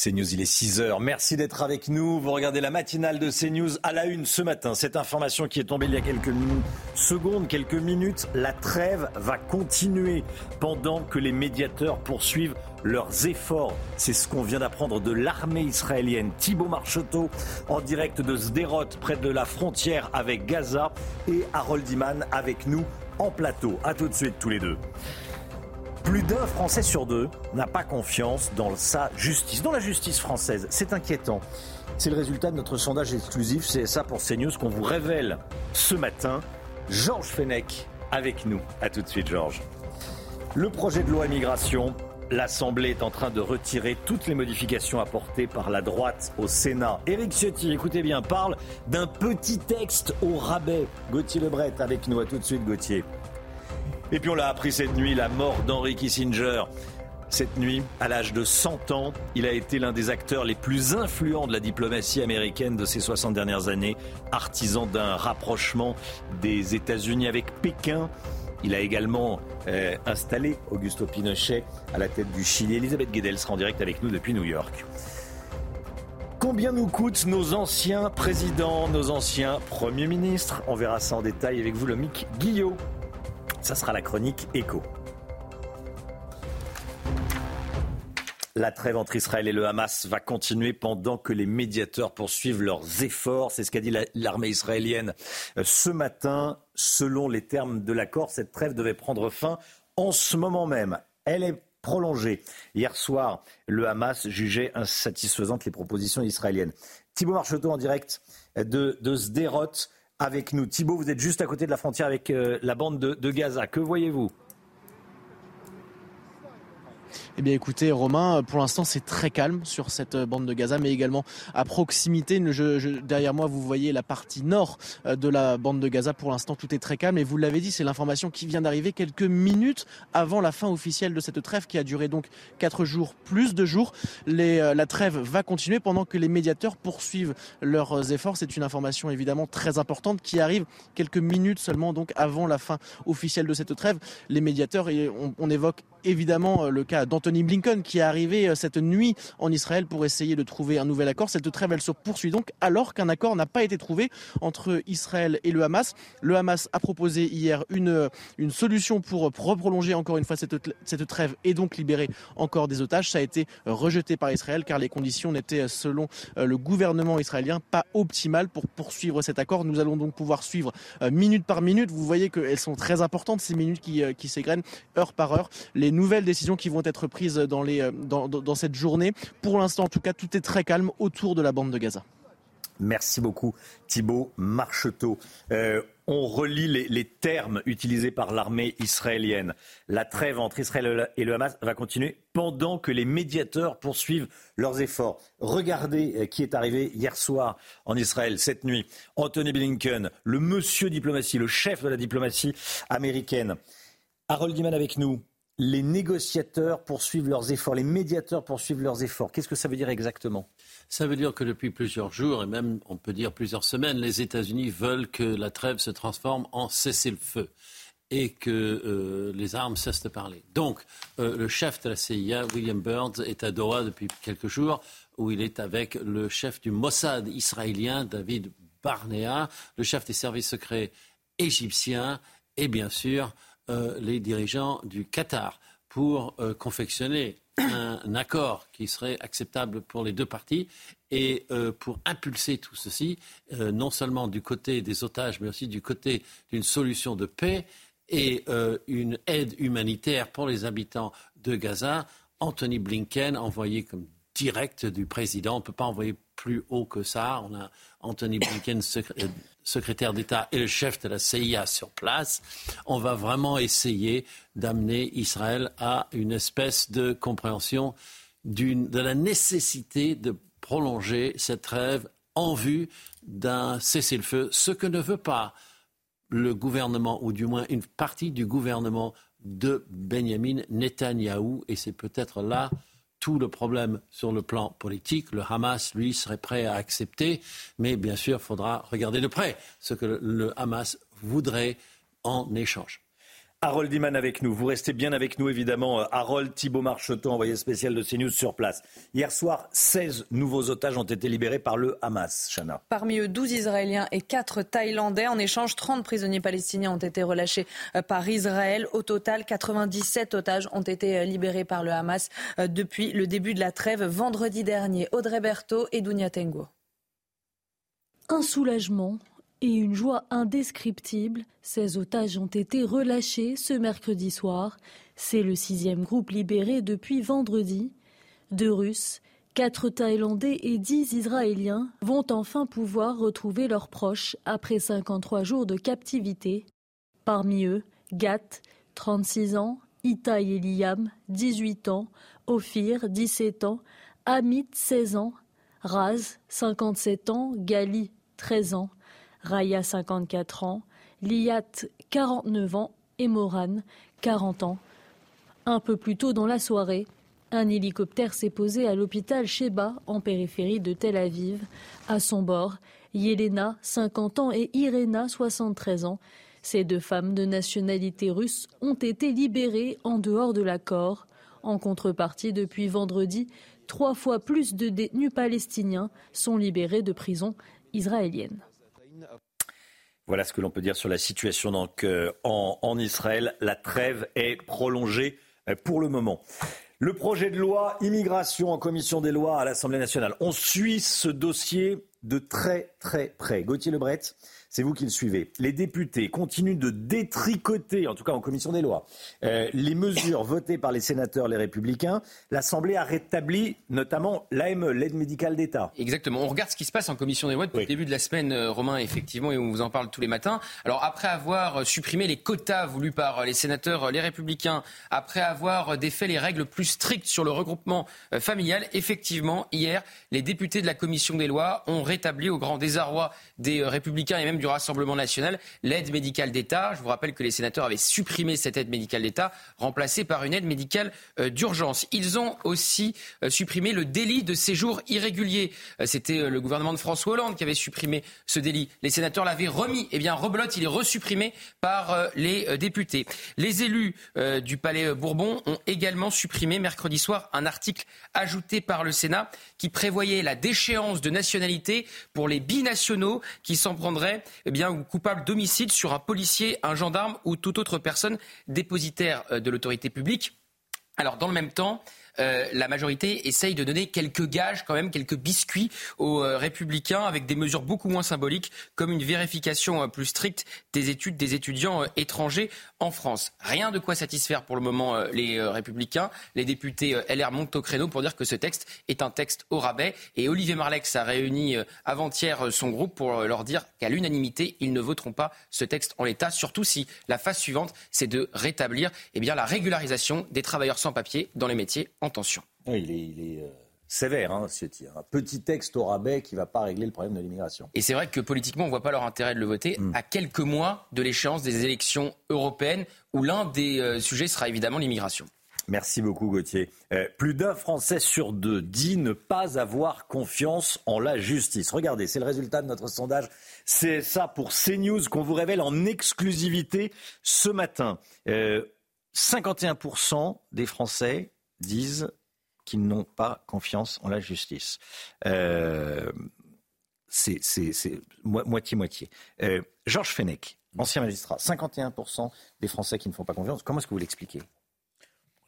CNews, il est 6 heures. Merci d'être avec nous. Vous regardez la matinale de CNews à la une ce matin. Cette information qui est tombée il y a quelques secondes, quelques minutes, la trêve va continuer pendant que les médiateurs poursuivent leurs efforts. C'est ce qu'on vient d'apprendre de l'armée israélienne. Thibault Marcheteau en direct de Sderot, près de la frontière avec Gaza, et Harold Iman avec nous en plateau. A tout de suite tous les deux. Plus d'un Français sur deux n'a pas confiance dans sa justice, dans la justice française. C'est inquiétant. C'est le résultat de notre sondage exclusif C'est ça pour CNews qu'on vous révèle ce matin. Georges Fenech avec nous. A tout de suite, Georges. Le projet de loi immigration, l'Assemblée est en train de retirer toutes les modifications apportées par la droite au Sénat. Éric Ciotti, écoutez bien, parle d'un petit texte au rabais. Gauthier Lebret avec nous. A tout de suite, Gauthier. Et puis on l'a appris cette nuit, la mort d'Henry Kissinger. Cette nuit, à l'âge de 100 ans, il a été l'un des acteurs les plus influents de la diplomatie américaine de ces 60 dernières années, artisan d'un rapprochement des États-Unis avec Pékin. Il a également euh, installé Augusto Pinochet à la tête du Chili. Elisabeth Guedel sera en direct avec nous depuis New York. Combien nous coûtent nos anciens présidents, nos anciens premiers ministres? On verra ça en détail avec vous, le Mick Guillot. Ça sera la chronique Écho. La trêve entre Israël et le Hamas va continuer pendant que les médiateurs poursuivent leurs efforts. C'est ce qu'a dit l'armée israélienne euh, ce matin. Selon les termes de l'accord, cette trêve devait prendre fin en ce moment même. Elle est prolongée. Hier soir, le Hamas jugeait insatisfaisantes les propositions israéliennes. Thibault Marcheteau en direct de, de Sderot avec nous. Thibault, vous êtes juste à côté de la frontière avec euh, la bande de Gaza. Que voyez-vous? Eh bien écoutez Romain, pour l'instant c'est très calme sur cette euh, bande de Gaza, mais également à proximité. derrière moi vous voyez la partie nord euh, de la bande de Gaza. Pour l'instant tout est très calme et vous l'avez dit, c'est l'information qui vient d'arriver quelques minutes avant la fin officielle de cette trêve qui a duré donc quatre jours plus de jours. Euh, la trêve va continuer pendant que les médiateurs poursuivent leurs efforts. C'est une information évidemment très importante qui arrive quelques minutes seulement donc avant la fin officielle de cette trêve. Les médiateurs, et on évoque évidemment le cas d'Anthony Blinken qui est arrivé euh, cette nuit en Israël pour essayer de trouver un nouvel accord. Cette trêve, elle se poursuit donc alors qu'un accord n'a pas été trouvé entre Israël et le Hamas. Le Hamas a proposé hier une, euh, une solution pour reprolonger encore une fois cette, cette trêve et donc libérer encore des otages. Ça a été rejeté par Israël car les conditions n'étaient, selon euh, le gouvernement israélien, pas optimales pour poursuivre cet accord. Nous allons donc pouvoir suivre minute par minute. Vous voyez qu'elles sont très importantes, ces minutes qui s'égrènent heure par heure. Les nouvelles décisions qui vont être prises euh, dans, cette journée. Pour l'instant, en tout cas, tout est très calme autour de la bande de Gaza. Merci beaucoup Thibault Marcheteau. Euh, on relit les, les, termes utilisés par l'armée israélienne. La trêve entre Israël et le Hamas va continuer pendant que les médiateurs poursuivent leurs efforts. Regardez euh, qui est arrivé hier soir en Israël, cette nuit. Anthony Blinken, le monsieur diplomatie, le chef de la diplomatie américaine. Harold Iman avec nous les négociateurs poursuivent leurs efforts, les médiateurs poursuivent leurs efforts. Qu'est-ce que ça veut dire exactement? Ça veut dire que depuis plusieurs jours, et même on peut dire plusieurs semaines, les États-Unis veulent que la trêve se transforme en cessez-le-feu et que euh, les armes cessent de parler. Donc, euh, le chef de la CIA, William Burns, est à Doha depuis quelques jours, où il est avec le chef du Mossad israélien, David Barnea, le chef des services secrets égyptiens, et bien sûr euh, les dirigeants du Qatar pour euh, confectionner un, accord qui serait acceptable pour les deux parties et euh, pour impulser tout ceci, non seulement du côté des otages, mais aussi du côté d'une solution de paix et une aide humanitaire pour les habitants de Gaza. Anthony Blinken, envoyé comme direct du président, on ne peut pas envoyer plus haut que ça. On a Anthony Blinken, secrétaire d'État et le chef de la CIA sur place, on va vraiment essayer d'amener Israël à une espèce de compréhension de la nécessité de prolonger cette trêve en vue d'un cessez-le-feu, ce que ne veut pas le gouvernement, ou du moins une partie du gouvernement de Benjamin Netanyahou. Et c'est peut-être là tout le problème sur le plan politique. Le Hamas, lui, serait prêt à accepter, mais bien sûr, il faudra regarder de près ce que le Hamas voudrait en échange. Harold Iman avec nous. Vous restez bien avec nous, évidemment. Euh, Harold Thibault Marcheton, envoyé spécial de CNews sur place. Hier soir, 16 nouveaux otages ont été libérés par le Hamas. Chana. Parmi eux, 12 Israéliens et 4 Thaïlandais. En échange, 30 prisonniers palestiniens ont été relâchés euh, par Israël. Au total, 97 otages ont été euh, libérés par le Hamas depuis le début de la trêve vendredi dernier. Audrey Berthaud et Dounia Tengo. Un soulagement et une joie indescriptible. Ces otages ont été relâchés ce mercredi soir. C'est le sixième groupe libéré depuis vendredi. Deux Russes, quatre Thaïlandais et dix Israéliens vont enfin pouvoir retrouver leurs proches après 53 jours de captivité. Parmi eux, Gat, 36 ans, Itaï et Liam, 18 ans, Ophir, 17 ans, Amit, 16 ans, Raz, 57 ans, Gali, 13 ans. Raya 54 ans, Liat 49 ans et Moran 40 ans. Un peu plus tôt dans la soirée, un hélicoptère s'est posé à l'hôpital Sheba en périphérie de Tel Aviv. À son bord, Yelena, 50 ans, et Irena, 73 ans. Ces deux femmes de nationalité russe ont été libérées en dehors de l'accord. En contrepartie, depuis vendredi, trois fois plus de détenus palestiniens sont libérés de prisons israéliennes. Voilà ce que l'on peut dire sur la situation euh, en, Israël. La trêve est prolongée euh, pour le moment. Le projet de loi immigration en commission des lois à l'Assemblée nationale. On suit ce dossier de très très près. Gauthier Lebret, c'est vous qui le suivez. Les députés continuent de détricoter, en tout cas en commission des lois, euh, les mesures votées par les sénateurs, les républicains. L'Assemblée a rétabli notamment l'AME, l'aide médicale d'État. Exactement. On regarde ce qui se passe en commission des lois depuis le début de la semaine, euh, Romain, effectivement, et on vous en parle tous les matins. Alors après avoir supprimé les quotas voulus par les sénateurs, les républicains, après avoir défait les règles plus strictes sur le regroupement euh, familial, effectivement, hier, les députés de la commission des lois ont rétabli au grand désarroi des républicains et même du Rassemblement national l'aide médicale d'État. Je vous rappelle que les sénateurs avaient supprimé cette aide médicale d'État, remplacée par une aide médicale euh, d'urgence. Ils ont aussi euh, supprimé le délit de séjour irrégulier. Euh, c'était le gouvernement de François Hollande qui avait supprimé ce délit. Les sénateurs l'avaient remis. Eh bien, rebelote, il est resupprimé par les députés. Les élus du Palais Bourbon ont également supprimé mercredi soir un article ajouté par le Sénat qui prévoyait la déchéance de nationalité pour les binationaux qui s'en prendraient eh bien, coupable d'homicide sur un policier, un gendarme ou toute autre personne dépositaire euh, de l'autorité publique. Alors, dans le même temps, euh, la majorité essaye de donner quelques gages, quand même, quelques biscuits aux euh, républicains avec des mesures beaucoup moins symboliques, comme une vérification plus stricte des études des étudiants étrangers en France. Rien de quoi satisfaire pour le moment les républicains. Les députés LR montent au créneau pour dire que ce texte est un texte au rabais. Et Olivier Marlex a réuni avant-hier son groupe pour leur dire qu'à l'unanimité, ils ne voteront pas ce texte en l'état, surtout si la phase suivante, c'est de rétablir eh bien, la régularisation des travailleurs sans papier dans les métiers en tension. euh, sévère, hein, ce tir. Un petit texte au rabais qui ne va pas régler le problème de l'immigration. Et c'est vrai que politiquement, on ne voit pas leur intérêt de le voter hmm. à quelques mois de l'échéance des élections européennes, où l'un des euh, sujets sera évidemment l'immigration. Merci beaucoup Gauthier. Euh, plus d'un Français sur deux dit ne pas avoir confiance en la justice. Regardez, c'est le résultat de notre sondage. C'est ça pour CNews qu'on vous révèle en exclusivité ce matin. 51% des Français disent qu'ils n'ont pas confiance en la justice. Euh, c'est moitié-moitié. Euh, Georges Fenech, ancien magistrat, 51% des Français qui ne font pas confiance. Comment est-ce que vous l'expliquez?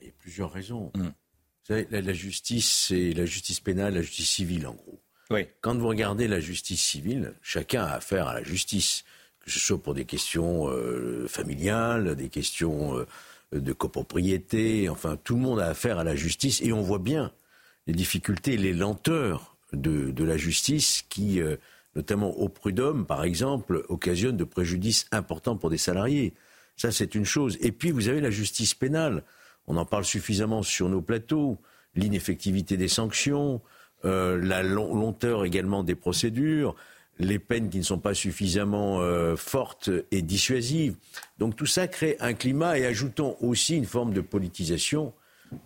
Il y a plusieurs raisons. Hmm. Vous savez, la, justice, c'est la justice pénale, la justice civile, en gros. Oui. Quand vous regardez la justice civile, chacun a affaire à la justice, que ce soit pour des questions euh, familiales, des questions de copropriété. Enfin, tout le monde a affaire à la justice et on voit bien les difficultés, les lenteurs de, la justice qui euh, notamment au prud'homme, par exemple, occasionnent de préjudices importants pour des salariés. Ça, c'est une chose. Et puis, vous avez la justice pénale. On en parle suffisamment sur nos plateaux. L'ineffectivité des sanctions, euh, la lenteur également des procédures, les peines qui ne sont pas suffisamment euh, fortes et dissuasives. Donc tout ça crée un climat et ajoutons aussi une forme de politisation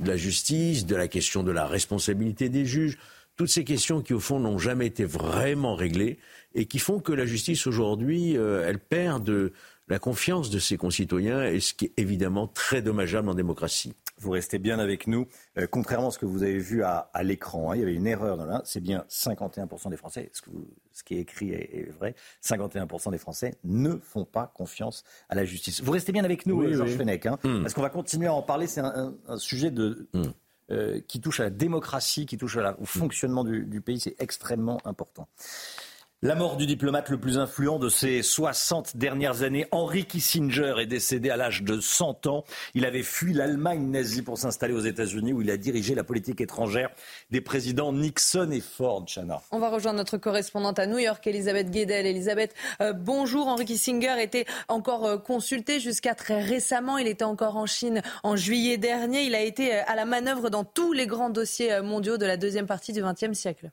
de la justice, de la question de la responsabilité des juges, toutes ces questions qui au fond n'ont jamais été vraiment réglées et qui font que la justice aujourd'hui, euh, elle perd de la confiance de ses concitoyens et ce qui est évidemment très dommageable en démocratie. Vous restez bien avec nous. Euh, contrairement à ce que vous avez vu à, l'écran, hein, il y avait une erreur dans l'un. C'est bien 51% des Français, ce, ce, qui est écrit est, vrai, 51% des Français ne font pas confiance à la justice. Vous restez bien avec nous, euh, Georges Fenech, hein, hmm. parce qu'on va continuer à en parler. C'est un, sujet de, hmm. euh, qui touche à la démocratie, qui touche au fonctionnement du, du pays. C'est extrêmement important. La mort du diplomate le plus influent de ces 60 dernières années, Henry Kissinger, est décédé à l'âge de 100 ans. Il avait fui l'Allemagne nazie pour s'installer aux États-Unis où il a dirigé la politique étrangère des présidents Nixon et Ford. Chana. On va rejoindre notre correspondante à New York, Elisabeth Guedel. Elisabeth, euh, bonjour. Henry Kissinger était encore euh, consulté jusqu'à très récemment. Il était encore en Chine en juillet dernier. Il a été euh, à la manœuvre dans tous les grands dossiers mondiaux de la deuxième partie du XXe siècle.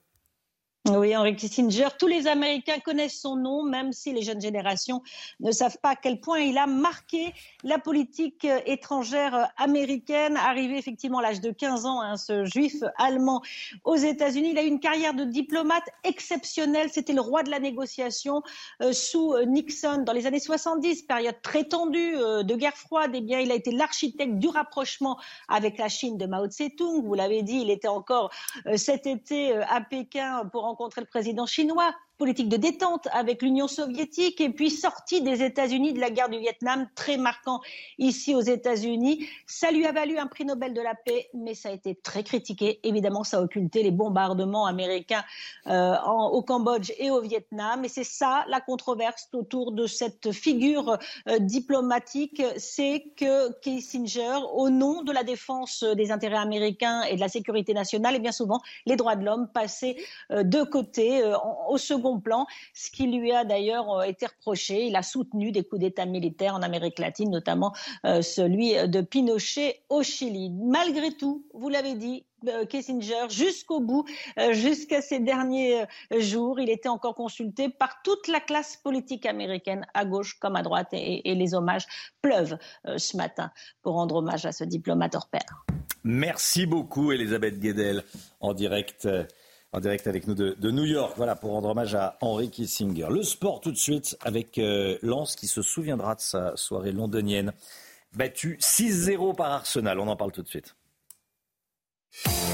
Oui, Henry Kissinger, tous les Américains connaissent son nom, même si les jeunes générations ne savent pas à quel point il a marqué la politique euh, étrangère euh, américaine. Arrivé effectivement à l'âge de 15 ans, hein, ce juif allemand aux États-Unis, il a eu une carrière de diplomate exceptionnelle. C'était le roi de la négociation euh, sous Nixon dans les années 70, période très tendue de guerre froide. Eh bien, il a été l'architecte du rapprochement avec la Chine de Mao Tse-tung. Vous l'avez dit, il était encore cet été à Pékin pour rencontrer le président chinois politique de détente avec l'Union soviétique et puis sortie des États-Unis de la guerre du Vietnam, très marquant ici aux États-Unis. Ça lui a valu un prix Nobel de la paix, mais ça a été très critiqué. Évidemment, ça a occulté les bombardements américains euh, au Cambodge et au Vietnam. Et c'est ça la controverse autour de cette figure euh, diplomatique, c'est que Kissinger, au nom de la défense des intérêts américains et de la sécurité nationale, et bien souvent les droits de l'homme passaient euh, de côté, au second plan, ce qui lui a d'ailleurs euh, été reproché. Il a soutenu des coups d'État militaires en Amérique latine, notamment euh, celui de Pinochet au Chili. Malgré tout, vous l'avez dit, euh, Kissinger jusqu'au bout, jusqu'à ces derniers jours. Il était encore consulté par toute la classe politique américaine, à gauche comme à droite, et, les hommages pleuvent ce matin pour rendre hommage à ce diplomate hors pair. Merci beaucoup, Elisabeth Guedel, en direct en direct avec nous de, New York, voilà, pour rendre hommage à Henry Kissinger. Le sport tout de suite avec euh, Lens qui se souviendra de sa soirée londonienne, battue 6-0 par Arsenal. On en parle tout de suite.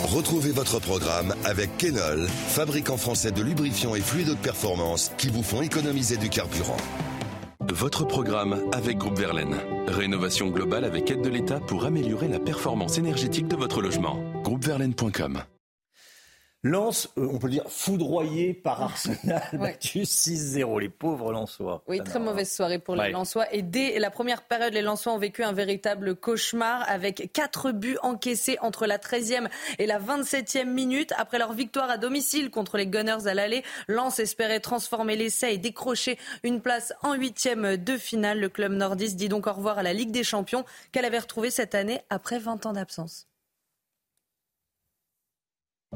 Retrouvez votre programme avec Kenol, fabricant français de lubrifiants et fluides de performance qui vous font économiser du carburant. Votre programme avec Groupe Verlaine. Rénovation globale avec aide de l'État pour améliorer la performance énergétique de votre logement. Groupeverlaine.com Lance, euh, on peut dire, foudroyé par Arsenal, battu 6-0. Les pauvres Lensois. Oui, très mauvaise soirée pour les Lensois. Et dès la première période, les Lensois ont vécu un véritable cauchemar avec quatre buts encaissés entre la 13e et la 27e minute. Après leur victoire à domicile contre les Gunners à l'aller, Lens espérait transformer l'essai et décrocher une place en huitième de finale. Le club nordiste dit donc au revoir à la Ligue des Champions qu'elle avait retrouvée cette année après 20 ans d'absence.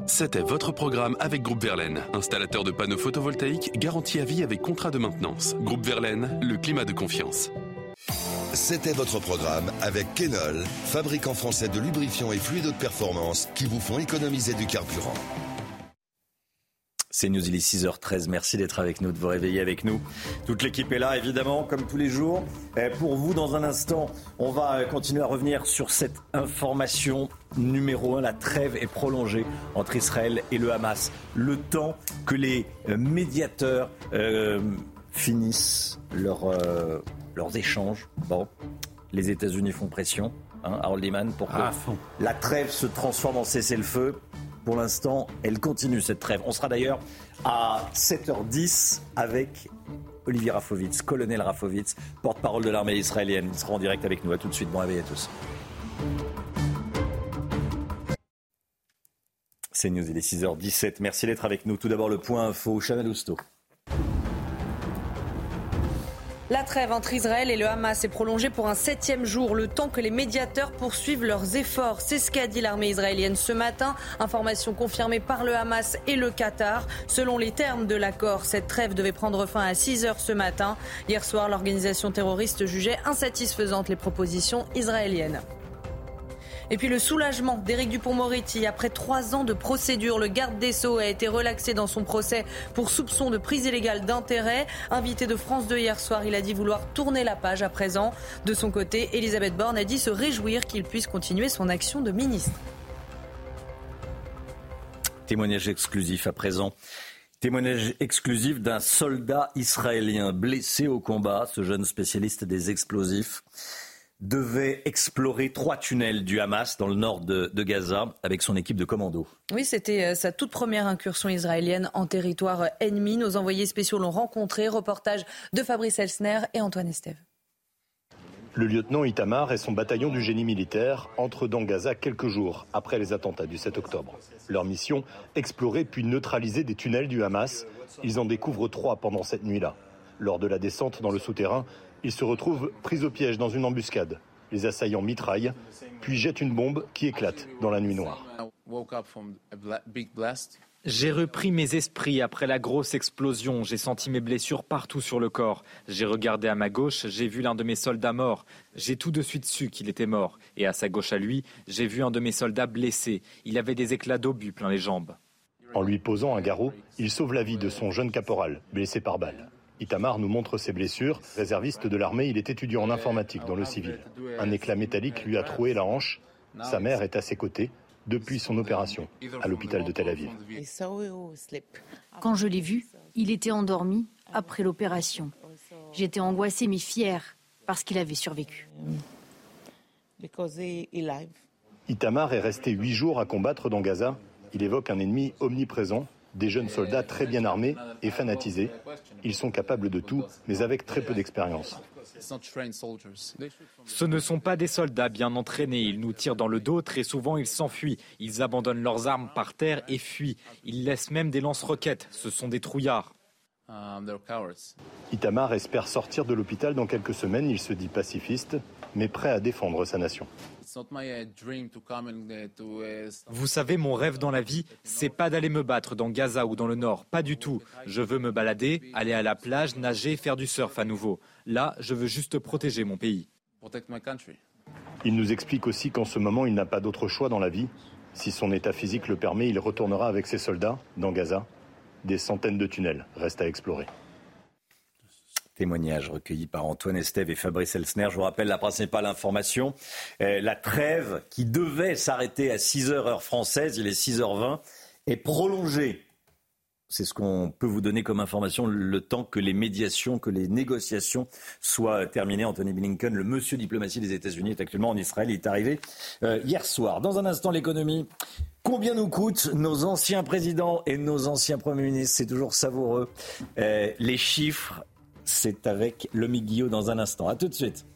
C'était votre programme avec Groupe Verlaine, installateur de panneaux photovoltaïques garantie à vie avec contrat de maintenance. Groupe Verlaine, le climat de confiance. C'était votre programme avec Kenol, fabricant français de lubrifiants et fluides de performance qui vous font économiser du carburant. C'est News, il est 6h13. Merci d'être avec nous, de vous réveiller avec nous. Toute l'équipe est là, évidemment, comme tous les jours. Pour vous, dans un instant, on va continuer à revenir sur cette information numéro 1. La trêve est prolongée entre Israël et le Hamas. Le temps que les médiateurs euh, finissent euh, leurs échanges. Bon, les États-Unis font pression, hein, Harold Lehman, pour que la trêve se transforme en cessez-le-feu. Pour l'instant, elle continue cette trêve. On sera d'ailleurs à 7h10 avec Olivier Rafovitz, colonel Rafovitz, porte-parole de l'armée israélienne. Il sera en direct avec nous. À tout de suite. Bon réveil à tous. C'est News, il est 6h17. Merci d'être avec nous. Tout d'abord, le point info. Chanel Housteau. La trêve entre Israël et le Hamas est prolongée pour un septième jour, le temps que les médiateurs poursuivent leurs efforts. C'est ce qu'a dit l'armée israélienne ce matin. Information confirmée par le Hamas et le Qatar. Selon les termes de l'accord, cette trêve devait prendre fin à 6 heures ce matin. Hier soir, l'organisation terroriste jugeait insatisfaisantes les propositions israéliennes. Et puis le soulagement d'Éric Dupont-Moretti. Après trois ans de procédure, le garde des Sceaux a été relaxé dans son procès pour soupçon de prise illégale d'intérêt. Invité de France 2 hier soir, il a dit vouloir tourner la page à présent. De son côté, Elisabeth Borne a dit se réjouir qu'il puisse continuer son action de ministre. Témoignage exclusif à présent. Témoignage exclusif d'un soldat israélien blessé au combat, ce jeune spécialiste des explosifs devait explorer trois tunnels du Hamas dans le nord de, Gaza avec son équipe de commando. Oui, c'était euh, sa toute première incursion israélienne en territoire ennemi. Nos envoyés spéciaux l'ont rencontré. Reportage de Fabrice Elsner et Antoine Estève. Le lieutenant Itamar et son bataillon du génie militaire entrent dans Gaza quelques jours après les attentats du 7 octobre. Leur mission, explorer puis neutraliser des tunnels du Hamas. Ils en découvrent trois pendant cette nuit-là. Lors de la descente dans le souterrain, ils se retrouvent pris au piège dans une embuscade. Les assaillants mitraillent, puis jettent une bombe qui éclate dans la nuit noire. J'ai repris mes esprits après la grosse explosion. J'ai senti mes blessures partout sur le corps. J'ai regardé à ma gauche, j'ai vu l'un de mes soldats mort. J'ai tout de suite su qu'il était mort. Et à sa gauche à lui, j'ai vu un de mes soldats blessé. Il avait des éclats d'obus plein les jambes. En lui posant un garrot, il sauve la vie de son jeune caporal, blessé par balle. Itamar nous montre ses blessures. Réserviste de l'armée, il est étudiant en informatique dans le civil. Un éclat métallique lui a troué la hanche. Sa mère est à ses côtés depuis son opération à l'hôpital de Tel Aviv. Quand je l'ai vu, il était endormi après l'opération. J'étais angoissée mais fière parce qu'il avait survécu. Itamar est resté huit jours à combattre dans Gaza. Il évoque un ennemi omniprésent des jeunes soldats très bien armés et fanatisés. Ils sont capables de tout, mais avec très peu d'expérience. Ce ne sont pas des soldats bien entraînés. Ils nous tirent dans le dos. Très souvent, ils s'enfuient. Ils abandonnent leurs armes par terre et fuient. Ils laissent même des lance-roquettes. Ce sont des trouillards. Itamar espère sortir de l'hôpital dans quelques semaines. Il se dit pacifiste, mais prêt à défendre sa nation. Vous savez, mon rêve dans la vie, c'est pas d'aller me battre dans Gaza ou dans le Nord, pas du tout. Je veux me balader, aller à la plage, nager, faire du surf à nouveau. Là, je veux juste protéger mon pays. Il nous explique aussi qu'en ce moment, il n'a pas d'autre choix dans la vie. Si son état physique le permet, il retournera avec ses soldats dans Gaza. Des centaines de tunnels restent à explorer. Témoignage recueilli par Antoine Estève et Fabrice Elsner. Je vous rappelle la principale information. Euh, la trêve qui devait s'arrêter à 6h heure française, il est 6h20, est prolongée. C'est ce qu'on peut vous donner comme information le temps que les médiations, que les négociations soient terminées. Anthony Blinken, le monsieur diplomatie des États-Unis, est actuellement en Israël. Il est arrivé euh, hier soir. Dans un instant, l'économie. Combien nous coûtent nos anciens présidents et nos anciens premiers ministres? C'est toujours savoureux. Euh, les chiffres c'est avec le Guillot dans un instant. A tout de suite.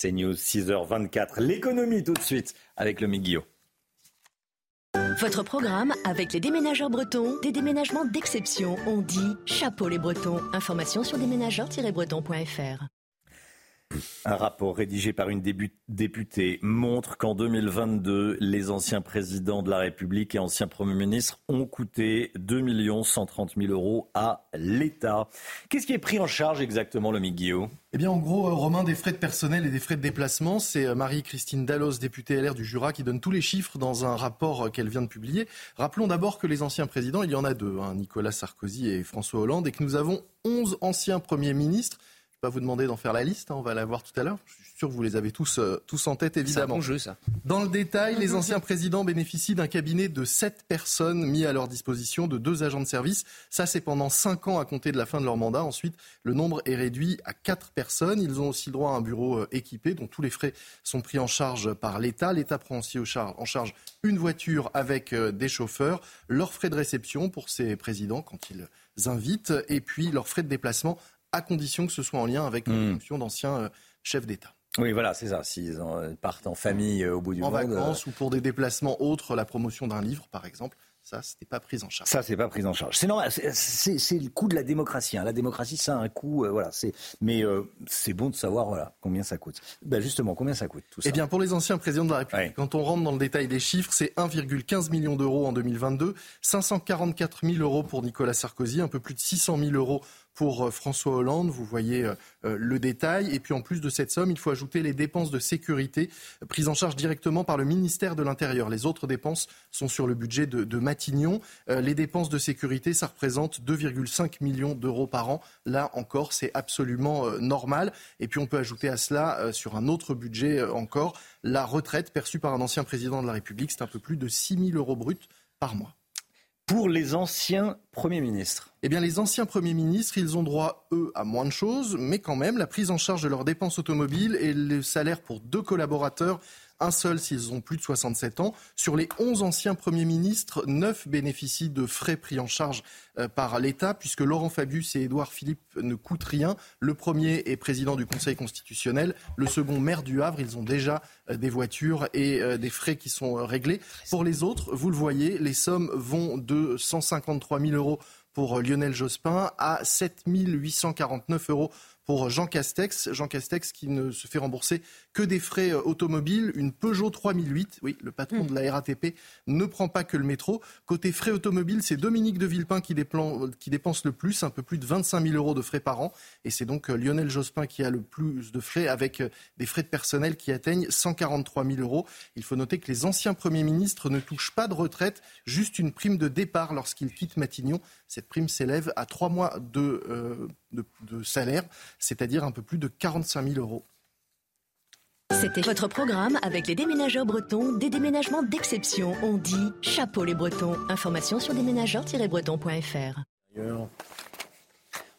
C'est News 6h24. L'économie tout de suite avec le Guillot. Votre programme avec les déménageurs bretons, des déménagements d'exception. On dit chapeau les bretons. Information sur déménageurs-bretons.fr. Un rapport rédigé par une députée montre qu'en 2022, les anciens présidents de la République et anciens premiers ministres ont coûté 2 130 000 euros à l'État. Qu'est-ce qui est pris en charge exactement, le Guillaume Eh bien, en gros, euh, Romain, des frais de personnel et des frais de déplacement. C'est euh, Marie-Christine Dallos, députée LR du Jura, qui donne tous les chiffres dans un rapport euh, qu'elle vient de publier. Rappelons d'abord que les anciens présidents, il y en a deux, hein, Nicolas Sarkozy et François Hollande, et que nous avons 11 anciens premiers ministres vais pas vous demander d'en faire la liste, hein, on va la voir tout à l'heure. Je suis sûr que vous les avez tous, euh, tous en tête, évidemment. C'est un bon jeu, ça. Dans le détail, les anciens présidents bénéficient d'un cabinet de 7 personnes mis à leur disposition, de deux agents de service. Ça, c'est pendant 5 ans à compter de la fin de leur mandat. Ensuite, le nombre est réduit à 4 personnes. Ils ont aussi le droit à un bureau euh, équipé, dont tous les frais sont pris en charge par l'État. L'État prend aussi en charge une voiture avec euh, des chauffeurs, leurs frais de réception pour ces présidents quand ils invitent, et puis leurs frais de déplacement à condition que ce soit en lien avec la hmm. fonction d'anciens euh, chefs d'État. Oui, voilà, c'est ça. S'ils partent en famille euh, au bout du monde. En vacances ou pour des déplacements autres, la promotion d'un livre, par exemple, Ça, c'était pas pris en charge. Ça, c'est pas pris en charge. C'est normal. C'est le coût de la démocratie. Hein. La démocratie, ça a un coût. Euh, voilà. Mais euh, c'est bon de savoir voilà combien ça coûte. Ben justement, combien ça coûte tout ça Eh bien, pour les anciens présidents de la République, quand on rentre dans le détail des chiffres, c'est 1,15 million d'euros en 2022, 544 000 euros pour Nicolas Sarkozy, un peu plus de 600 000 euros pour euh, François Hollande. Vous voyez euh, euh, le détail. Et puis en plus de cette somme, il faut ajouter les dépenses de sécurité prises en charge directement par le ministère de l'Intérieur. Les autres dépenses sont sur le budget de, Matignon. Les dépenses de sécurité, ça représente 2,5 millions d'euros par an. Là encore, c'est absolument normal. Et puis on peut ajouter à cela, sur un autre budget encore, la retraite perçue par un ancien président de la République. C'est un peu plus de 6 000 euros bruts par mois pour les anciens premiers ministres. Eh bien, les anciens premiers ministres, ils ont droit, eux, à moins de choses, mais quand même, la prise en charge de leurs dépenses automobiles et le salaire pour deux collaborateurs un seul s'ils ont plus de 67 ans. Sur les 11 anciens premiers ministres, 9 bénéficient de frais pris en charge euh, par l'État, puisque Laurent Fabius et Édouard Philippe ne coûtent rien. Le premier est président du Conseil constitutionnel, le second maire du Havre. Ils ont déjà euh, des voitures et euh, des frais qui sont réglés. Pour les autres, vous le voyez, les sommes vont de 153 000 euros pour Lionel Jospin à 7 849 euros pour Jean Castex. Jean Castex qui ne se fait rembourser que des frais euh, automobiles. Une Peugeot 3008, oui, le patron de la RATP, ne prend pas que le métro. Côté frais automobiles, c'est Dominique de Villepin qui, qui, dépense le plus, un peu plus de 25 000 euros de frais par an. Et c'est donc euh, Lionel Jospin qui a le plus de frais avec euh, des frais de personnel qui atteignent 143 000 euros. Il faut noter que les anciens premiers ministres ne touchent pas de retraite, juste une prime de départ lorsqu'ils quittent Matignon. Cette prime s'élève à trois mois de, de salaire c'est-à-dire un peu plus de 45 000 euros. C'était votre programme avec les déménageurs bretons, des déménagements d'exception. On dit chapeau les bretons. Information sur déménageurs-bretons.fr.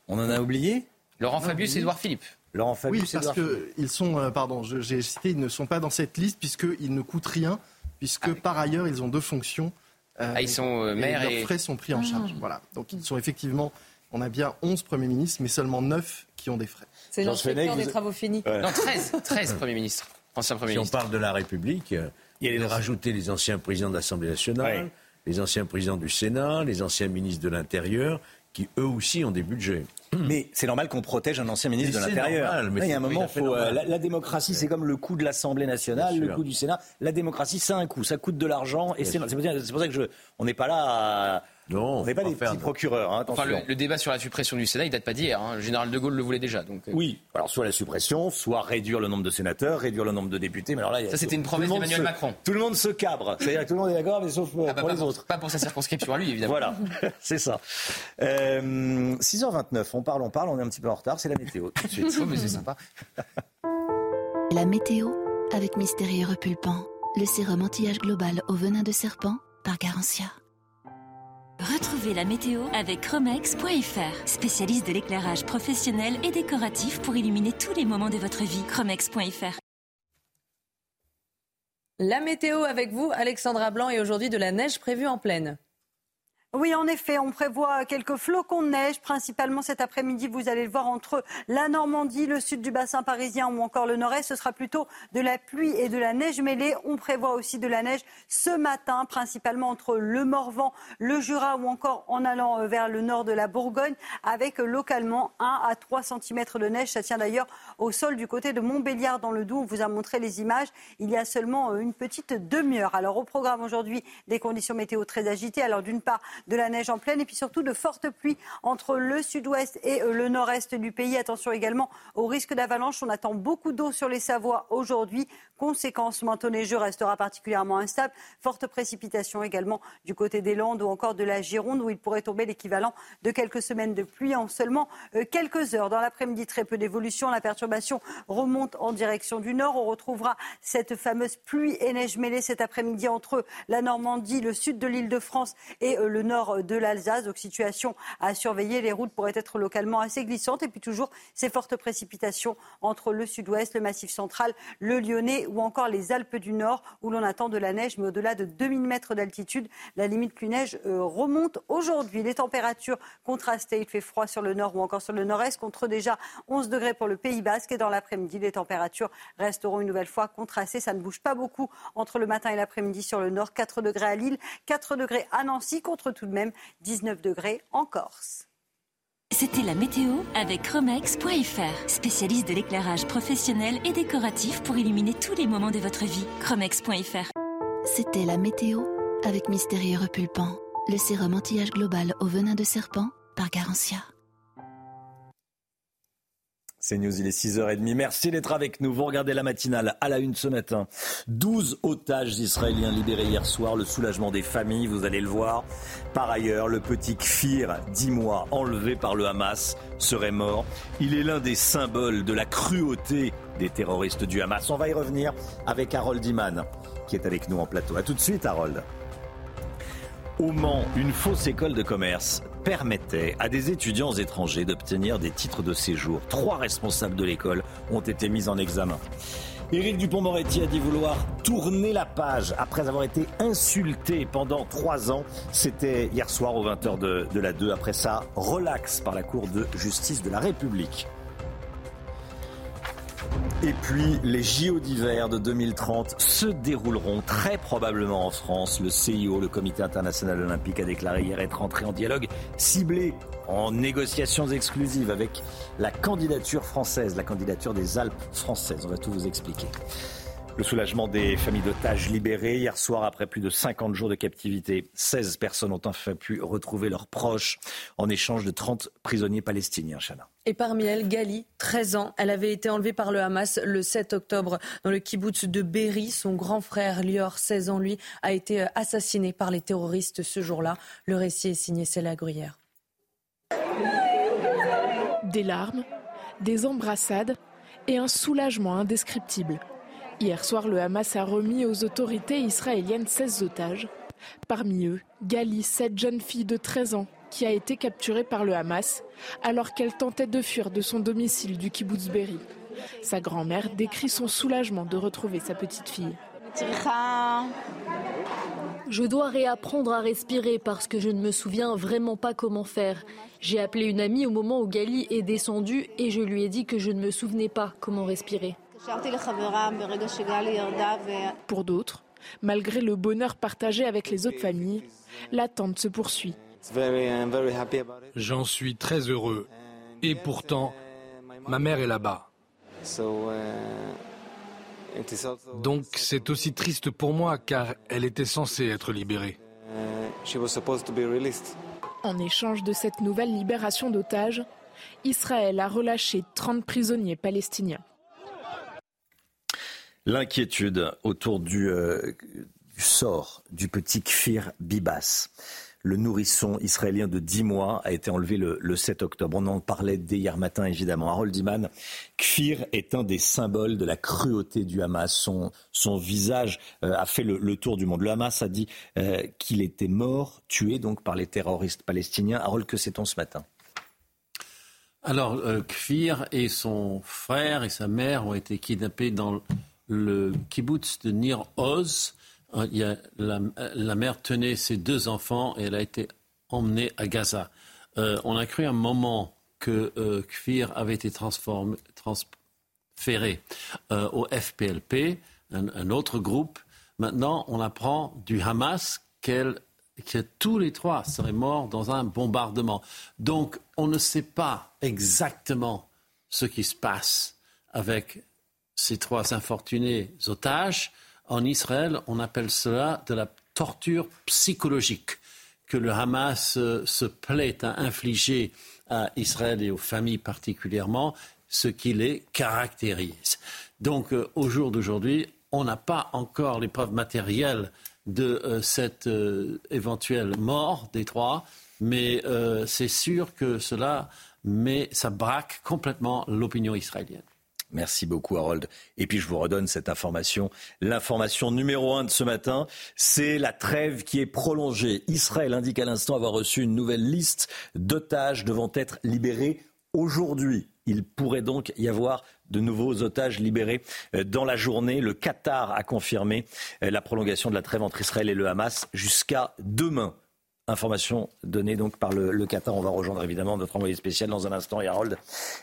On en a oublié? Laurent Fabius et Edouard Philippe. Laurent Fabius oui, parce qu'ils sont, euh, pardon, j'ai cité, ils ne sont pas dans cette liste puisqu'ils ne coûtent rien, puisque ah par ailleurs ils ont deux fonctions. Euh, ah, ils sont euh, maires et, leurs frais sont pris en ah. charge. Voilà, donc ils sont effectivement on a bien 11 premiers ministres, mais seulement 9 qui ont des frais. C'est l'inspecteur des travaux finis. Non, 13, 13 premiers ministres, anciens premiers si on parle de la République, il y a rajouter les anciens présidents de l'Assemblée nationale, les anciens présidents du Sénat, les anciens ministres de l'Intérieur, qui eux aussi ont des budgets. Mais c'est normal qu'on protège un ancien ministre de l'Intérieur. il y a un moment, faut, euh, la, démocratie, c'est comme le coût de l'Assemblée nationale, le coût du Sénat. La démocratie, c'est un coût, ça coûte de l'argent. Et c'est pour, ça que je, on n'est pas là à non, on n'est pas des petits procureurs. Hein, enfin, le, débat sur la suppression du Sénat, il date pas d'hier. Hein. Le général de Gaulle le voulait déjà. Donc, euh. Oui, alors soit la suppression, soit réduire le nombre de sénateurs, réduire le nombre de députés. Mais alors là, ça c'était une promesse d'Emmanuel Macron. Tout le monde se cabre. C'est-à-dire que tout le monde est d'accord, mais sauf ah, pour les autres. Pas pour sa circonscription à lui, évidemment. Voilà, c'est ça. Euh, 6h29, on parle, on parle, on est un petit peu en retard. C'est la météo. Tout de suite. oh, mais c'est sympa. La météo avec Mystérieux Repulpant, le sérum anti-âge global au venin de serpent par Garantia. Retrouvez la météo avec Chromex.fr, spécialiste de l'éclairage professionnel et décoratif pour illuminer tous les moments de votre vie. Chromex.fr. La météo avec vous, Alexandra Blanc, et aujourd'hui de la neige prévue en pleine. Oui, en effet, on prévoit quelques flocons de neige, principalement cet après-midi. Vous allez le voir entre la Normandie, le sud du bassin parisien ou encore le nord-est. Ce sera plutôt de la pluie et de la neige mêlée. On prévoit aussi de la neige ce matin, principalement entre le Morvan, le Jura ou encore en allant euh, vers le nord de la Bourgogne, avec euh, localement 1 à 3 cm de neige. Ça tient d'ailleurs au sol du côté de Montbéliard dans le Doubs. On vous a montré les images il y a seulement euh, une petite demi-heure. Alors au programme aujourd'hui, des conditions météo très agitées. Alors d'une part, de la neige en pleine et puis surtout de fortes pluies entre le sud-ouest et euh, le nord-est du pays. Attention également au risque d'avalanche. On attend beaucoup d'eau sur les Savoies aujourd'hui. Conséquence, manteau neigeux restera particulièrement instable. Forte précipitation également du côté des Landes ou encore de la Gironde où il pourrait tomber l'équivalent de quelques semaines de pluie en seulement euh, quelques heures. Dans l'après-midi, très peu d'évolution. La perturbation remonte en direction du nord. On retrouvera cette fameuse pluie et neige mêlée cet après-midi entre la Normandie, le sud de l'île de France et euh, le nord de l'Alsace. Donc situation à surveiller. Les routes pourraient être localement assez glissantes. Et puis toujours ces fortes précipitations entre le sud-ouest, le massif central, le Lyonnais ou encore les Alpes du Nord où l'on attend de la neige. Mais au-delà de 2000 mètres d'altitude, la limite pluie-neige euh, remonte aujourd'hui. Les températures contrastées. Il fait froid sur le nord ou encore sur le nord-est contre déjà 11 degrés pour le Pays Basque. Et dans l'après-midi, les températures resteront une nouvelle fois contrastées. Ça ne bouge pas beaucoup entre le matin et l'après-midi sur le nord. 4 degrés à Lille, 4 degrés à Nancy contre tout de même 19 degrés en Corse. C'était la météo avec Chromex.fr, spécialiste de l'éclairage professionnel et décoratif pour illuminer tous les moments de votre vie. Chromex.fr. C'était la météo avec Mystérieux Repulpant, le sérum anti-âge global au venin de serpent par Garantia. C'est News, il est 6h30. Merci d'être avec nous. Vous regardez la matinale à la une ce matin. 12 otages israéliens libérés hier soir. Le soulagement des familles, vous allez le voir. Par ailleurs, le petit Kfir, 10 mois, enlevé par le Hamas, serait mort. Il est l'un des symboles de la cruauté des terroristes du Hamas. On va y revenir avec Harold Iman, qui est avec nous en plateau. A tout de suite, Harold. Au Mans, une fausse école de commerce permettait à des étudiants étrangers d'obtenir des titres de séjour. Trois responsables de l'école ont été mis en examen. Éric Dupont-Moretti a dit vouloir tourner la page après avoir été insulté pendant trois ans. C'était hier soir aux 20h de, de la 2. Après ça, relax par la Cour de justice de la République. Et puis, les JO d'hiver de 2030 se dérouleront très probablement en France. Le CIO, le Comité international olympique, a déclaré hier être entré en dialogue ciblé en négociations exclusives avec la candidature française, la candidature des Alpes françaises. On va tout vous expliquer. Le soulagement des familles d'otages libérées. Hier soir, après plus de 50 jours de captivité, 16 personnes ont enfin pu retrouver leurs proches en échange de 30 prisonniers palestiniens. Chana. Et parmi elles, Gali, 13 ans. Elle avait été enlevée par le Hamas le 7 octobre dans le kibbutz de Berry. Son grand frère, Lior, 16 ans, lui, a été assassiné par les terroristes ce jour-là. Le récit est signé Céla Gruyère. Des larmes, des embrassades et un soulagement indescriptible. Hier soir, le Hamas a remis aux autorités israéliennes 16 otages. Parmi eux, Gali, cette jeune fille de 13 ans, qui a été capturée par le Hamas alors qu'elle tentait de fuir de son domicile du kibbutz Berry. Sa grand-mère décrit son soulagement de retrouver sa petite fille. Je dois réapprendre à respirer parce que je ne me souviens vraiment pas comment faire. J'ai appelé une amie au moment où Gali est descendue et je lui ai dit que je ne me souvenais pas comment respirer. Pour d'autres, malgré le bonheur partagé avec les autres familles, l'attente se poursuit. J'en suis très heureux. Et pourtant, ma mère est là-bas. Donc c'est aussi triste pour moi car elle était censée être libérée. En échange de cette nouvelle libération d'otages, Israël a relâché 30 prisonniers palestiniens. L'inquiétude autour du, euh, du, sort du petit Kfir Bibas. Le nourrisson israélien de 10 mois a été enlevé le, le 7 octobre. On en parlait dès hier matin, évidemment. Harold Iman, Kfir est un des symboles de la cruauté du Hamas. Son, visage euh, a fait le, tour du monde. Le Hamas a dit euh, qu'il était mort, tué donc par les terroristes palestiniens. Harold, que sait-on ce matin? Alors, Kfir et son frère et sa mère ont été kidnappés dans le kibbutz de Nir Oz. A la, mère tenait ses deux enfants et elle a été emmenée à Gaza. Euh, on a cru un moment que euh, Kfir avait été transformé, transféré euh, au FPLP, un, un, autre groupe. Maintenant, on apprend du Hamas qu'elle que tous les trois seraient morts dans un bombardement. Donc, on ne sait pas exactement ce qui se passe avec ces trois infortunés otages. En Israël, on appelle cela de la torture psychologique que le Hamas se plaît à infliger à Israël et aux familles particulièrement, ce qui les caractérise. Donc, au jour d'aujourd'hui, on n'a pas encore les preuves matérielles de euh, cette euh, éventuelle mort des trois, mais euh, c'est sûr que cela met, ça braque complètement l'opinion israélienne. Merci beaucoup Harold. Et puis je vous redonne cette information. L'information numéro un de ce matin, c'est la trêve qui est prolongée. Israël indique à l'instant avoir reçu une nouvelle liste d'otages devant être libérés aujourd'hui. Il pourrait donc y avoir de nouveaux otages libérés euh, dans la journée. Le Qatar a confirmé euh, la prolongation de la trêve entre Israël et le Hamas jusqu'à demain. Information donnée donc par le, Qatar. On va rejoindre évidemment notre envoyé spécial dans un instant. Harold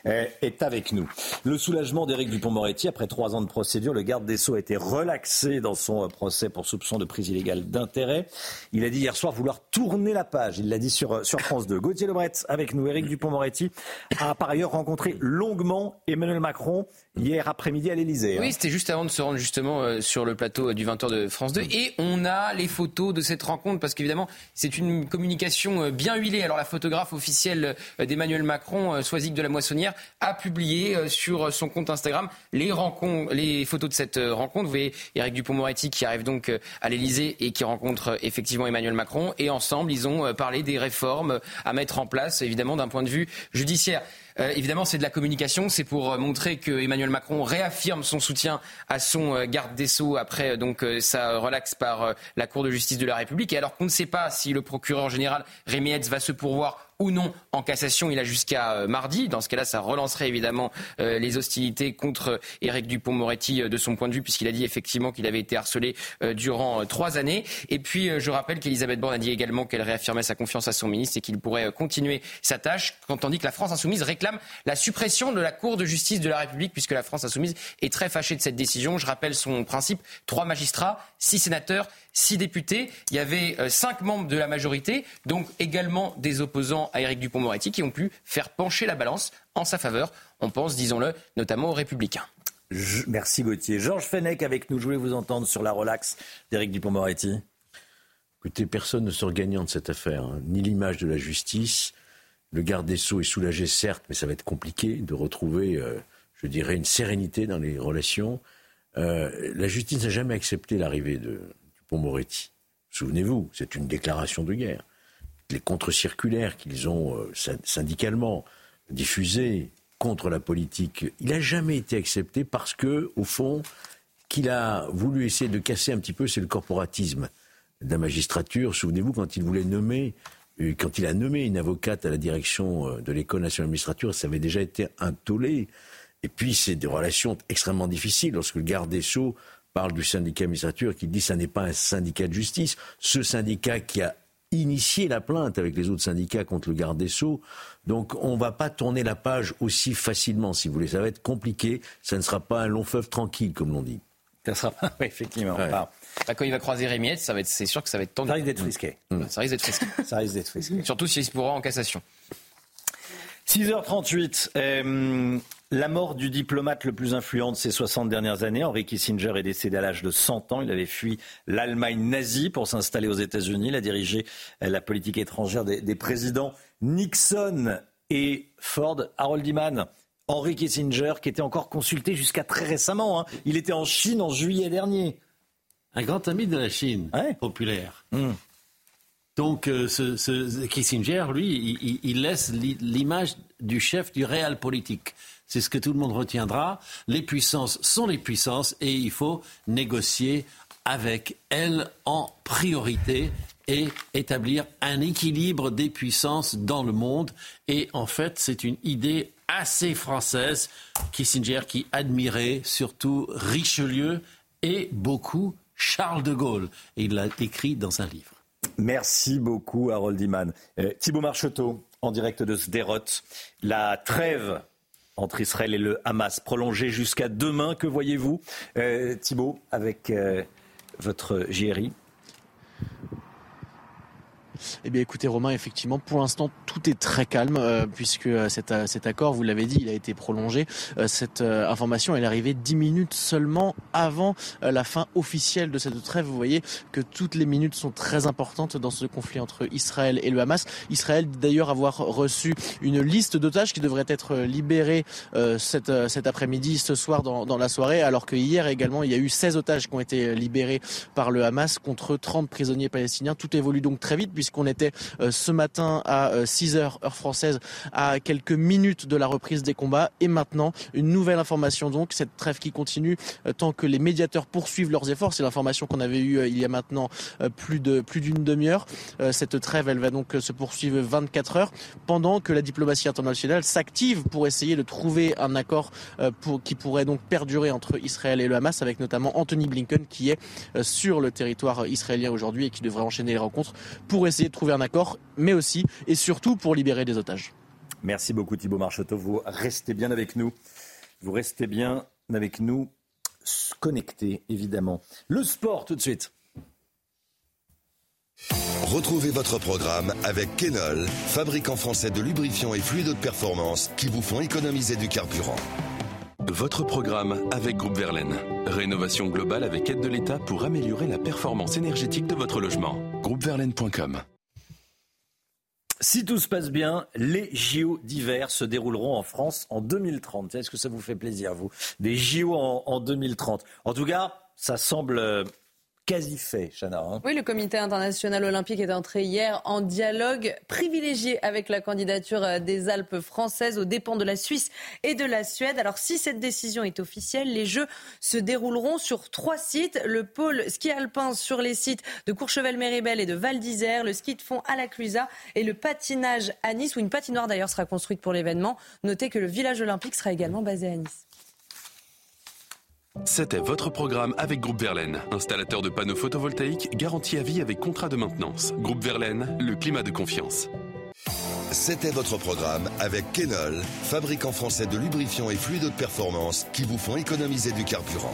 euh, est avec nous. Le soulagement d'Éric Dupont-Moretti après trois ans de procédure. Le garde des Sceaux a été relaxé dans son euh, procès pour soupçon de prise illégale d'intérêt. Il a dit hier soir vouloir tourner la page. Il l'a dit sur, euh, France 2. Gauthier Lebret avec nous. Éric Dupont-Moretti a par ailleurs rencontré longuement Emmanuel Macron hier après-midi à l'Elysée. Hein. Oui, c'était juste avant de se rendre justement sur le plateau du 20h de France 2. Et on a les photos de cette rencontre parce qu'évidemment, c'est une communication euh, bien huilée. Alors la photographe officielle euh, d'Emmanuel Macron, euh, Soisic de la Moissonnière, a publié sur son compte Instagram les, photos de cette rencontre. Vous voyez Eric Dupont-Moretti qui arrive donc à l'Elysée et qui rencontre effectivement Emmanuel Macron. Et ensemble, ils ont parlé des réformes à mettre en place, évidemment d'un point de vue judiciaire. Euh, évidemment, c'est de la communication. C'est pour euh, montrer que Emmanuel Macron réaffirme son soutien à son euh, garde des Sceaux après donc sa relaxe par la Cour de justice de la République. Et alors qu'on ne sait pas si le procureur général Rémy va se pourvoir ou non en cassation. Il a jusqu'à euh, mardi. Dans ce cas-là, ça relancerait évidemment euh, les hostilités contre Éric Dupont-Moretti euh, de son point de vue, puisqu'il a dit effectivement qu'il avait été harcelé durant trois années. Et puis, je rappelle qu'Elisabeth Borne a dit également qu'elle réaffirmait sa confiance à son ministre et qu'il pourrait continuer sa tâche, dit que la France insoumise réclame la suppression de la Cour de justice de la République, puisque la France insoumise est très fâchée de cette décision. Je rappelle son principe trois magistrats, six sénateurs six députés. Il y avait euh, cinq membres de la majorité, donc également des opposants à Éric Dupont-Moretti, qui ont pu faire pencher la balance en sa faveur. On pense, disons-le, notamment aux Républicains. merci Gauthier. Georges Fenech avec nous. Je voulais vous entendre sur la relaxe d'Éric Dupont-Moretti. Écoutez, personne ne sort gagnant de cette affaire, hein. ni l'image de la justice. Le garde des Sceaux est soulagé, certes, mais ça va être compliqué de retrouver, euh, je dirais, une sérénité dans les relations. Euh, la justice n'a jamais accepté l'arrivée de, pour Moretti. Souvenez-vous, c'est une déclaration de guerre. Les contre-circulaires qu'ils ont euh, syndicalement diffusées contre la politique, il n'a jamais été accepté parce que, au fond, qu'il a voulu essayer de casser un petit peu, c'est le corporatisme de la magistrature. Souvenez-vous, quand il voulait nommer, euh, quand il a nommé une avocate à la direction euh, de l'École nationale d'administrature, ça avait déjà été un tollé. Et puis, c'est des relations extrêmement difficiles lorsque le garde des Sceaux parle du syndicat administrature qui dit que ça n'est pas un syndicat de justice. Ce syndicat qui a initié la plainte avec les autres syndicats contre le garde des Sceaux. Donc on ne va pas tourner la page aussi facilement, si vous voulez. Ça va être compliqué. Ça ne sera pas un long fleuve tranquille, comme l'on dit. Ça sera pas, effectivement. Bah, quand il va croiser Rémiette, ça va être, c'est sûr que ça va être tendu. Ça risque d'être risqué. Ça risque d'être risqué. ça risque d'être risqué. Surtout s'il se pourra en cassation. 6h38. Euh, la mort du diplomate le plus influent de ces 60 dernières années, Henry Kissinger, est décédé à l'âge de 100 ans. Il avait fui l'Allemagne nazie pour s'installer aux États-Unis. Il a dirigé euh, la politique étrangère des, présidents Nixon et Ford. Harold Iman, Henry Kissinger, qui était encore consulté jusqu'à très récemment. Hein. Il était en Chine en juillet dernier. Un grand ami de la Chine, populaire. Hmm. Donc, euh, Kissinger, lui, il, laisse l'image du chef du réel politique. C'est ce que tout le monde retiendra. Les puissances sont les puissances et il faut négocier avec elles en priorité et établir un équilibre des puissances dans le monde. Et en fait, c'est une idée assez française. Kissinger qui admirait surtout Richelieu et beaucoup Charles de Gaulle. Et il l'a écrit dans un livre. Merci beaucoup, Harold Iman. Euh, Thibaut Marcheteau, en direct de Sderot. La trêve entre Israël et le Hamas prolongée jusqu'à demain. Que voyez-vous, euh, Thibaut, avec euh, votre JRI eh bien, écoutez, Romain, effectivement, pour l'instant, tout est très calme euh, puisque euh, cet, euh, cet, accord, vous l'avez dit, il a été prolongé. cette information, elle est arrivée dix minutes seulement avant la fin officielle de cette trêve. Vous voyez que toutes les minutes sont très importantes dans ce conflit entre Israël et le Hamas. Israël, d'ailleurs, avoir reçu une liste d'otages qui devraient être libérés cet, cet après-midi, ce soir, dans, dans la soirée, alors que hier également, il y a eu 16 otages qui ont été libérés par le Hamas contre 30 prisonniers palestiniens. Tout évolue donc très vite puisqu'on était ce matin à 6 heures heure française à quelques minutes de la reprise des combats. Et maintenant, une nouvelle information donc, cette trêve qui continue tant que les médiateurs poursuivent leurs efforts. C'est l'information qu'on avait eue il y a maintenant plus de plus d'une demi-heure. Cette trêve, elle va donc se poursuivre 24 heures pendant que la diplomatie internationale s'active pour essayer de trouver un accord pour, qui pourrait donc perdurer entre Israël et le Hamas, avec notamment Anthony Blinken qui est sur le territoire israélien aujourd'hui et qui devrait enchaîner les rencontres pour essayer de trouver un accord, mais aussi et surtout pour libérer des otages. Merci beaucoup Thibault Marcheteau. Vous restez bien avec nous. Vous restez bien avec nous, connectés évidemment. Le sport tout de suite. Retrouvez votre programme avec Kenol, fabricant français de lubrifiants et fluides de performance qui vous font économiser du carburant. Votre programme avec Groupe Verlaine. Rénovation globale avec aide de l'État pour améliorer la performance énergétique de votre logement. Groupeverlaine.com si tout se passe bien, les JO d'hiver se dérouleront en France en 2030. Est-ce que ça vous fait plaisir, vous? Des JO en, en 2030. En tout cas, ça semble euh, quasi fait, Chana. Hein. oui, le comité international olympique est entré hier en dialogue privilégié avec la candidature euh, des Alpes françaises aux dépens de la Suisse et de la Suède. Alors si cette décision est officielle, les Jeux se dérouleront sur trois sites. Le pôle ski alpin sur les sites de Courchevel-Méribel et de Val d'Isère, le ski de fond à la Clusa et le patinage à Nice, où une patinoire d'ailleurs sera construite pour l'événement. Notez que le village olympique sera également basé à Nice. C'était votre programme avec Groupe Verlaine, installateur de panneaux photovoltaïques garantie à vie avec contrat de maintenance. Groupe Verlaine, le climat de confiance. C'était votre programme avec Kenol, fabricant français de lubrifiants et fluides de performance qui vous font économiser du carburant.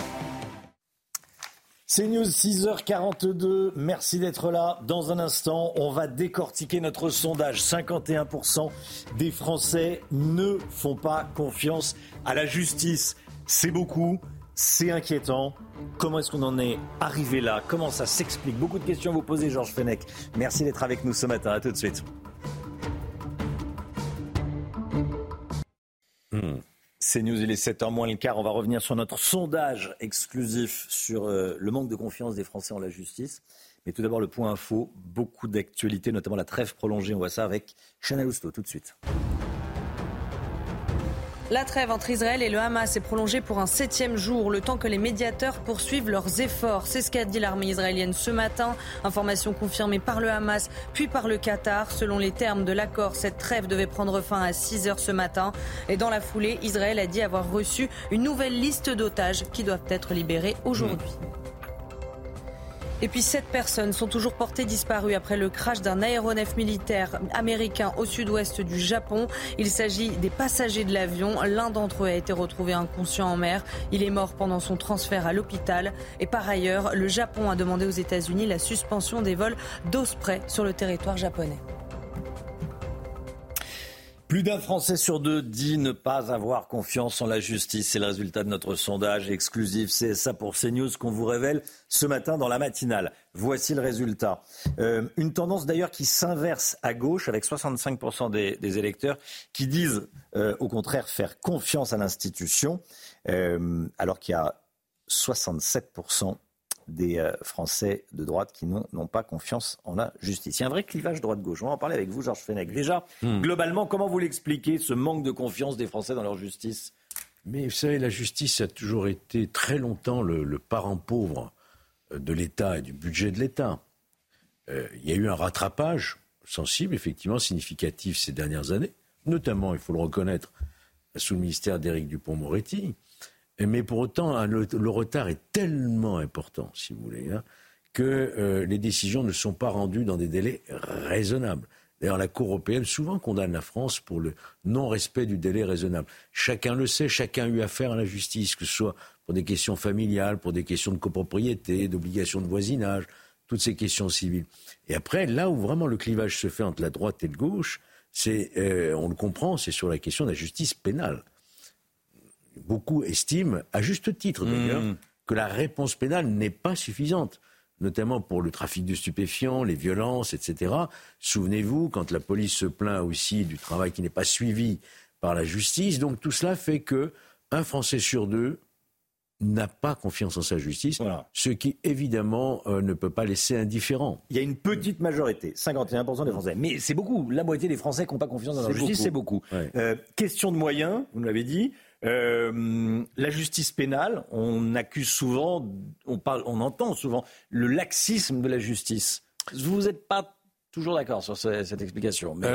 C'est News 6h42. Merci d'être là. Dans un instant, on va décortiquer notre sondage. 51% des Français ne font pas confiance à la justice. C'est beaucoup. C'est inquiétant. Comment est-ce qu'on en est arrivé là? Comment ça s'explique? Beaucoup de questions à vous poser, Georges Fenech. Merci d'être avec nous ce matin. À tout de suite. Hmm. C'est News, il est 7h moins le quart. On va revenir sur notre sondage exclusif sur euh, le manque de confiance des Français en la justice. Mais tout d'abord, le point info. Beaucoup d'actualités, notamment la trêve prolongée. On voit ça avec Chanel Housteau tout de suite. La trêve entre Israël et le Hamas est prolongée pour un septième jour, le temps que les médiateurs poursuivent leurs efforts. C'est ce qu'a dit l'armée israélienne ce matin. Information confirmée par le Hamas, puis par le Qatar. Selon les termes de l'accord, cette trêve devait prendre fin à 6 heures ce matin. Et dans la foulée, Israël a dit avoir reçu une nouvelle liste d'otages qui doivent être libérés aujourd'hui. Et puis sept personnes sont toujours portées disparues après le crash d'un aéronef militaire américain au sud-ouest du Japon. Il s'agit des passagers de l'avion. L'un d'entre eux a été retrouvé inconscient en mer. Il est mort pendant son transfert à l'hôpital. Et par ailleurs, le Japon a demandé aux États-Unis la suspension des vols d'Osprey sur le territoire japonais. Plus d'un Français sur deux dit ne pas avoir confiance en la justice. C'est le résultat de notre sondage exclusif CSA pour CNews qu'on vous révèle ce matin dans la matinale. Voici le résultat. Euh, une tendance d'ailleurs qui s'inverse à gauche avec 65% des, électeurs qui disent euh, au contraire faire confiance à l'institution euh, alors qu'il y a 67% des euh, Français de droite qui n'ont pas confiance en la justice. Il y a un vrai clivage droite-gauche. On va en parler avec vous, Georges Fenech. Déjà, hmm. globalement, comment vous l'expliquez, ce manque de confiance des Français dans leur justice? Mais vous savez, la justice a toujours été très longtemps le, parent pauvre euh, de l'État et du budget de l'État. Euh, il y a eu un rattrapage sensible, effectivement significatif ces dernières années, notamment, il faut le reconnaître, sous le ministère d'Éric Dupont-Moretti. Mais pour autant, hein, le, retard est tellement important, si vous voulez, hein, que euh, les décisions ne sont pas rendues dans des délais raisonnables. D'ailleurs, la Cour européenne souvent condamne la France pour le non-respect du délai raisonnable. Chacun le sait, chacun a eu affaire à la justice, que ce soit pour des questions familiales, pour des questions de copropriété, d'obligation de voisinage, toutes ces questions civiles. Et après, là où vraiment le clivage se fait entre la droite et la gauche, c'est, euh, on le comprend, c'est sur la question de la justice pénale beaucoup estiment, à juste titre d'ailleurs, hmm. que la réponse pénale n'est pas suffisante notamment pour le trafic de stupéfiants, les violences, etc. Souvenez-vous, quand la police se plaint aussi du travail qui n'est pas suivi par la justice, donc tout cela fait que un Français sur deux n'a pas confiance en sa justice, ce qui évidemment euh, ne peut pas laisser indifférent. Il y a une petite majorité, 51% des Français. Mais c'est beaucoup. La moitié des Français qui n'ont pas confiance dans la justice, c'est beaucoup. Euh, question de moyens, vous nous l'avez dit. Euh, la justice pénale, on accuse souvent, on, parle, on entend souvent le laxisme de la justice. Vous n'êtes pas toujours d'accord sur cette, explication, mais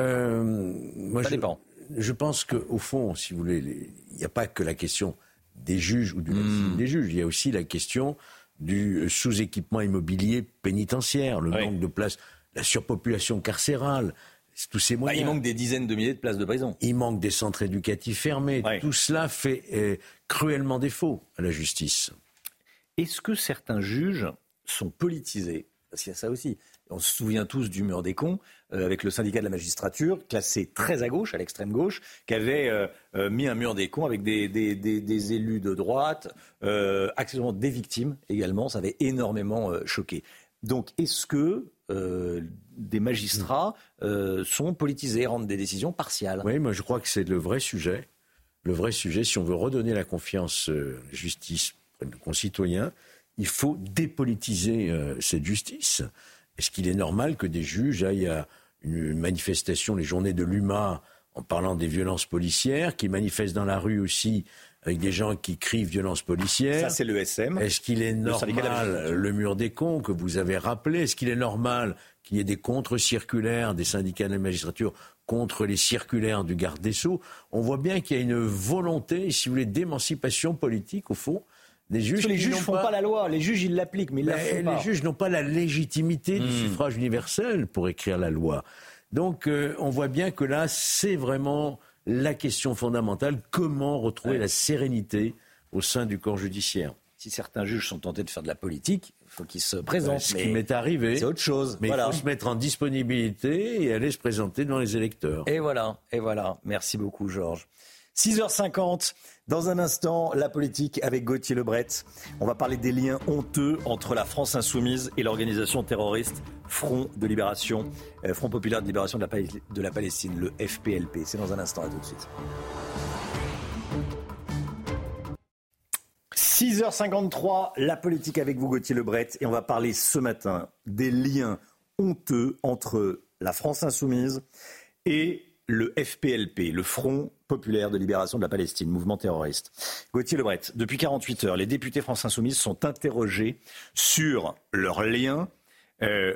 moi, ça dépend. Je pense qu'au fond, si vous voulez, il n'y a pas que la question des juges ou du mmh. des juges. Il y a aussi la question du sous-équipement immobilier pénitentiaire, le manque de places, la surpopulation carcérale, tous ces moyens. il manque des dizaines de milliers de places de prison. Il manque des centres éducatifs fermés. Tout cela fait euh, cruellement défaut à la justice. Est-ce que certains juges sont politisés? Parce qu'il y a ça aussi. On se souvient tous du mur des cons, euh, avec le syndicat de la magistrature, classé très à gauche, à l'extrême gauche, qui avait euh, euh, mis un mur des cons avec des, des, élus de droite, accessoirement des victimes également. Ça avait énormément choqué. Donc, est-ce que des magistrats sont politisés, rendent des décisions partiales Oui, moi je crois que c'est le vrai sujet. Le vrai sujet, si on veut redonner la confiance à la justice de nos concitoyens, il faut dépolitiser cette justice. Est-ce qu'il est normal que des juges aillent à une manifestation, les journées de l'UMA, en parlant des violences policières, qui manifestent dans la rue aussi avec des gens qui crient violences policières? Ça, c'est le SM. Est-ce qu'il est normal, le, mur des cons que vous avez rappelé, est-ce qu'il est normal qu'il y ait des contre-circulaires des syndicats de la magistrature contre les circulaires du garde des Sceaux On voit bien qu'il y a une volonté, si vous voulez, d'émancipation politique, au fond, les juges, les juges ne font pas... la loi, les juges ils l'appliquent, mais ils la font pas. Les juges n'ont pas la légitimité du hmm. suffrage universel pour écrire la loi. Donc euh, on voit bien que là, c'est vraiment la question fondamentale comment retrouver la sérénité au sein du corps judiciaire? Si certains juges sont tentés de faire de la politique, faut qu'ils se présentent. ce qui m'est arrivé. C'est autre chose. Mais il faut se mettre en disponibilité et aller se présenter devant les électeurs. Et voilà, et voilà. Merci beaucoup, Georges. 6h50. Dans un instant, la politique avec Gauthier Lebret. On va parler des liens honteux entre la France insoumise et l'organisation terroriste Front de Libération, euh, Front Populaire de Libération de la Palestine, le FPLP. C'est dans un instant, à tout de suite. 6h53, la politique avec vous, Gauthier Lebret. Et on va parler ce matin des liens honteux entre la France insoumise et le FPLP, le Front populaire de libération de la Palestine, mouvement terroriste. Gauthier Lebret, depuis 48 heures, les députés France Insoumise sont interrogés sur leur lien euh,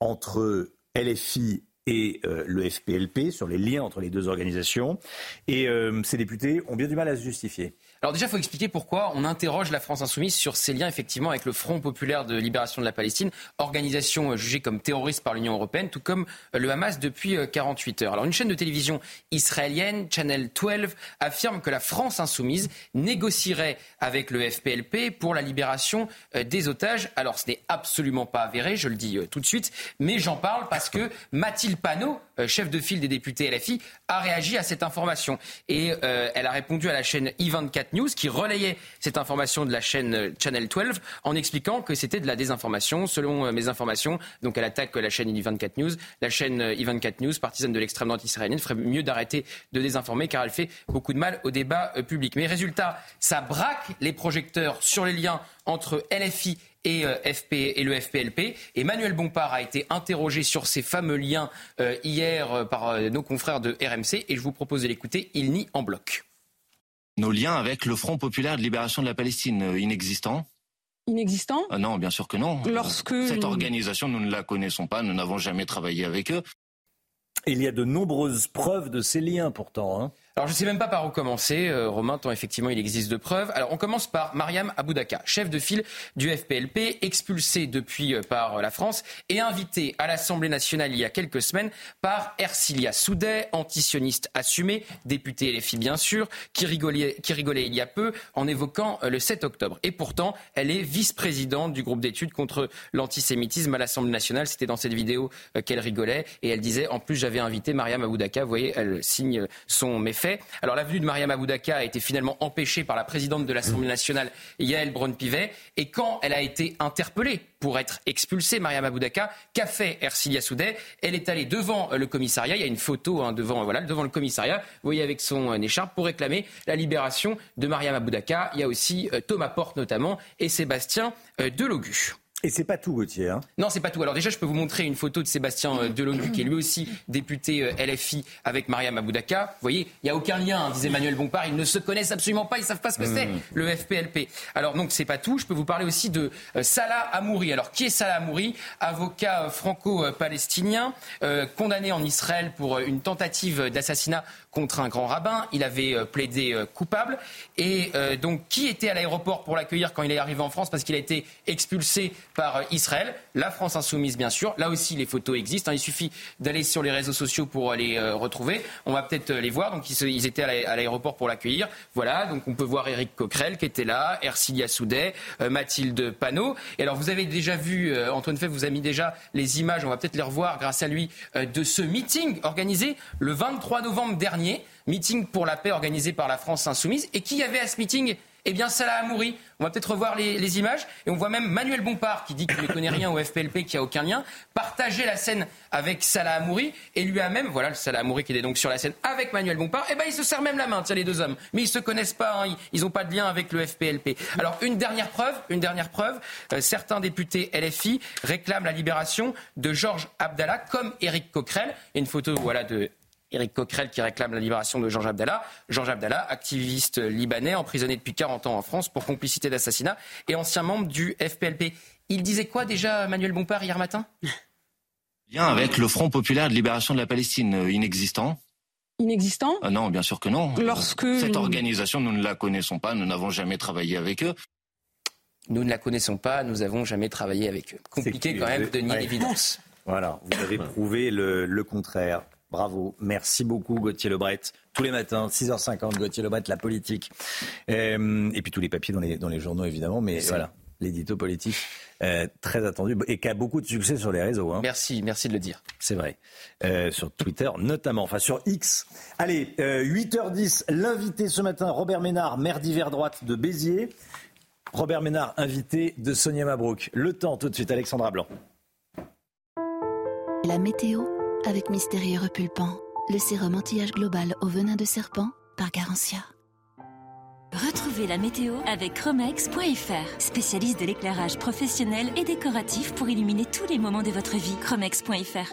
entre LFI et euh, le FPLP, sur les liens entre les deux organisations. Et euh, ces députés ont bien du mal à se justifier. Alors déjà, il faut expliquer pourquoi on interroge la France insoumise sur ses liens effectivement avec le Front populaire de libération de la Palestine, organisation euh, jugée comme terroriste par l'Union européenne, tout comme euh, le Hamas depuis 48 euh, heures. Alors une chaîne de télévision israélienne, Channel 12, affirme que la France insoumise négocierait avec le FPLP pour la libération des otages. Alors ce n'est absolument pas avéré, je le dis tout de suite, mais j'en parle parce que Mathilde Panot, chef de file des députés LFI, a réagi à cette information et elle a répondu à la chaîne I24 News qui relayait cette information de la chaîne euh, Channel 12 en expliquant que c'était de la désinformation. Selon euh, mes informations, donc elle attaque la chaîne I24 News. La chaîne euh, I24 News, partisane de l'extrême droite israélienne, ferait mieux d'arrêter de désinformer car elle fait beaucoup de mal au débat public. Mais résultat, ça braque les projecteurs sur les liens entre LFI et, FP, et le FPLP. Emmanuel Bompard a été interrogé sur ces fameux liens hier par nos confrères de RMC et je vous propose de l'écouter. Il nie en bloc nos liens avec le Front populaire de libération de la Palestine euh, inexistant Inexistant euh, Non, bien sûr que non. Lorsque cette organisation, nous ne la connaissons pas, nous n'avons jamais travaillé avec eux. Il y a de nombreuses preuves de ces liens pourtant. Hein. Alors je ne sais même pas par où commencer, euh, Romain, tant effectivement il existe de preuves. Alors on commence par Mariam Aboudaka, chef de file du FPLP, expulsé depuis euh, par la France et invité à l'Assemblée nationale il y a quelques semaines par Ercilia Soudet, antisioniste assumé, député LFI bien sûr, qui rigolait, qui rigolait il y a peu en évoquant euh, le 7 octobre. Et pourtant, elle est vice-présidente du groupe d'études contre l'antisémitisme à l'Assemblée nationale. C'était dans cette vidéo qu'elle rigolait et elle disait en plus j'avais invité Mariam Aboudaka, vous voyez, elle signe son méfait Alors la venue de Mariam Aboudaka a été finalement empêchée par la présidente de l'Assemblée nationale, Yael Braun-Pivet. Et quand elle a été interpellée pour être expulsée, Mariam Aboudaka, qu'a fait Ercilia Soudet Elle est allée devant le commissariat. Il y a une photo hein, devant, voilà, devant le commissariat. Vous voyez avec son euh, écharpe pour réclamer la libération de Mariam Aboudaka. Il y a aussi euh, Thomas Porte notamment et Sébastien euh, Delogu. Et c'est pas tout, Gauthier. Hein non, c'est pas tout. Alors déjà, je peux vous montrer une photo de Sébastien euh, Delogu, qui est lui aussi député euh, LFI avec Mariam Aboudaka. Vous voyez, il n'y a aucun lien, hein, disait Emmanuel Bompard. Ils ne se connaissent absolument pas, ils savent pas ce que c'est, mmh. le FPLP. Alors donc, c'est pas tout. Je peux vous parler aussi de euh, Salah Amouri. Alors, qui est Salah Amouri Avocat franco-palestinien, condamné en Israël pour une tentative d'assassinat contre un grand rabbin. Il avait plaidé coupable. Et donc, qui était à l'aéroport pour l'accueillir quand il est arrivé en France? Parce qu'il a été expulsé par euh, Israël, la France insoumise bien sûr. Là aussi, les photos existent. Hein. Il suffit d'aller sur les réseaux sociaux pour les euh, retrouver. On va peut-être euh, les voir. Donc ils, étaient à l'aéroport pour l'accueillir. Voilà. Donc on peut voir Eric Coquerel qui était là, Ercilia Soudet, Mathilde Panot. Et alors vous avez déjà vu, Antoine Fèvre vous a mis déjà les images. On va peut-être les revoir grâce à lui de ce meeting organisé le 23 novembre dernier. Meeting pour la paix organisé par la France insoumise. Et qui avait à ce meeting eh bien, Salah Amouri. On va peut-être revoir les, images. Et on voit même Manuel Bompard, qui dit qu'il ne connaît rien au FPLP, qui a aucun lien, partager la scène avec Salah Amouri. Et lui a même, voilà, Salah Amouri qui est donc sur la scène avec Manuel Bompard, eh ben, ils se serrent même la main, tiens, les deux hommes. Mais ils se connaissent pas, hein. ils n'ont pas de lien avec le FPLP. Alors, une dernière preuve, une dernière preuve, euh, certains députés LFI réclament la libération de Georges Abdallah, comme Éric Coquerel. Et une photo, voilà, de Éric Coquerel qui réclame la libération de Georges Abdallah. Georges Abdallah, activiste libanais, emprisonné depuis 40 ans en France pour complicité d'assassinat et ancien membre du FPLP. Il disait quoi déjà, Manuel Bompard, hier matin? Bien avec le Front populaire de libération de la Palestine, euh, inexistant? Inexistant? Ah Non, bien sûr que non. Lorsque Cette organisation, nous ne la connaissons pas, nous n'avons jamais travaillé avec eux. Nous ne la connaissons pas, nous n'avons jamais travaillé avec eux. Compliqué quand même de nier l'évidence. Voilà, vous avez prouvé le contraire. Bravo. Merci beaucoup, Gauthier Lebret. Tous les matins, 6h50, Gauthier Lebret, la politique. Euh, et puis tous les papiers dans les, dans les journaux, évidemment. Mais voilà, l'édito politique, euh, très attendu et qui a beaucoup de succès sur les réseaux. Hein. Merci, merci de le dire. C'est vrai. Euh, sur Twitter notamment, enfin sur X. Allez, 8h10, l'invité ce matin, Robert Ménard, maire d'hiver droite de Béziers. Robert Ménard, invité de Sonia Mabrouk. Le temps tout de suite, Alexandra Blanc. La météo avec Mystérieux Repulpant, le sérum anti-âge global au venin de serpent par Garantia. Retrouvez la météo avec Chromex.fr, spécialiste de l'éclairage professionnel et décoratif pour illuminer tous les moments de votre vie. Chromex.fr.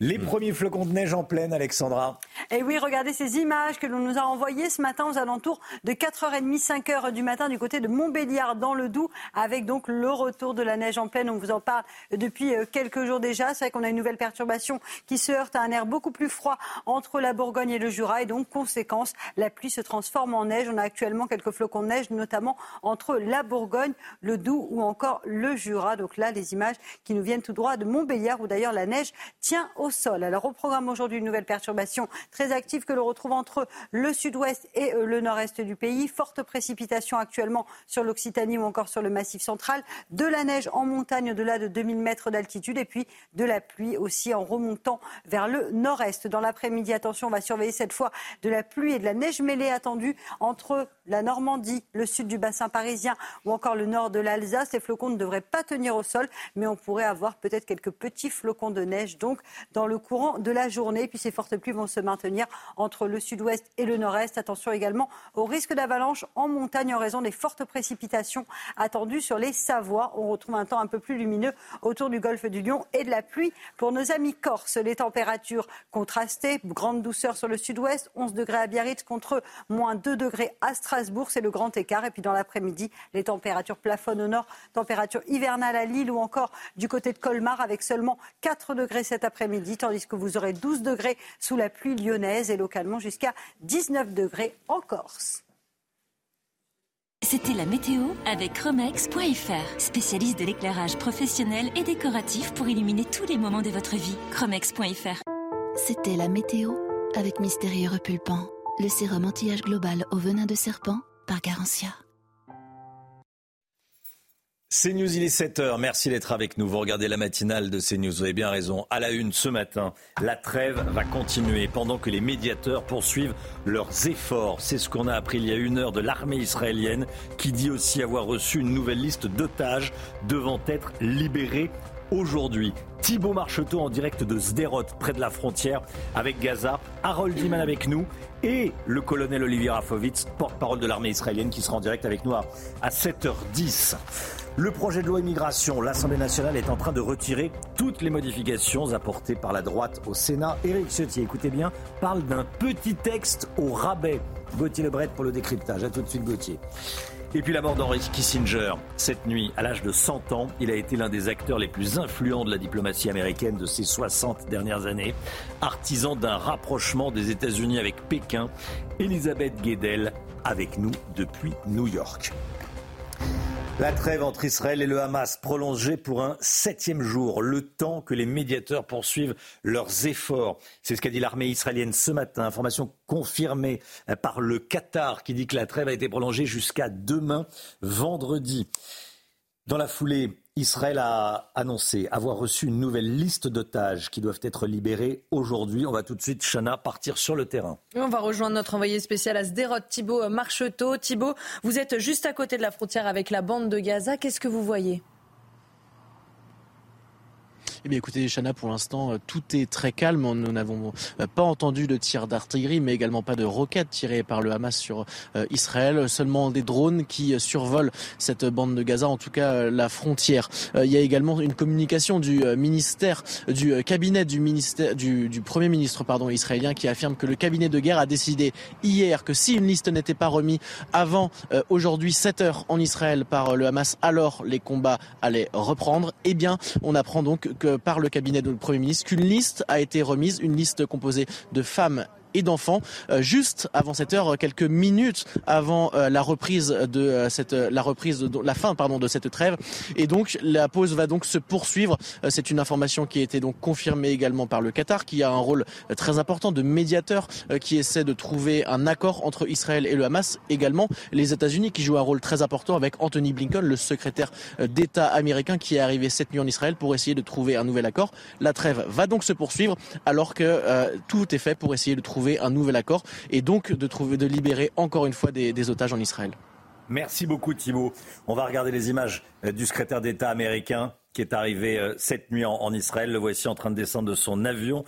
Les premiers flocons de neige en pleine, Alexandra. Et oui, regardez ces images que l'on nous a envoyées ce matin aux alentours de 4h30, 5h du matin du côté de Montbéliard dans le Doubs, avec donc le retour de la neige en pleine. On vous en parle depuis euh, quelques jours déjà. C'est vrai qu'on a une nouvelle perturbation qui se heurte à un air beaucoup plus froid entre la Bourgogne et le Jura. Et donc, conséquence, la pluie se transforme en neige. On a actuellement quelques flocons de neige, notamment entre la Bourgogne, le Doubs ou encore le Jura. Donc là, les images qui nous viennent tout droit de Montbéliard, où d'ailleurs la neige tient au sol. Alors au programme aujourd'hui, une nouvelle perturbation très active que l'on retrouve entre le sud-ouest et euh, le nord-est du pays. Forte précipitation actuellement sur l'Occitanie ou encore sur le massif central. De la neige en montagne au-delà de 2000 mètres d'altitude et puis de la pluie aussi en remontant vers le nord-est. Dans l'après-midi, attention, on va surveiller cette fois de la pluie et de la neige mêlée attendue entre la Normandie, le sud du bassin parisien ou encore le nord de l'Alsace. Les flocons ne devraient pas tenir au sol, mais on pourrait avoir peut-être quelques petits flocons de neige donc dans le courant de la journée. Puis ces fortes pluies vont se maintenir entre le sud-ouest et le nord-est. Attention également au risque d'avalanche en montagne en raison des fortes précipitations attendues sur les Savoies. On retrouve un temps un peu plus lumineux autour du golfe du Lion et de la pluie pour nos amis corses. Les températures contrastées, grande douceur sur le sud-ouest, 11 degrés à Biarritz contre moins 2 degrés à Strasbourg. C'est le grand écart. Et puis dans l'après-midi, les températures plafonnent au nord, température hivernale à Lille ou encore du côté de Colmar avec seulement 4 degrés cet après-midi, tandis que vous aurez 12 degrés sous la pluie lyonnaise et localement jusqu'à 19 degrés en Corse. C'était la météo avec Chromex.fr, spécialiste de l'éclairage professionnel et décoratif pour illuminer tous les moments de votre vie. Chromex.fr. C'était la météo avec Mystérieux Repulpant, le sérum anti-âge global au venin de serpent par Garantia. CNews, il est 7h. Merci d'être avec nous. Vous regardez la matinale de CNews. Vous avez bien raison. À la une ce matin, la trêve va continuer pendant que les médiateurs poursuivent leurs efforts. C'est ce qu'on a appris il y a une heure de l'armée israélienne qui dit aussi avoir reçu une nouvelle liste d'otages devant être libérés aujourd'hui. Thibaut Marcheteau en direct de Sderot, près de la frontière avec Gaza. Harold Diman avec nous et le colonel Olivier Rafovitz, porte-parole de l'armée israélienne, qui sera en direct avec nous à 7h10. Le projet de loi immigration, l'Assemblée nationale est en train de retirer toutes les modifications apportées par la droite au Sénat. Éric Ciotti, écoutez bien, parle d'un petit texte au rabais. Gauthier Lebret pour le décryptage. A tout de suite Gauthier. Et puis la mort d'Henry Kissinger. Cette nuit, à l'âge de 100 ans, il a été l'un des acteurs les plus influents de la diplomatie américaine de ces 60 dernières années. Artisan d'un rapprochement des États-Unis avec Pékin, Elisabeth Guedel avec nous depuis New York. La trêve entre Israël et le Hamas prolongée pour un septième jour, le temps que les médiateurs poursuivent leurs efforts. C'est ce qu'a dit l'armée israélienne ce matin. Information confirmée par le Qatar qui dit que la trêve a été prolongée jusqu'à demain, vendredi. Dans la foulée, Israël a annoncé avoir reçu une nouvelle liste d'otages qui doivent être libérés aujourd'hui. On va tout de suite, Chana, partir sur le terrain. On va rejoindre notre envoyé spécial à Sderot, Thibault Marcheteau. Thibault, vous êtes juste à côté de la frontière avec la bande de Gaza. Qu'est-ce que vous voyez? Eh bien, écoutez, Chana, pour l'instant, euh, tout est très calme. Nous n'avons euh, pas entendu de tirs d'artillerie, mais également pas de roquettes tirées par le Hamas sur euh, Israël. Seulement des drones qui survolent cette bande de Gaza, en tout cas la frontière. Il y a également une communication du ministère, du cabinet du ministère, du, premier ministre, pardon, israélien, qui affirme que le cabinet de guerre a décidé hier que si une liste n'était pas remise avant aujourd'hui 7 heures en Israël par le Hamas, alors les combats allaient reprendre. Eh bien, on apprend donc que par le cabinet de Premier ministre qu'une liste a été remise, une liste composée de femmes et d'enfants. Euh, juste avant cette heure, quelques minutes avant euh, la reprise de euh, cette la reprise de, la fin pardon de cette trêve et donc la pause va donc se poursuivre. C'est une information qui a été donc confirmée également par le Qatar qui a un rôle très important de médiateur qui essaie de trouver un accord entre Israël et le Hamas. Également les États-Unis qui jouent un rôle très important avec Anthony Blinken, le secrétaire d'État américain qui est arrivé cette nuit en Israël pour essayer de trouver un nouvel accord. La trêve va donc se poursuivre alors que tout est fait pour essayer de trouver un nouvel accord et donc de trouver, de libérer encore une fois des, otages en Israël. Merci beaucoup Thibault. On va regarder les images euh, du secrétaire d'État américain qui est arrivé euh, cette nuit en, Israël. Le voici en train de descendre de son avion,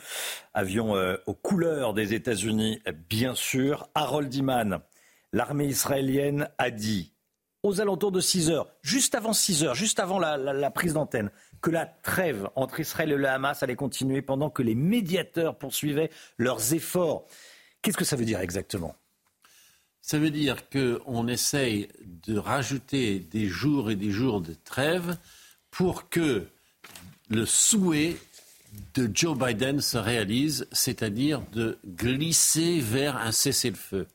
avion euh, aux couleurs des États-Unis, bien sûr. Harold Iman, l'armée israélienne a dit aux alentours de 6 heures, juste avant 6 heures, juste avant la prise d'antenne, que la trêve entre Israël et le Hamas allait continuer pendant que les médiateurs poursuivaient leurs efforts. Qu'est-ce que ça veut dire exactement? Ça veut dire qu'on essaye de rajouter des jours et des jours de trêve pour que le souhait de Joe Biden se réalise, c'est-à-dire de glisser vers un cessez-le-feu.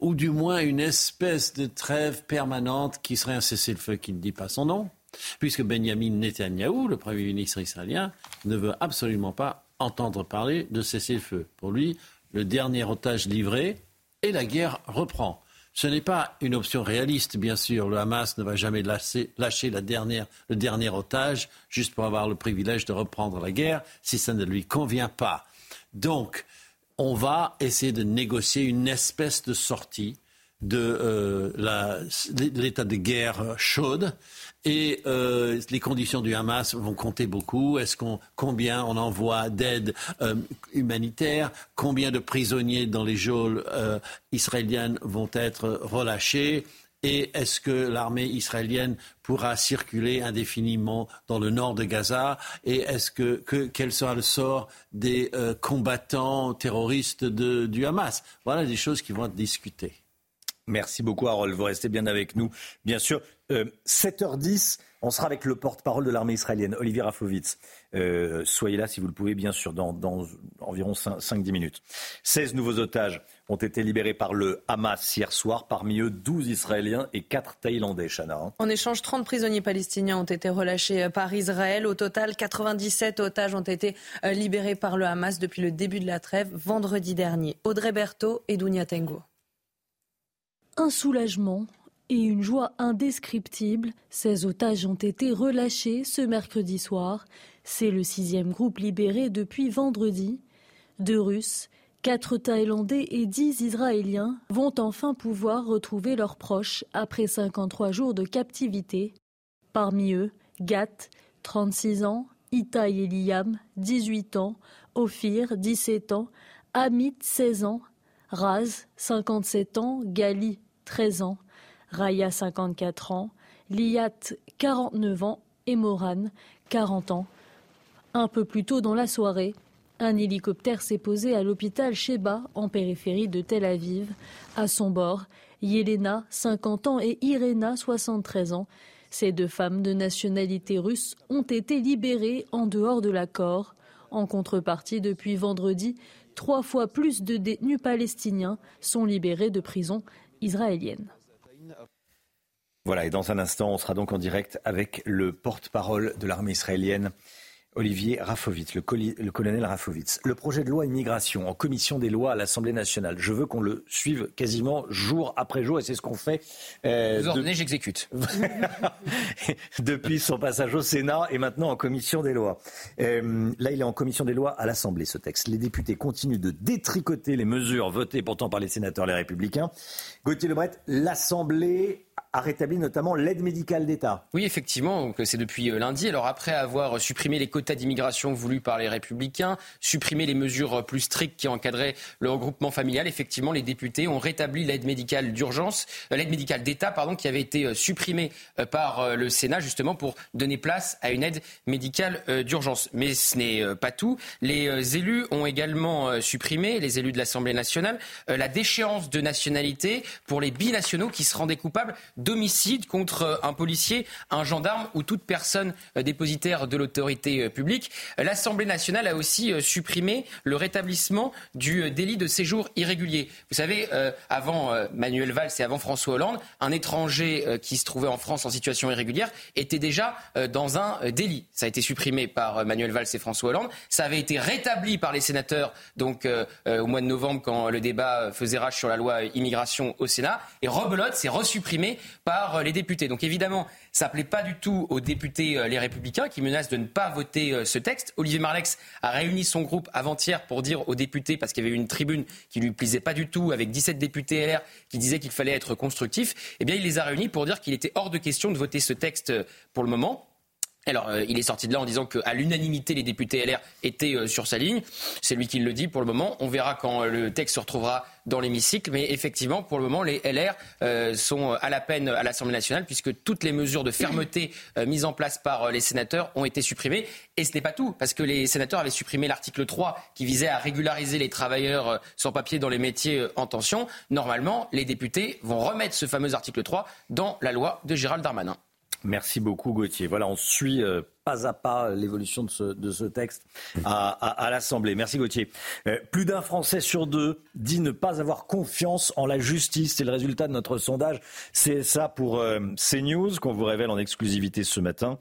Ou du moins une espèce de trêve permanente qui serait un cessez-le-feu qui ne dit pas son nom, puisque Benjamin Netanyahou, le Premier ministre israélien, ne veut absolument pas entendre parler de cessez-le-feu. Pour lui, le dernier otage livré et la guerre reprend. Ce n'est pas une option réaliste, bien sûr. Le Hamas ne va jamais lâcher, le dernier otage juste pour avoir le privilège de reprendre la guerre si ça ne lui convient pas. Donc, on va essayer de négocier une espèce de sortie de euh, l'état de guerre chaude. Et euh, les conditions du Hamas vont compter beaucoup. Est-ce qu'on combien on envoie d'aide euh, humanitaire? Combien de prisonniers dans les geôles israéliennes vont être relâchés? Et est-ce que l'armée israélienne pourra circuler indéfiniment dans le nord de Gaza? Et est-ce que, quel sera le sort des combattants terroristes de, du Hamas? Voilà des choses qui vont être discutées. Merci beaucoup, Harold. Vous restez bien avec nous. Bien sûr, 7h10, euh, on sera avec le porte-parole de l'armée israélienne, Olivier Rafovitz. Euh, soyez là si vous le pouvez, bien sûr, dans, environ 5-10 minutes. 16 nouveaux otages ont été libérés par le Hamas hier soir, parmi eux 12 Israéliens et 4 Thaïlandais, Chana. Hein. En échange, 30 prisonniers palestiniens ont été relâchés par Israël. Au total, 97 otages ont été euh, libérés par le Hamas depuis le début de la trêve vendredi dernier. Audrey Berthaud et Dounia Tengo. Un soulagement et une joie indescriptible. Ces otages ont été relâchés ce mercredi soir. C'est le sixième groupe libéré depuis vendredi. Deux Russes, quatre Thaïlandais et dix Israéliens vont enfin pouvoir retrouver leurs proches après 53 jours de captivité. Parmi eux, Gat, 36 ans, Itaï et Liam, 18 ans, Ophir, 17 ans, Amit, 16 ans, Raz, 57 ans, Gali, 13 ans, Raya, 54 ans, Liat, 49 ans et Moran, 40 ans. Un peu plus tôt dans la soirée, un hélicoptère s'est posé à l'hôpital Sheba, en périphérie de Tel Aviv. À son bord, Yelena, 50 ans, et Irena, 73 ans. Ces deux femmes de nationalité russe ont été libérées en dehors de l'accord. En contrepartie, depuis vendredi, trois fois plus de détenus palestiniens sont libérés de prisons Voilà, et dans un instant, on sera donc en direct avec le porte-parole de l'armée israélienne, Olivier Rafovitz, le, colonel Rafovitz. Le projet de loi immigration en commission des lois à l'Assemblée nationale. Je veux qu'on le suive quasiment jour après jour et c'est ce qu'on fait. Euh, Vous ordonnez, j'exécute. Depuis son passage au Sénat et maintenant en commission des lois. Euh, là, il est en commission des lois à l'Assemblée, ce texte. Les députés continuent de détricoter les mesures votées pourtant par les sénateurs les républicains. Gauthier Lebret, l'Assemblée a rétabli notamment l'aide médicale d'État. Oui, effectivement, c'est depuis euh, lundi. Alors après avoir supprimé les quotas d'immigration voulus par les républicains, supprimé les mesures plus strictes qui encadraient le regroupement familial, effectivement, les députés ont rétabli l'aide médicale d'urgence, euh, l'aide médicale d'État, pardon, qui avait été euh, supprimée par le Sénat justement pour donner place à une aide médicale d'urgence. Mais ce n'est pas tout. Les élus ont également supprimé, les élus de l'Assemblée nationale, la déchéance de nationalité pour les binationaux qui se rendaient coupables d'homicide contre un policier, un gendarme ou toute personne euh, dépositaire de l'autorité euh, publique. L'Assemblée nationale a aussi euh, supprimé le rétablissement du délit de séjour irrégulier. Vous savez, avant Manuel Valls et avant François Hollande, un étranger qui se trouvait en France en situation irrégulière était déjà dans un délit. Ça a été supprimé par Manuel Valls et François Hollande. Ça avait été rétabli par les sénateurs donc au mois de novembre quand le débat faisait rage sur la loi immigration au Sénat. Et rebelote s'est par euh, les députés. Donc évidemment, ça ne plaît pas du tout aux députés euh, les républicains qui menacent de ne pas voter euh, ce texte. Olivier Marlex a réuni son groupe avant-hier pour dire aux députés, parce qu'il y avait une tribune qui lui plaisait pas du tout, avec 17 députés LR qui disaient qu'il fallait être constructif, eh bien il les a réunis pour dire qu'il était hors de question de voter ce texte pour le moment. Alors, euh, il est sorti de là en disant qu'à l'unanimité, les députés LR étaient euh, sur sa ligne. C'est lui qui le dit pour le moment. On verra quand euh, le texte se retrouvera dans l'hémicycle. Mais effectivement, pour le moment, les LR sont à la peine à l'Assemblée nationale puisque toutes les mesures de fermeté mises en place par les sénateurs ont été supprimées. Et ce n'est pas tout, parce que les sénateurs avaient supprimé l'article 3 qui visait à régulariser les travailleurs sans papier dans les métiers en tension. Normalement, les députés vont remettre ce fameux article 3 dans la loi de Gérald Darmanin. Merci beaucoup Gauthier. Voilà, on suit euh, pas à pas l'évolution de ce, texte à, l'Assemblée. Merci Gauthier. Euh, plus d'un Français sur deux dit ne pas avoir confiance en la justice. C'est le résultat de notre sondage. C'est ça pour euh, CNews qu'on vous révèle en exclusivité ce matin.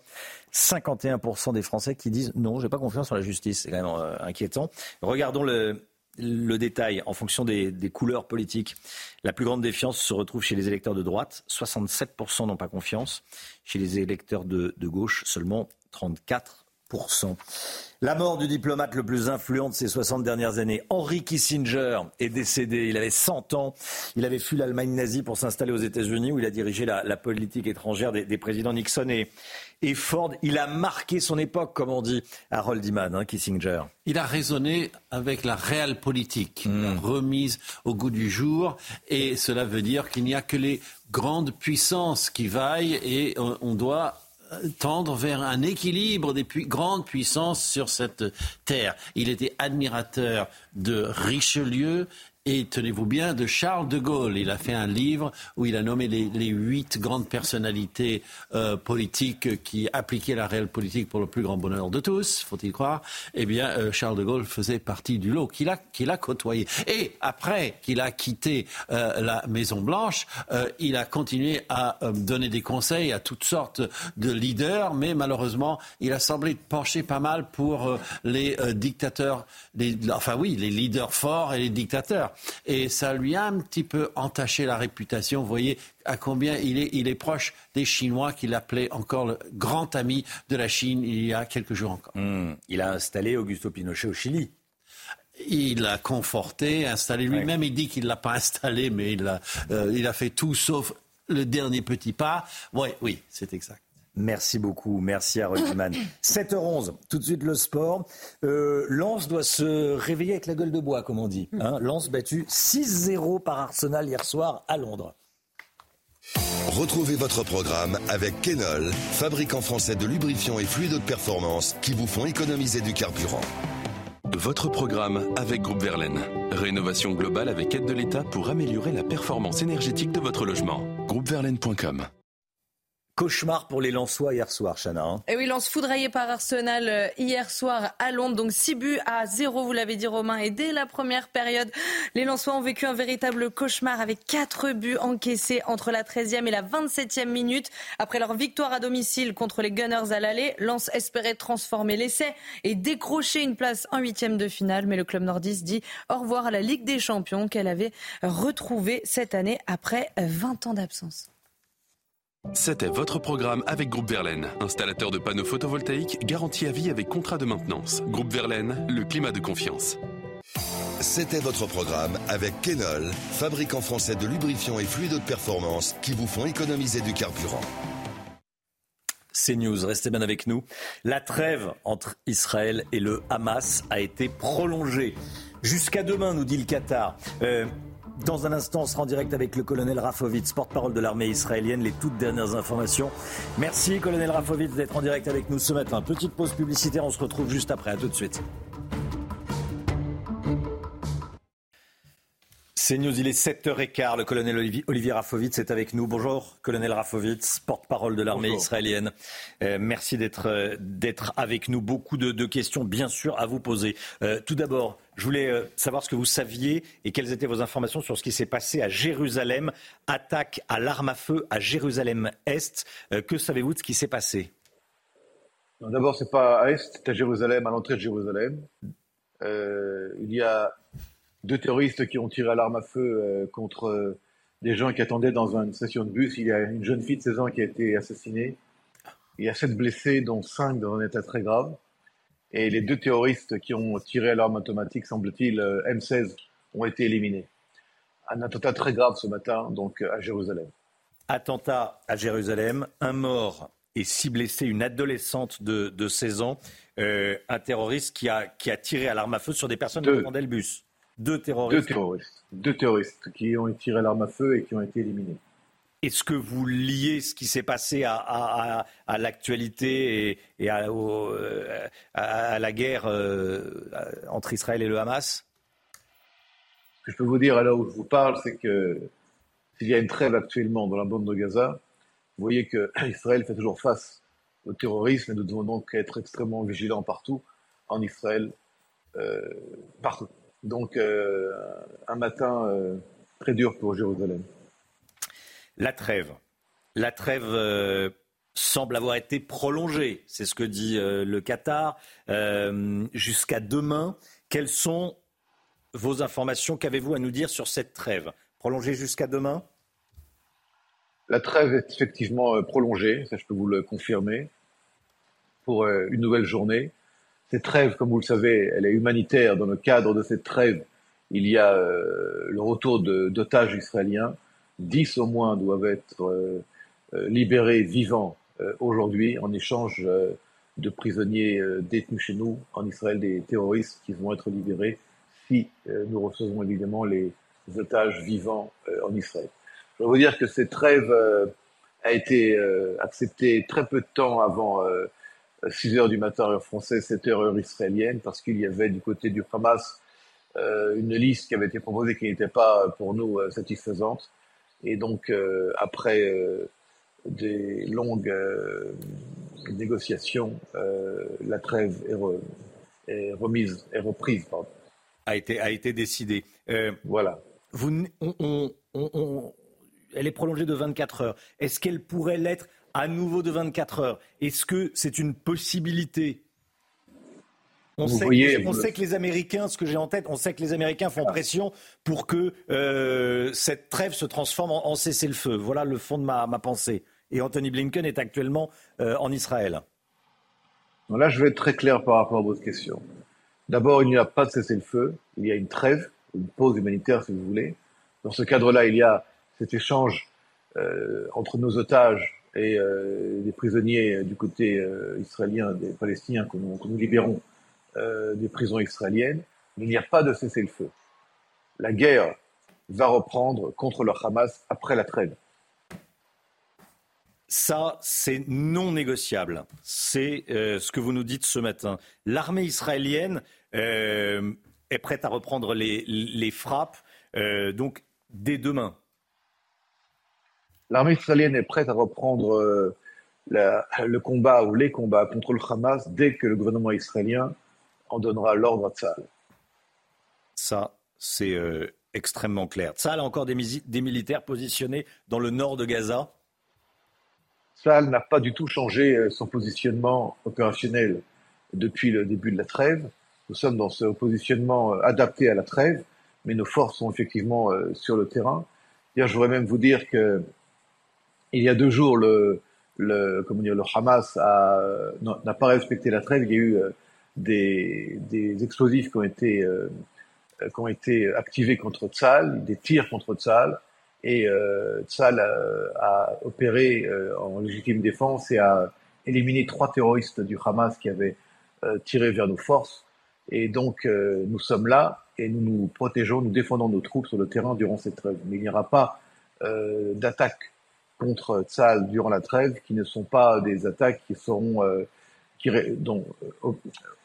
51% des Français qui disent non, j'ai pas confiance en la justice. C'est quand même inquiétant. Regardons le, le détail en fonction des, couleurs politiques. La plus grande défiance se retrouve chez les électeurs de droite. 67% n'ont pas confiance. Chez les électeurs de, gauche, seulement 34%. La mort du diplomate le plus influent de ces 60 dernières années, Henry Kissinger, est décédé. Il avait 100 ans. Il avait fui l'Allemagne nazie pour s'installer aux États-Unis où il a dirigé la, politique étrangère des, présidents Nixon et, et, Ford. Il a marqué son époque, comme on dit Harold Iman, hein, Kissinger. Il a raisonné avec la réelle politique, hmm. remise au goût du jour. Et cela veut dire qu'il n'y a que les grandes puissances qui vaillent et on doit tendre vers un équilibre des grandes puissances sur cette terre. Il était admirateur de Richelieu et tenez-vous bien, de Charles de Gaulle. Il a fait un livre où il a nommé les, huit grandes personnalités euh, politiques qui appliquaient la réelle politique pour le plus grand bonheur de tous, faut-il croire. Eh bien, euh, Charles de Gaulle faisait partie du lot qu'il a, qu'il a côtoyé. Et après qu'il a quitté euh, la Maison Blanche, il a continué à donner des conseils à toutes sortes de leaders, mais malheureusement, il a semblé pencher pas mal pour les dictateurs, enfin oui, les leaders forts et les dictateurs. Et ça lui a un petit peu entaché la réputation. Vous voyez à combien il est, il est proche des Chinois qu'il appelait encore le grand ami de la Chine il y a quelques jours encore. Hmm. Il a installé Augusto Pinochet au Chili. Il l'a conforté, installé lui-même. Il dit qu'il ne l'a pas installé, mais il a, euh, il a fait tout sauf le dernier petit pas. Ouais, oui, c'est exact. Merci beaucoup, merci à Rodman. 7h11, tout de suite le sport. Euh, Lens doit se réveiller avec la gueule de bois, comme on dit. Hein. Lens battu 6-0 par Arsenal hier soir à Londres. Retrouvez votre programme avec Kenol, fabricant français de lubrifiants et fluides de performance qui vous font économiser du carburant. Votre programme avec Groupe Verlaine. Rénovation globale avec aide de l'État pour améliorer la performance énergétique de votre logement. Groupeverlaine.com Cauchemar pour les Lensois hier soir, Chana. Hein. Et oui, Lens foudroyé par Arsenal euh, hier soir à Londres. Donc 6 buts à 0, vous l'avez dit Romain. Et dès la première période, les Lensois ont vécu un véritable cauchemar avec 4 buts encaissés entre la 13e et la 27e minute. Après leur victoire à domicile contre les Gunners à l'aller, Lens espérait transformer l'essai et décrocher une place en huitième de finale. Mais le club nordiste dit au revoir à la Ligue des Champions qu'elle avait retrouvée cette année après 20 ans d'absence. C'était votre programme avec Groupe Verlaine, installateur de panneaux photovoltaïques garantis à vie avec contrat de maintenance. Groupe Verlaine, le climat de confiance. C'était votre programme avec Kenol, fabricant français de lubrifiants et fluides de performance qui vous font économiser du carburant. C'est News, restez bien avec nous. La trêve entre Israël et le Hamas a été prolongée jusqu'à demain, nous dit le Qatar. Euh, dans un instant, on sera en direct avec le colonel Rafovitz, porte-parole de l'armée israélienne, les toutes dernières informations. Merci, colonel Rafovitz, d'être en direct avec nous ce matin. Petite pause publicitaire, on se retrouve juste après. À tout de suite. C'est News, il est 7h15. Le colonel Olivier, Rafovitz est avec nous. Bonjour, colonel Rafovitz, porte-parole de l'armée israélienne. Euh, merci d'être euh, d'être avec nous. Beaucoup de, de, questions, bien sûr, à vous poser. Euh, tout d'abord, je voulais savoir ce que vous saviez et quelles étaient vos informations sur ce qui s'est passé à Jérusalem. Attaque à l'arme à feu à Jérusalem-Est. Que savez-vous de ce qui s'est passé? D'abord, c'est pas à Est, c'est à Jérusalem, à l'entrée de Jérusalem. Il y a deux terroristes qui ont tiré à l'arme à feu euh, contre euh, des gens qui attendaient dans une station de bus. Il y a une jeune fille de 16 ans qui a été assassinée. Il y a sept blessés, dont cinq dans un état très grave. Et les deux terroristes qui ont tiré à l'arme automatique, semble-t-il, euh, M16, ont été éliminés. Un attentat très grave ce matin, donc à Jérusalem. Attentat à Jérusalem, un mort et six blessés, une adolescente de, de 16 ans, euh, un terroriste qui a, qui a tiré à l'arme à feu sur des personnes qui attendaient le bus. Deux terroristes. Deux terroristes. Deux terroristes qui ont tiré l'arme à feu et qui ont été éliminés. Est-ce que vous liez ce qui s'est passé à, à, à, à l'actualité et, et au, euh, à, la guerre euh, entre Israël et le Hamas? Ce que je peux vous dire à l'heure où je vous parle, c'est que s'il y a une trêve actuellement dans la bande de Gaza, vous voyez qu'Israël fait toujours face au terrorisme et nous devons donc être extrêmement vigilants partout, en Israël, euh, partout. Donc euh, un matin euh, très dur pour Jérusalem. La trêve. La trêve euh, semble avoir été prolongée, c'est ce que dit le Qatar, jusqu'à demain. Quelles sont vos informations Qu'avez-vous à nous dire sur cette trêve? Prolongée jusqu'à demain? La trêve est effectivement prolongée, ça je peux vous le confirmer, pour une nouvelle journée. Cette trêve, comme vous le savez, elle est humanitaire. Dans le cadre de cette trêve, il y a le retour d'otages israéliens 10 au moins doivent être euh, euh, libérés vivants euh, aujourd'hui en échange de prisonniers détenus chez nous en Israël, des terroristes qui vont être libérés si nous recevons évidemment les otages vivants en Israël. Je dois vous dire que cette trêve a été acceptée très peu de temps avant 6 heures du matin heure française, 7 heures heure israélienne, parce qu'il y avait du côté du Hamas une liste qui avait été proposée qui n'était pas pour nous satisfaisante. Et donc, euh, après euh, des longues euh, négociations, la trêve est, est, remise, est reprise. Pardon. A été, a été décidée. voilà. Vous, on, on, on, elle est prolongée de 24 heures. Est-ce qu'elle pourrait l'être à nouveau de 24 heures Est-ce que c'est une possibilité? On, sait, que, on sait, que, les Américains, ce que j'ai en tête, on sait que les Américains font pression pour que euh, cette trêve se transforme en, cessez-le-feu. Voilà le fond de ma, pensée. Et Anthony Blinken est actuellement euh, en Israël. là, je vais être très clair par rapport à votre question. D'abord, il n'y a pas de cessez-le-feu, il y a une trêve, une pause humanitaire, si vous voulez. Dans ce cadre-là, il y a cet échange euh, entre nos otages et les prisonniers du côté israélien, des Palestiniens que nous libérons euh, des prisons israéliennes, il n'y a pas de cessez-le-feu. La guerre va reprendre contre le Hamas après la trêve. Ça, c'est non négociable. C'est euh, ce que vous nous dites ce matin. L'armée israélienne euh, est prête à reprendre les, frappes, donc dès demain. L'armée israélienne est prête à reprendre le combat ou les combats contre le Hamas dès que le gouvernement israélien on donnera l'ordre à Tzal. Ça, c'est euh, extrêmement clair. Tzal a encore des, militaires positionnés dans le nord de Gaza Tzal n'a pas du tout changé euh, son positionnement opérationnel depuis le début de la trêve. Nous sommes dans ce positionnement euh, adapté à la trêve, mais nos forces sont effectivement sur le terrain. je voudrais même vous dire que il y a deux jours, le, le, comment dire, le Hamas n'a pas respecté la trêve. Il y a eu des, des explosifs qui ont été euh, qui ont été activés contre Tzal, des tirs contre Tzal, et euh, Tzal a, opéré euh, en légitime défense et a éliminé trois terroristes du Hamas qui avaient euh, tiré vers nos forces. Et donc euh, nous sommes là et nous nous protégeons, nous défendons nos troupes sur le terrain durant cette trêve. Mais il n'y aura pas d'attaques contre Tzal durant la trêve qui ne sont pas des attaques qui seront qui, dont, au,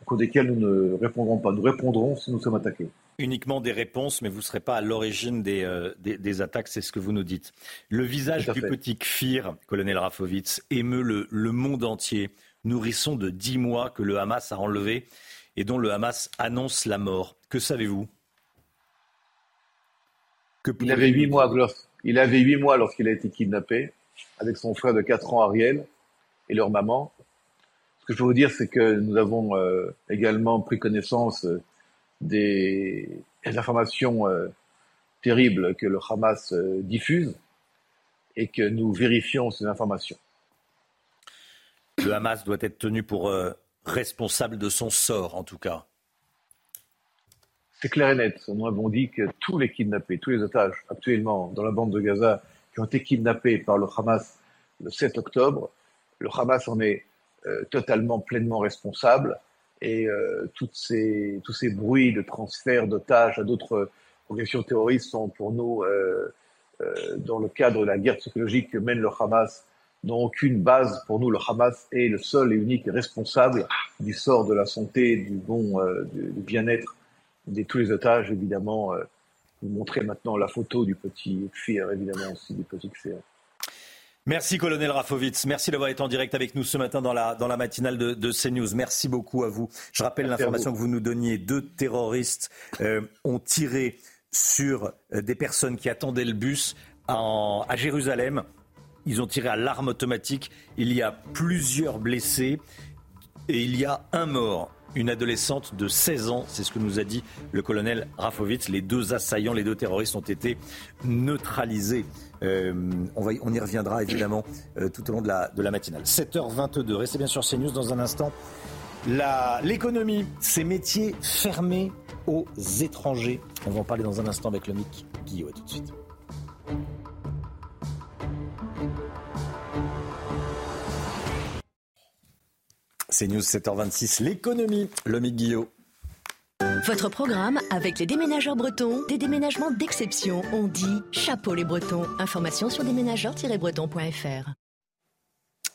cours desquels nous ne répondrons pas. Nous répondrons si nous sommes attaqués. Uniquement des réponses, mais vous ne serez pas à l'origine des, euh, des, attaques, c'est ce que vous nous dites. Le visage du petit Kfir, colonel Rafovitz, émeut le, le monde entier. Nourrisson de dix mois que le Hamas a enlevé et dont le Hamas annonce la mort. Que savez-vous? Il avait huit mois, il avait huit mois lorsqu'il a été kidnappé avec son frère de quatre ans Ariel et leur maman. Ce que je veux vous dire, c'est que nous avons euh, également pris connaissance euh, des, informations euh, terribles que le Hamas diffuse et que nous vérifions ces informations. Le Hamas doit être tenu pour responsable de son sort, en tout cas. C'est clair et net. Nous avons dit que tous les kidnappés, tous les otages actuellement dans la bande de Gaza qui ont été kidnappés par le Hamas le 7 octobre, le Hamas en est euh, totalement, pleinement responsable. Et euh, toutes ces, tous ces bruits de transfert d'otages à d'autres organisations terroristes sont pour nous, euh, dans le cadre de la guerre psychologique que mène le Hamas, n'ont aucune base. Pour nous, le Hamas est le seul et unique responsable du sort de la santé, du bon, du, bien-être de tous les otages, évidemment. vous montrez maintenant la photo du petit Kfir, évidemment aussi, du petit Kfir. Merci colonel Rafovitz, merci d'avoir été en direct avec nous ce matin dans la, dans la matinale de, de CNews. Merci beaucoup à vous. Je rappelle l'information que vous nous donniez. Deux terroristes euh, ont tiré sur euh, des personnes qui attendaient le bus en, à Jérusalem. Ils ont tiré à l'arme automatique. Il y a plusieurs blessés et il y a un mort une adolescente de 16 ans. C'est ce que nous a dit le colonel Rafovitz. Les deux assaillants, les deux terroristes ont été neutralisés. Euh, on, y reviendra évidemment euh, tout au long de la, matinale. 7h22, restez bien sur CNews dans un instant. L'économie, ces métiers fermés aux étrangers. On va en parler dans un instant avec le Mick Guillaume. tout de suite. C'est News 7h26, l'économie, le Guillot. Votre programme avec les déménageurs bretons, des déménagements d'exception. On dit chapeau les bretons. Information sur déménageurs-bretons.fr.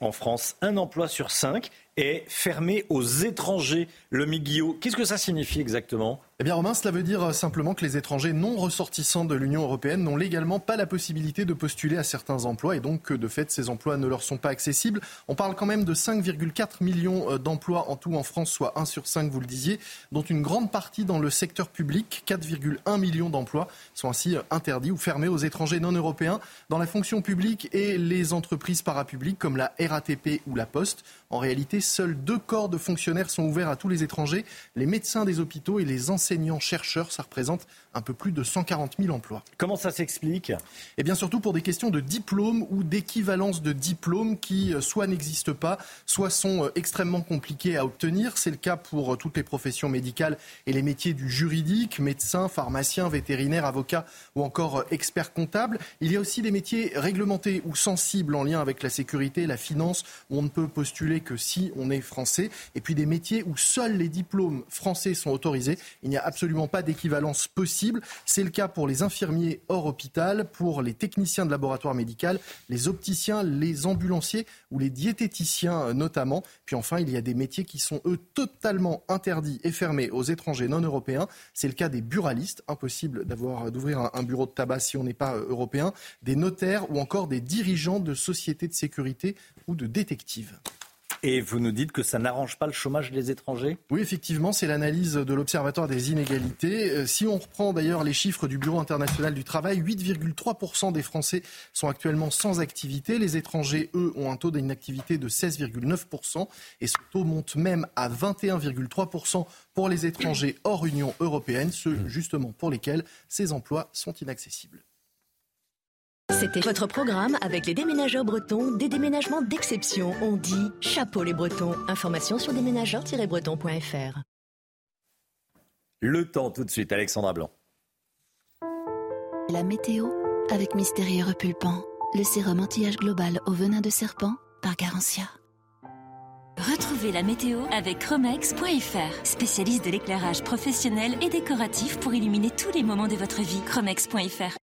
En France, un emploi sur cinq est fermé aux étrangers. Le Guillot, qu'est-ce que ça signifie exactement? Eh bien Romain, cela veut dire simplement que les étrangers non ressortissants de l'Union européenne n'ont légalement pas la possibilité de postuler à certains emplois et donc que de fait ces emplois ne leur sont pas accessibles. On parle quand même de 5,4 millions euh, d'emplois en tout en France, soit 1 sur 5, vous le disiez, dont une grande partie dans le secteur public. 4,1 millions d'emplois sont ainsi euh, interdits ou fermés aux étrangers non européens dans la fonction publique et les entreprises parapubliques comme la RATP ou la Poste. En réalité, seuls deux corps de fonctionnaires sont ouverts à tous les étrangers, les médecins des hôpitaux et les enseignants-chercheurs. Ça représente un peu plus de 140 000 emplois. Comment ça s'explique? Eh bien surtout pour des questions de diplôme ou d'équivalence de diplôme qui euh, soit n'existent pas, soit sont euh, extrêmement compliqués à obtenir. C'est le cas pour euh, toutes les professions médicales et les métiers du juridique, médecins, pharmaciens, vétérinaires, avocats ou encore experts comptables. Il y a aussi des métiers réglementés ou sensibles en lien avec la sécurité, la finance, où on ne peut postuler que si on est français. Et puis des métiers où seuls les diplômes français sont autorisés. Il n'y a absolument pas d'équivalence possible. C'est le cas pour les infirmiers hors hôpital, pour les techniciens de laboratoire médical, les opticiens, les ambulanciers ou les diététiciens euh, notamment. Puis enfin, il y a des métiers qui sont eux totalement interdits et fermés aux étrangers non européens. C'est le cas des buralistes, impossible d'avoir d'ouvrir un, bureau de tabac si on n'est pas euh, européen, des notaires ou encore des dirigeants de sociétés de sécurité ou de détectives. Et vous nous dites que ça n'arrange pas le chômage des étrangers? Oui, effectivement, c'est l'analyse de l'Observatoire des inégalités. Euh, si on reprend d'ailleurs les chiffres du Bureau international du travail, 8,3% des Français sont actuellement sans activité. Les étrangers, eux, ont un taux d'inactivité de 16,9% et ce taux monte même à 21,3% pour les étrangers hors Union européenne, ceux justement pour lesquels ces emplois sont inaccessibles. C'était votre programme avec les déménageurs bretons, des déménagements d'exception. On dit chapeau les bretons. Information sur déménageurs-bretons.fr. Le temps tout de suite, Alexandra Blanc. La météo avec Mystérieux Repulpant, le sérum anti-âge global au venin de serpent par Garantia. Retrouvez la météo avec Chromex.fr, spécialiste de l'éclairage professionnel et décoratif pour illuminer tous les moments de votre vie. Chromex.fr.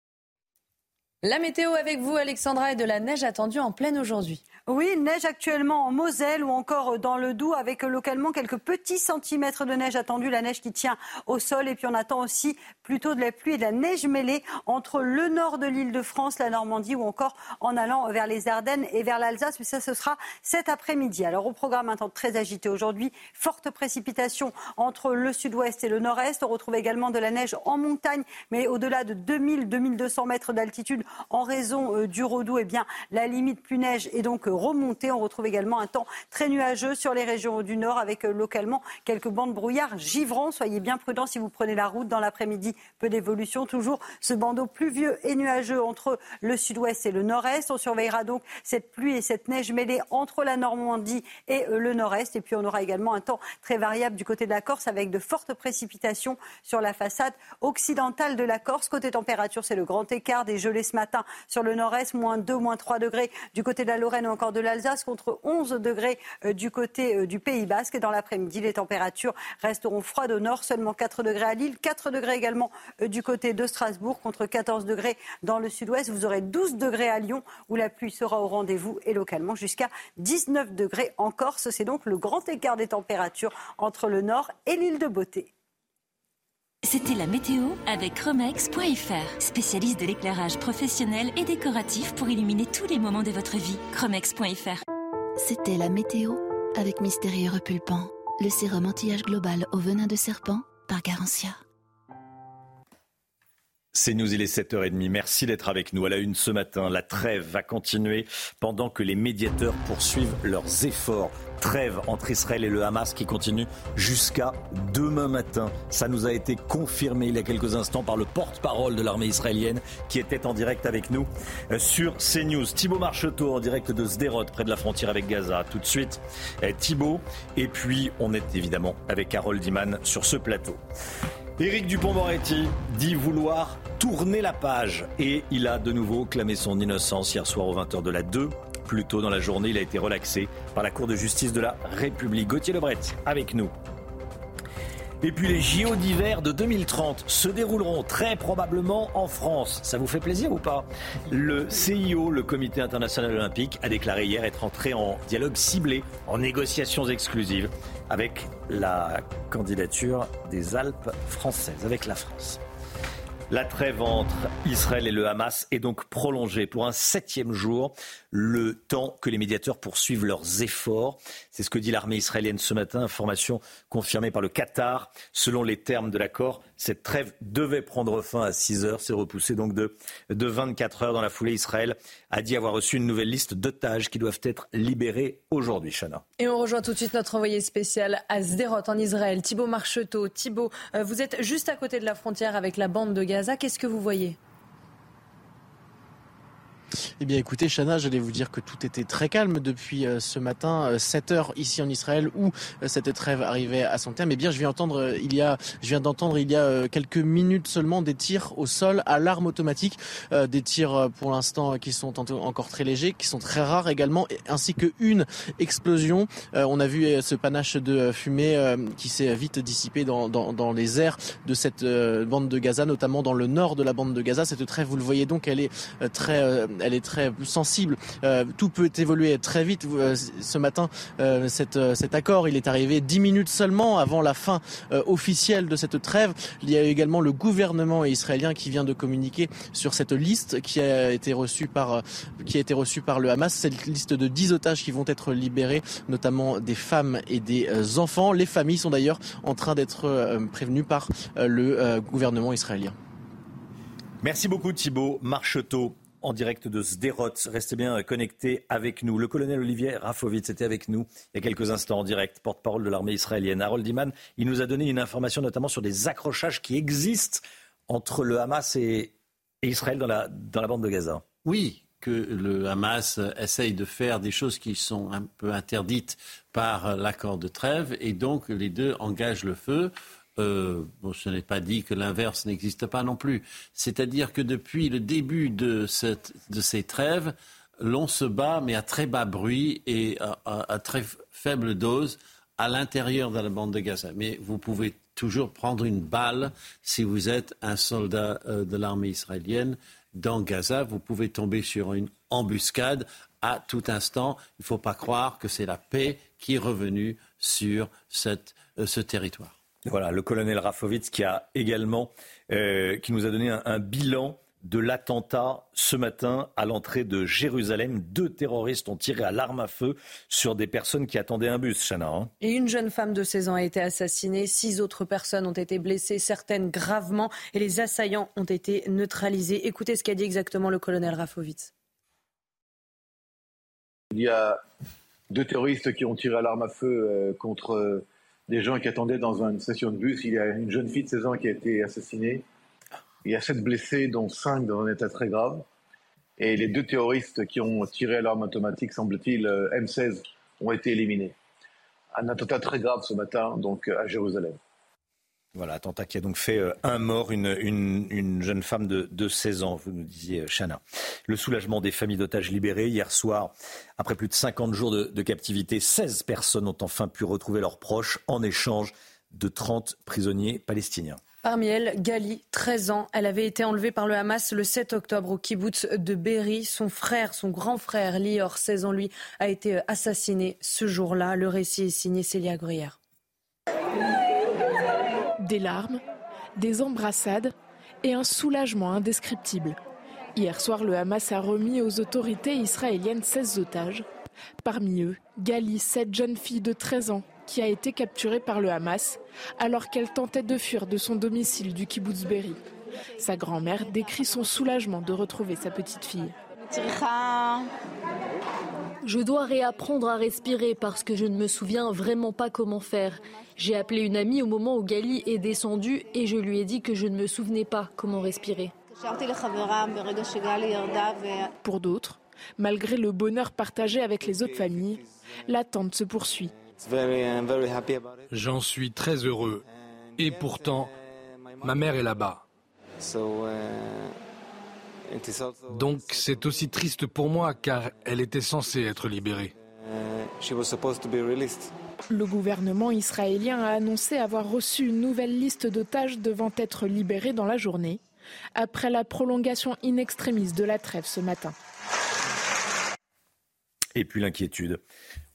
La météo avec vous, Alexandra, et de la neige attendue en pleine aujourd'hui. Oui, neige actuellement en Moselle ou encore dans le Doubs avec localement quelques petits centimètres de neige attendue, la neige qui tient au sol. Et puis on attend aussi plutôt de la pluie et de la neige mêlée entre le nord de l'île de France, la Normandie ou encore en allant vers les Ardennes et vers l'Alsace. Mais ça, ce sera cet après-midi. Alors au programme, un temps très agité aujourd'hui. Forte précipitation entre le sud-ouest et le nord-est. On retrouve également de la neige en montagne, mais au-delà de 2000-2200 mètres d'altitude en raison euh, du Rodou. Eh bien, la limite plus neige est donc remonter. On retrouve également un temps très nuageux sur les régions du nord avec euh, localement quelques bandes brouillard givrants. Soyez bien prudents si vous prenez la route dans l'après-midi. Peu d'évolution. Toujours ce bandeau pluvieux et nuageux entre le sud-ouest et le nord-est. On surveillera donc cette pluie et cette neige mêlée entre la Normandie et euh, le nord-est. Et puis on aura également un temps très variable du côté de la Corse avec de fortes précipitations sur la façade occidentale de la Corse. Côté température, c'est le grand écart des gelées matin sur le nord-est, moins 2, moins 3 degrés du côté de la Lorraine ou encore de l'Alsace contre 11 degrés euh, du côté euh, du Pays Basque. Et dans l'après-midi, les températures resteront froides au nord, seulement 4 degrés à Lille, 4 degrés également euh, du côté de Strasbourg contre 14 degrés dans le sud-ouest. Vous aurez 12 degrés à Lyon où la pluie sera au rendez-vous et localement jusqu'à 19 degrés en Corse. C'est donc le grand écart des températures entre le nord et l'île de Beauté. C'était la météo avec Chromex.fr, spécialiste de l'éclairage professionnel et décoratif pour illuminer tous les moments de votre vie. Chromex.fr. C'était la météo avec Mystérieux Repulpant, le sérum anti-âge global au venin de serpent par Garantia. C'est nous, il est 7h30. Merci d'être avec nous. À la une ce matin, la trêve va continuer pendant que les médiateurs poursuivent leurs efforts. Trêve entre Israël et le Hamas qui continue jusqu'à demain matin. Ça nous a été confirmé il y a quelques instants par le porte-parole de l'armée israélienne qui était en direct avec nous euh, sur CNews. Thibaut Marcheteau en direct de Sderot, près de la frontière avec Gaza. Tout de suite, euh, Thibaut. Et puis, on est évidemment avec Harold Diman sur ce plateau. Éric Dupont-Moretti dit vouloir tourner la page et il a de nouveau clamé son innocence hier soir aux 20h de la 2. Plus tôt dans la journée, il a été relaxé par la Cour de justice de la République. Gauthier Lebret avec nous. Et puis les JO d'hiver de 2030 se dérouleront très probablement en France. Ça vous fait plaisir ou pas? Le CIO, le Comité international olympique, a déclaré hier être entré en dialogue ciblé, en négociations exclusives avec la candidature des Alpes françaises, avec la France. La trêve entre Israël et le Hamas est donc prolongée pour un septième jour, le temps que les médiateurs poursuivent leurs efforts. C'est ce que dit l'armée israélienne ce matin, information confirmée par le Qatar. Selon les termes de l'accord, cette trêve devait prendre fin à 6 heures. C'est repoussé donc de, de 24 heures dans la foulée. Israël a dit avoir reçu une nouvelle liste d'otages qui doivent être libérés aujourd'hui, Chana. Et on rejoint tout de suite notre envoyé spécial à Sderot en Israël, Thibault Marcheteau. Thibault, euh, vous êtes juste à côté de la frontière avec la bande de Gaza. Qu'est-ce que vous voyez? Eh bien écoutez, Chana, j'allais vous dire que tout était très calme depuis euh, ce matin, 7 euh, heures ici en Israël, où euh, cette trêve arrivait à son terme. Eh bien, je viens entendre, il y a, je viens d'entendre il y a quelques minutes seulement des tirs au sol à l'arme automatique, des tirs pour l'instant qui sont encore très légers, qui sont très rares également, ainsi que une explosion. On a vu ce panache de fumée qui s'est vite dissipé dans, dans, dans, les airs de cette bande de Gaza, notamment dans le nord de la bande de Gaza. Cette trêve, vous le voyez donc, elle est très elle est très sensible. Euh, tout peut évoluer très vite. Euh, ce matin, euh, cet accord, il est arrivé dix minutes seulement avant la fin officielle de cette trêve. Il y a également le gouvernement israélien qui vient de communiquer sur cette liste qui a été reçue par le Hamas. Cette liste de dix otages qui vont être libérés, notamment des femmes et des enfants. Les familles sont d'ailleurs en train d'être prévenues par le gouvernement israélien. Merci beaucoup Thibault Marcheteau en direct de Sderot. Restez bien connectés avec nous. Le colonel Olivier Rafovitz était avec nous il y a quelques instants en direct, porte-parole de l'armée israélienne. Harold Iman, il nous a donné une information notamment sur des accrochages qui existent entre le Hamas et, Israël dans la, dans la bande de Gaza. Oui, que le Hamas essaye de faire des choses qui sont un peu interdites par l'accord de trêve et donc les deux engagent le feu. Euh, ce n'est pas dit que l'inverse n'existe pas non plus. C'est-à-dire que depuis le début de, ces trêves, l'on se bat, mais à très bas bruit et à, très faible dose à l'intérieur de la bande de Gaza. Mais vous pouvez toujours prendre une balle si vous êtes un soldat euh, de l'armée israélienne dans Gaza. Vous pouvez tomber sur une embuscade à tout instant. Il ne faut pas croire que c'est la paix qui est revenue sur euh, ce territoire. Voilà, le colonel Rafovitz qui a également, euh, qui nous a donné un, bilan de l'attentat ce matin à l'entrée de Jérusalem. Deux terroristes ont tiré à l'arme à feu sur des personnes qui attendaient un bus, Chana. Hein. Et une jeune femme de 16 ans a été assassinée. Six autres personnes ont été blessées, certaines gravement, et les assaillants ont été neutralisés. Écoutez ce qu'a dit exactement le colonel Rafovitz. Il y a deux terroristes qui ont tiré à l'arme à feu euh, contre des gens qui attendaient dans une station de bus. Il y a une jeune fille de 16 ans qui a été assassinée. Il y a sept blessés, dont cinq dans un état très grave. Et les deux terroristes qui ont tiré l'arme automatique, semble-t-il, euh, M16, ont été éliminés. Un attentat très grave ce matin, donc à Jérusalem. Voilà, attentat qui a donc fait euh, un mort, une, jeune femme de, 16 ans, vous nous disiez, euh, Chana. Le soulagement des familles d'otages libérés. Hier soir, après plus de 50 jours de, de, captivité, 16 personnes ont enfin pu retrouver leurs proches en échange de 30 prisonniers palestiniens. Parmi elles, Gali, 13 ans. Elle avait été enlevée par le Hamas le 7 octobre au kibbutz de Berry. Son frère, son grand frère, Lior, 16 ans, lui, a été assassiné ce jour-là. Le récit est signé Célia Gruyère. Des larmes, des embrassades et un soulagement indescriptible. Hier soir, le Hamas a remis aux autorités israéliennes 16 otages. Parmi eux, Gali, cette jeune fille de 13 ans, qui a été capturée par le Hamas alors qu'elle tentait de fuir de son domicile du kibbutz Berry. Sa grand-mère décrit son soulagement de retrouver sa petite fille. Je dois réapprendre à respirer parce que je ne me souviens vraiment pas comment faire. J'ai appelé une amie au moment où Gali est descendue et je lui ai dit que je ne me souvenais pas comment respirer. Pour d'autres, malgré le bonheur partagé avec les autres familles, l'attente se poursuit. J'en suis très heureux. Et pourtant, ma mère est là-bas. Donc c'est aussi triste pour moi car elle était censée être libérée. Le gouvernement israélien a annoncé avoir reçu une nouvelle liste d'otages devant être libérés dans la journée, après la prolongation in extremis de la trêve ce matin. Et puis l'inquiétude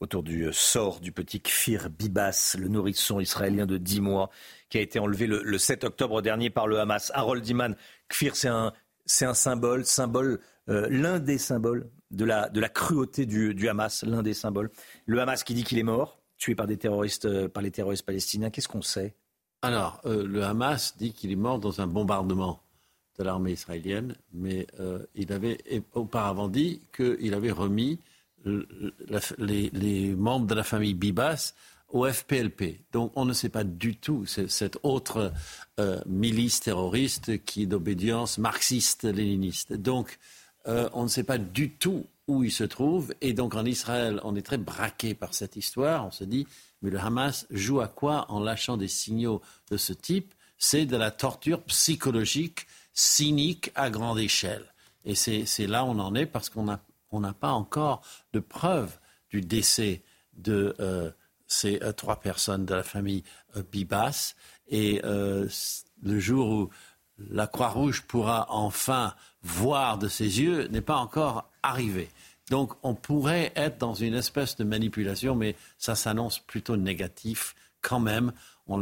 autour du sort du petit Kfir Bibas, le nourrisson israélien de 10 mois, qui a été enlevé le, 7 octobre dernier par le Hamas. Harold Iman, Kfir, c'est un, c'est un symbole, symbole euh, l'un des symboles de la, de la cruauté du, du Hamas, l'un des symboles. Le Hamas qui dit qu'il est mort, tué par, des terroristes, euh, par les terroristes palestiniens. Qu'est-ce qu'on sait? Alors, euh, le Hamas dit qu'il est mort dans un bombardement de l'armée israélienne, mais il avait auparavant dit qu'il avait remis les, membres de la famille Bibas au FPLP. Donc on ne sait pas du tout cette autre euh, milice terroriste qui est d'obédience marxiste-léniniste. Donc euh, on ne sait pas du tout où il se trouve. Et donc en Israël, on est très braqué par cette histoire. On se dit, mais le Hamas joue à quoi en lâchant des signaux de ce type? C'est de la torture psychologique, cynique à grande échelle. Et c'est là où on en est parce qu'on n'a pas encore de preuve du décès de euh, ces euh, trois personnes de la famille euh, Bibas. Et le jour où la Croix-Rouge pourra enfin voir de ses yeux n'est pas encore arrivé. Donc on pourrait être dans une espèce de manipulation, mais ça s'annonce plutôt négatif quand même. On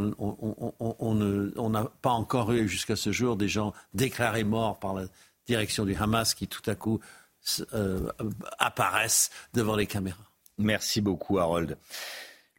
n'a pas encore eu jusqu'à ce jour des gens déclarés morts par la direction du Hamas qui tout à coup euh, apparaissent devant les caméras. Merci beaucoup, Harold.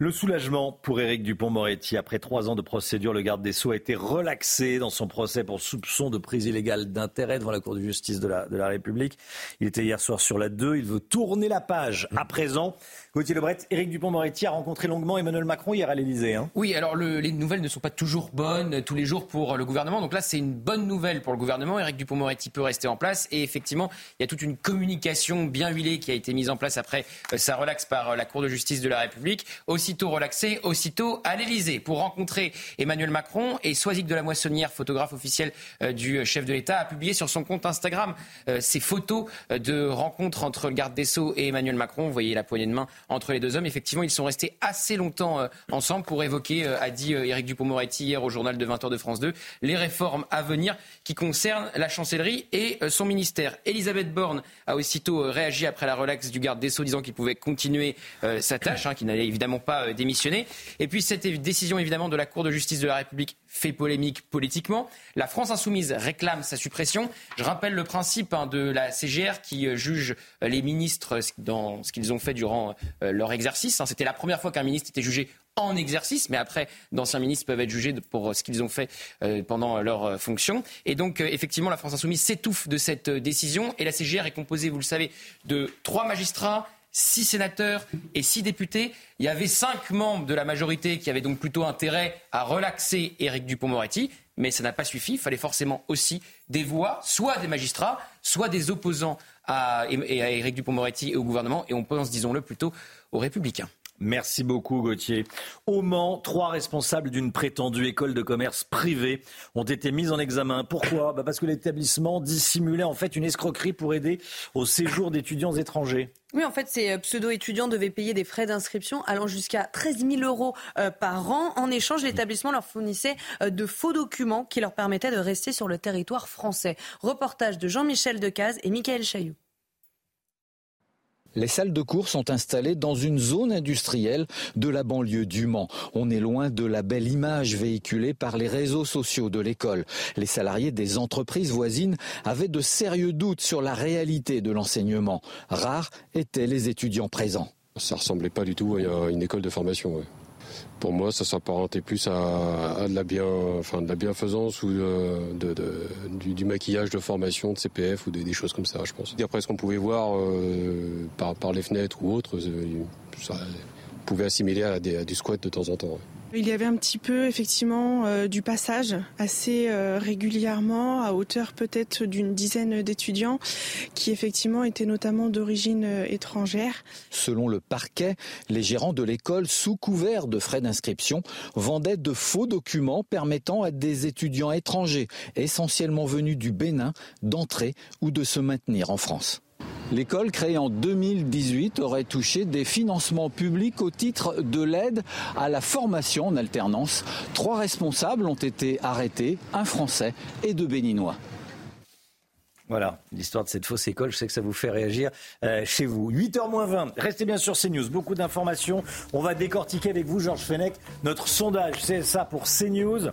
Le soulagement pour Éric Dupont-Moretti. Après trois ans de procédure, le garde des Sceaux a été relaxé dans son procès pour soupçon de prise illégale d'intérêt devant la Cour de justice de la, République. Il était hier soir sur la 2. Il veut tourner la page à présent. Gauthier Lebret, Éric Dupont-Moretti a rencontré longuement Emmanuel Macron hier à l'Élysée. Hein. Oui, alors les nouvelles ne sont pas toujours bonnes tous les jours pour le gouvernement. Donc là, c'est une bonne nouvelle pour le gouvernement. Éric Dupont-Moretti peut rester en place. Et effectivement, il y a toute une communication bien huilée qui a été mise en place après euh, sa relaxe par euh, la Cour de justice de la République. Aussitôt relaxé, aussitôt à l'Élysée pour rencontrer Emmanuel Macron. Et Soisic de la Moissonnière, photographe officiel euh, du chef de l'État, a publié sur son compte Instagram ces photos de rencontres entre le garde des Sceaux et Emmanuel Macron. Vous voyez la poignée de main entre les deux hommes. Effectivement, ils sont restés assez longtemps euh, ensemble pour évoquer, euh, a dit euh, Éric Dupond-Moretti hier au journal de 20h de France 2, les réformes à venir qui concernent la chancellerie et son ministère. Elisabeth Borne a aussitôt réagi après la relaxe du garde des Sceaux, disant qu'il pouvait continuer sa tâche, hein, qu'il n'allait évidemment pas démissionner. Et puis cette décision évidemment de la Cour de justice de la République fait polémique politiquement. La France insoumise réclame sa suppression. Je rappelle le principe hein, de la CGR qui juge les ministres dans ce qu'ils ont fait durant leur exercice. Hein. C'était la première fois qu'un ministre était jugé en exercice, mais après, d'anciens ministres peuvent être jugés pour ce qu'ils ont fait euh, pendant leur euh, fonction. Et donc, euh, effectivement, la France insoumise s'étouffe de cette décision. Et la CGR est composée, vous le savez, de trois magistrats, six sénateurs et six députés. Il y avait cinq membres de la majorité qui avaient donc plutôt intérêt à relaxer Éric Dupont-Moretti, mais ça n'a pas suffi. Il fallait forcément aussi des voix, soit des magistrats, soit des opposants à, à Éric Dupont-Moretti et au gouvernement. Et on pense, disons-le, plutôt aux Républicains. Merci beaucoup Gauthier. Au Mans, trois responsables d'une prétendue école de commerce privée ont été mis en examen. Pourquoi? Bah Parce que l'établissement dissimulait en fait une escroquerie pour aider au séjour d'étudiants étrangers. Oui, en fait, ces euh, pseudo-étudiants devaient payer des frais d'inscription allant jusqu'à 13 000 euros euh, par an. En échange, l'établissement leur fournissait euh, de faux documents qui leur permettaient de rester sur le territoire français. Reportage de Jean-Michel Decaze et Michael Chailloux. Les salles de cours sont installées dans une zone industrielle de la banlieue du Mans. On est loin de la belle image véhiculée par les réseaux sociaux de l'école. Les salariés des entreprises voisines avaient de sérieux doutes sur la réalité de l'enseignement. Rares étaient les étudiants présents. Ça ressemblait pas du tout à une école de formation. Pour moi, ça s'apparentait plus à, de, la bien, enfin, de la bienfaisance ou du, maquillage de formation de CPF ou des, choses comme ça, je pense. D'après ce qu'on pouvait voir euh, par, les fenêtres ou autres, euh, ça pouvait assimiler à du squat de temps en temps. Il y avait un petit peu effectivement euh, du passage assez euh, régulièrement à hauteur peut-être d'une dizaine d'étudiants qui effectivement étaient notamment d'origine euh, étrangère. Selon le parquet, les gérants de l'école sous couvert de frais d'inscription vendaient de faux documents permettant à des étudiants étrangers essentiellement venus du Bénin d'entrer ou de se maintenir en France. L'école créée en 2018 aurait touché des financements publics au titre de l'aide à la formation en alternance. Trois responsables ont été arrêtés, un Français et deux Béninois. Voilà, l'histoire de cette fausse école, je sais que ça vous fait réagir euh, chez vous. 8h20, restez bien sur CNews, beaucoup d'informations. On va décortiquer avec vous, Georges Fenech, notre sondage c'est ça pour CNews.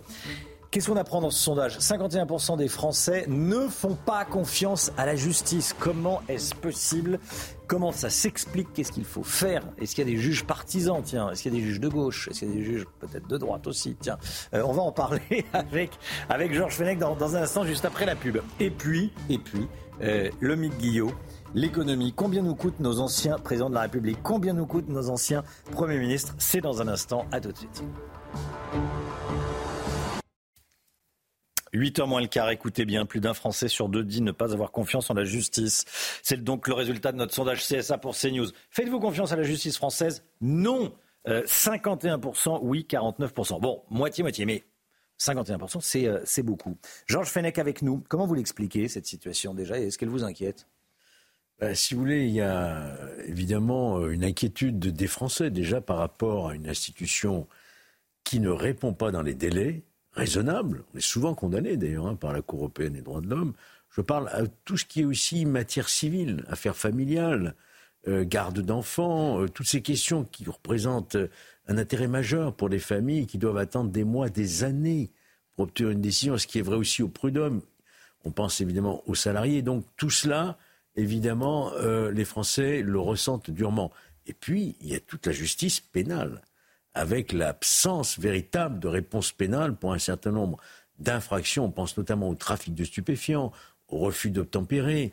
Qu'est-ce qu'on apprend dans ce sondage 51% des Français ne font pas confiance à la justice. Comment est-ce possible? Comment ça s'explique? Qu'est-ce qu'il faut faire? Est-ce qu'il y a des juges partisans? Tiens, est-ce qu'il y a des juges de gauche? Est-ce qu'il y a des juges peut-être de droite aussi? Tiens, euh, on va en parler avec, avec Georges Fenech dans, un instant, juste après la pub. Et puis, et puis, euh, le mythe Guillot. L'économie, combien nous coûtent nos anciens présidents de la République? Combien nous coûtent nos anciens premiers ministres? C'est dans un instant, à tout de suite. 8 h moins le quart, écoutez bien, plus d'un Français sur deux dit ne pas avoir confiance en la justice. C'est donc le résultat de notre sondage CSA pour CNews. Faites-vous confiance à la justice française? Non. 51%, euh, oui, 49%. Bon, moitié-moitié, mais 51%, euh, c'est beaucoup. Georges Fenech avec nous. Comment vous l'expliquez, cette situation déjà, et est-ce qu'elle vous inquiète? Bah, si vous voulez, il y a évidemment une inquiétude des Français déjà par rapport à une institution qui ne répond pas dans les délais, raisonnable. On est souvent condamné d'ailleurs hein, par la Cour européenne des droits de l'homme. Je parle à tout ce qui est aussi matière civile, affaires familiales, euh, garde d'enfants, euh, toutes ces questions qui représentent euh, un intérêt majeur pour les familles qui doivent attendre des mois, des années pour obtenir une décision, ce qui est vrai aussi au prud'homme. On pense évidemment aux salariés. Donc tout cela, évidemment, les Français le ressentent durement. Et puis, il y a toute la justice pénale avec l'absence véritable de réponse pénale pour un certain nombre d'infractions. On pense notamment au trafic de stupéfiants, au refus d'obtempérer. Les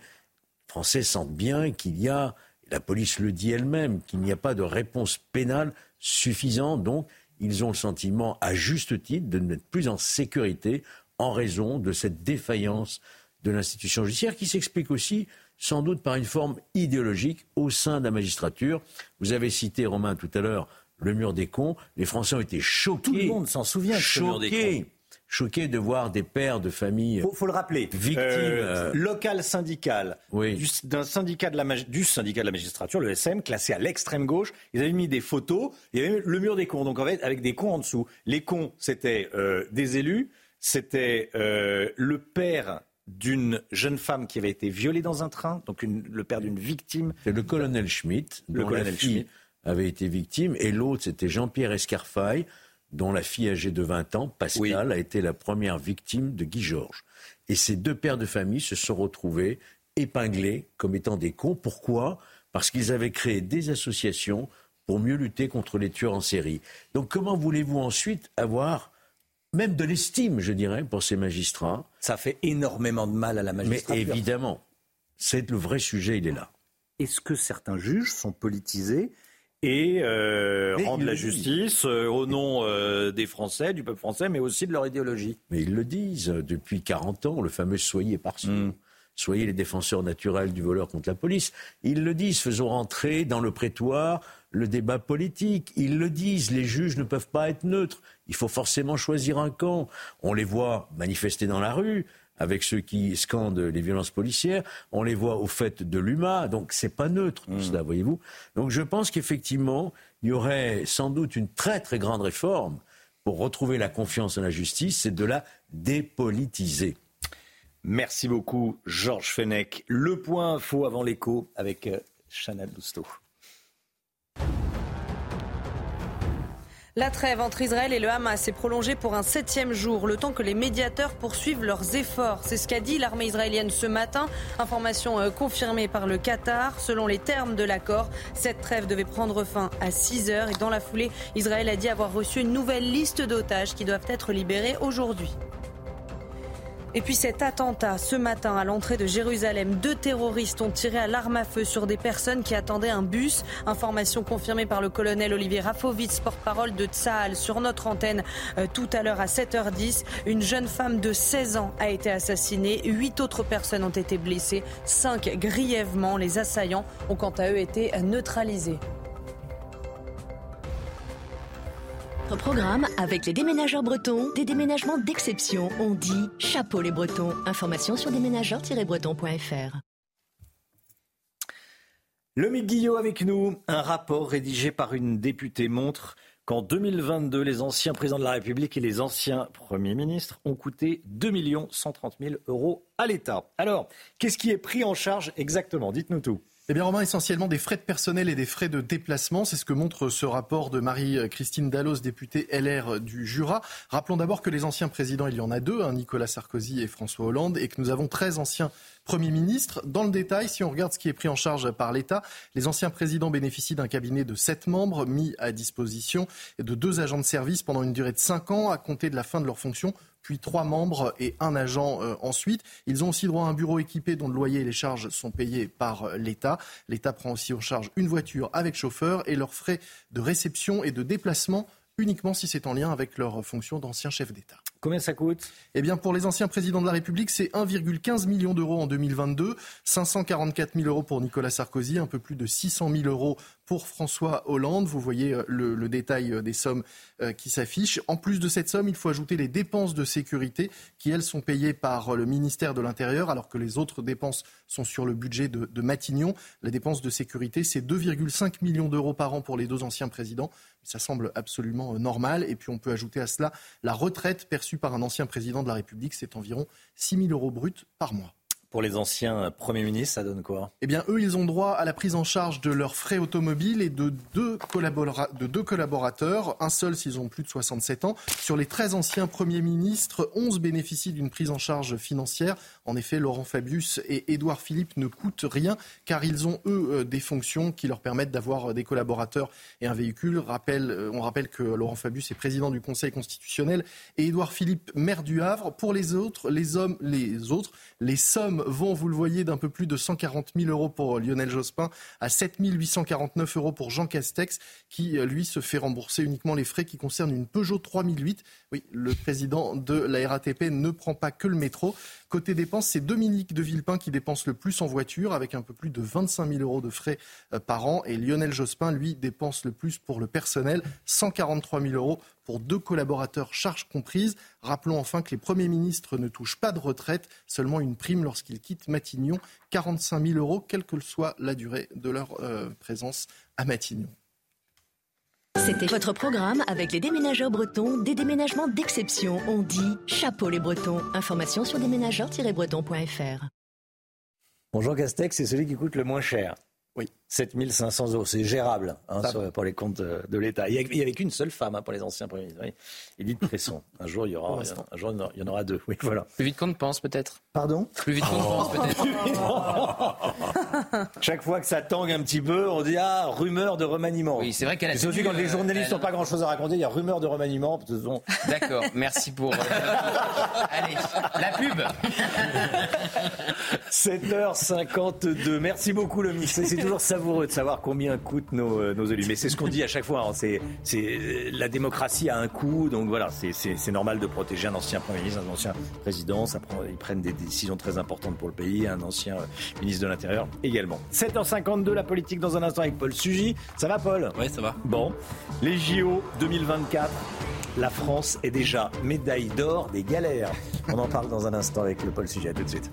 Français sentent bien qu'il y a, la police le dit elle-même, qu'il n'y a pas de réponse pénale suffisante. Donc, ils ont le sentiment, à juste titre, de n'être plus en sécurité en raison de cette défaillance de l'institution judiciaire qui s'explique aussi sans doute par une forme idéologique au sein de la magistrature. Vous avez cité, Romain, tout à l'heure, le mur des cons. Les Français ont été choqués. Tout le monde s'en souvient. Choqués. Choqués de voir des pères de famille faut, faut le rappeler. victimes. Euh, euh, local syndical d'un syndicat de la du syndicat de la magistrature, le SM, classé à l'extrême gauche. Ils avaient mis des photos. Il y avait le mur des cons, donc en fait avec des cons en dessous. Les cons, c'était euh, des élus, c'était le père d'une jeune femme qui avait été violée dans un train, donc le père d'une victime. C'est le colonel Schmitt, le colonel Schmitt avait été victime, et l'autre, c'était Jean-Pierre Escarfaille, dont la fille âgée de 20 ans, Pascal, a été la première victime de Guy Georges. Et ces deux pères de famille se sont retrouvés épinglés comme étant des cons. Pourquoi? Parce qu'ils avaient créé des associations pour mieux lutter contre les tueurs en série. Donc comment voulez-vous ensuite avoir même de l'estime, je dirais, pour ces magistrats? Ça fait énormément de mal à la magistrature. Mais évidemment, c'est le vrai sujet, il est là. Est-ce que certains juges sont politisés et euh, rendre la justice euh, au nom euh, des Français, du peuple français, mais aussi de leur idéologie. Mais ils le disent depuis 40 ans, le fameux soyez par mm. Soyez les défenseurs naturels du voleur contre la police. Ils le disent, faisons rentrer dans le prétoire le débat politique. Ils le disent, les juges ne peuvent pas être neutres. Il faut forcément choisir un camp. On les voit manifester dans la rue avec ceux qui scandent les violences policières. On les voit au fait de l'UMA, donc c'est pas neutre tout mmh. cela, voyez-vous. Donc je pense qu'effectivement, il y aurait sans doute une très très grande réforme pour retrouver la confiance en la justice, c'est de la dépolitiser. Merci beaucoup, Georges Fenech. Le point faux avant l'écho avec euh, Chanel Lousteau. La trêve entre Israël et le Hamas est prolongée pour un septième jour, le temps que les médiateurs poursuivent leurs efforts. C'est ce qu'a dit l'armée israélienne ce matin. Information euh, confirmée par le Qatar. Selon les termes de l'accord, cette trêve devait prendre fin à 6 heures et dans la foulée, Israël a dit avoir reçu une nouvelle liste d'otages qui doivent être libérés aujourd'hui. Et puis cet attentat ce matin à l'entrée de Jérusalem, deux terroristes ont tiré à l'arme à feu sur des personnes qui attendaient un bus. Information confirmée par le colonel Olivier Rafovitz, porte-parole de Tsahal sur notre antenne euh, tout à l'heure à 7h10. Une jeune femme de 16 ans a été assassinée. Huit autres personnes ont été blessées, cinq grièvement. Les assaillants ont quant à eux été neutralisés. Programme avec les déménageurs bretons, des déménagements d'exception. On dit chapeau les bretons. Information sur déménageurs-bretons.fr. Le Guillot avec nous. Un rapport rédigé par une députée montre qu'en 2022, les anciens présidents de la République et les anciens premiers ministres ont coûté 2 130 000 euros à l'État. Alors, qu'est-ce qui est pris en charge exactement? Dites-nous tout. Eh bien, Romain, essentiellement des frais de personnel et des frais de déplacement. C'est ce que montre ce rapport de Marie-Christine Dallos, députée LR du Jura. Rappelons d'abord que les anciens présidents, il y en a deux, hein, Nicolas Sarkozy et François Hollande, et que nous avons 13 anciens premiers ministres. Dans le détail, si on regarde ce qui est pris en charge par l'État, les anciens présidents bénéficient d'un cabinet de 7 membres mis à disposition et de deux agents de service pendant une durée de 5 ans à compter de la fin de leur fonction puis trois membres et un agent euh, ensuite. Ils ont aussi droit à un bureau équipé dont le loyer et les charges sont payés par euh, l'État. L'État prend aussi en charge une voiture avec chauffeur et leurs frais de réception et de déplacement uniquement si c'est en lien avec leur fonction d'ancien chef d'État. Combien ça coûte? Eh bien, pour les anciens présidents de la République, c'est 1,15 million d'euros en 2022, 544 000 euros pour Nicolas Sarkozy, un peu plus de 600 000 euros pour François Hollande. Vous voyez euh, le, détail euh, des sommes euh, qui s'affichent. En plus de cette somme, il faut ajouter les dépenses de sécurité qui, elles, sont payées par le ministère de l'Intérieur, alors que les autres dépenses sont sur le budget de, Matignon. Les dépenses de sécurité, c'est 2,5 millions d'euros par an pour les deux anciens présidents. Ça semble absolument normal. Et puis on peut ajouter à cela la retraite perçue par un ancien président de la République, c'est environ 6 000 euros bruts par mois. Pour les anciens premiers ministres, ça donne quoi? Eh bien, eux, ils ont droit à la prise en charge de leurs frais automobiles et de deux, de deux collaborateurs, un seul s'ils ont plus de 67 ans. Sur les 13 anciens premiers ministres, 11 bénéficient d'une prise en charge financière. En effet, Laurent Fabius et Édouard Philippe ne coûtent rien car ils ont, eux, euh, des fonctions qui leur permettent d'avoir des collaborateurs et un véhicule. Euh, on rappelle que Laurent Fabius est président du Conseil constitutionnel et Édouard Philippe, maire du Havre. Pour les autres, les hommes, les autres, les sommes vont, vous le voyez, d'un peu plus de 140 000 euros pour Lionel Jospin à 7 849 euros pour Jean Castex, qui, euh, lui, se fait rembourser uniquement les frais qui concernent une Peugeot 3008. Oui, le président de la RATP ne prend pas que le métro. Côté dépenses, c'est Dominique de Villepin qui dépense le plus en voiture, avec un peu plus de 25 000 euros de frais euh, par an. Et Lionel Jospin, lui, dépense le plus pour le personnel, 143 000 euros pour deux collaborateurs, charges comprises. Rappelons enfin que les premiers ministres ne touchent pas de retraite, seulement une prime lorsqu'ils quittent Matignon, 45 000 euros, quelle que soit la durée de leur euh, présence à Matignon. C'était votre programme avec les déménageurs bretons, des déménagements d'exception. On dit chapeau les bretons. Information sur déménageurs-bretons.fr. Bonjour Castex, c'est celui qui coûte le moins cher. Oui. 7500 euros, c'est gérable hein, pour les comptes de, l'État. Il n'y avait qu'une seule femme hein, pour les anciens premiers ministres. Edith Cresson. Un jour, il y aura, un jour, il y en aura deux. Oui, voilà. Plus vite qu'on ne pense, peut-être. Pardon? Plus vite qu'on ne pense, peut-être. Chaque fois que ça tangue un petit peu, on dit ah rumeur de remaniement. Oui, c'est vrai qu'elle a. C'est aussi quand les journalistes n'ont pas grand-chose à raconter, il y a rumeur de remaniement. D'accord. Merci pour. Euh, Allez, la pub. 7h52. Merci beaucoup, le ministre. C'est toujours savoureux de savoir combien coûtent nos, euh, nos élus. Mais c'est ce qu'on dit à chaque fois. Hein. C'est, c'est, la démocratie a un coût. Donc voilà, c'est, c'est, normal de protéger un ancien Premier ministre, un ancien président. Ça prend, ils prennent des décisions très importantes pour le pays. Un ancien euh, ministre de l'Intérieur également. 7h52, la politique dans un instant avec Paul Sugy. Ça va, Paul? Oui, ça va. Bon. Les JO 2024. La France est déjà médaille d'or des galères. On en parle dans un instant avec le Paul Sujet. À tout de suite.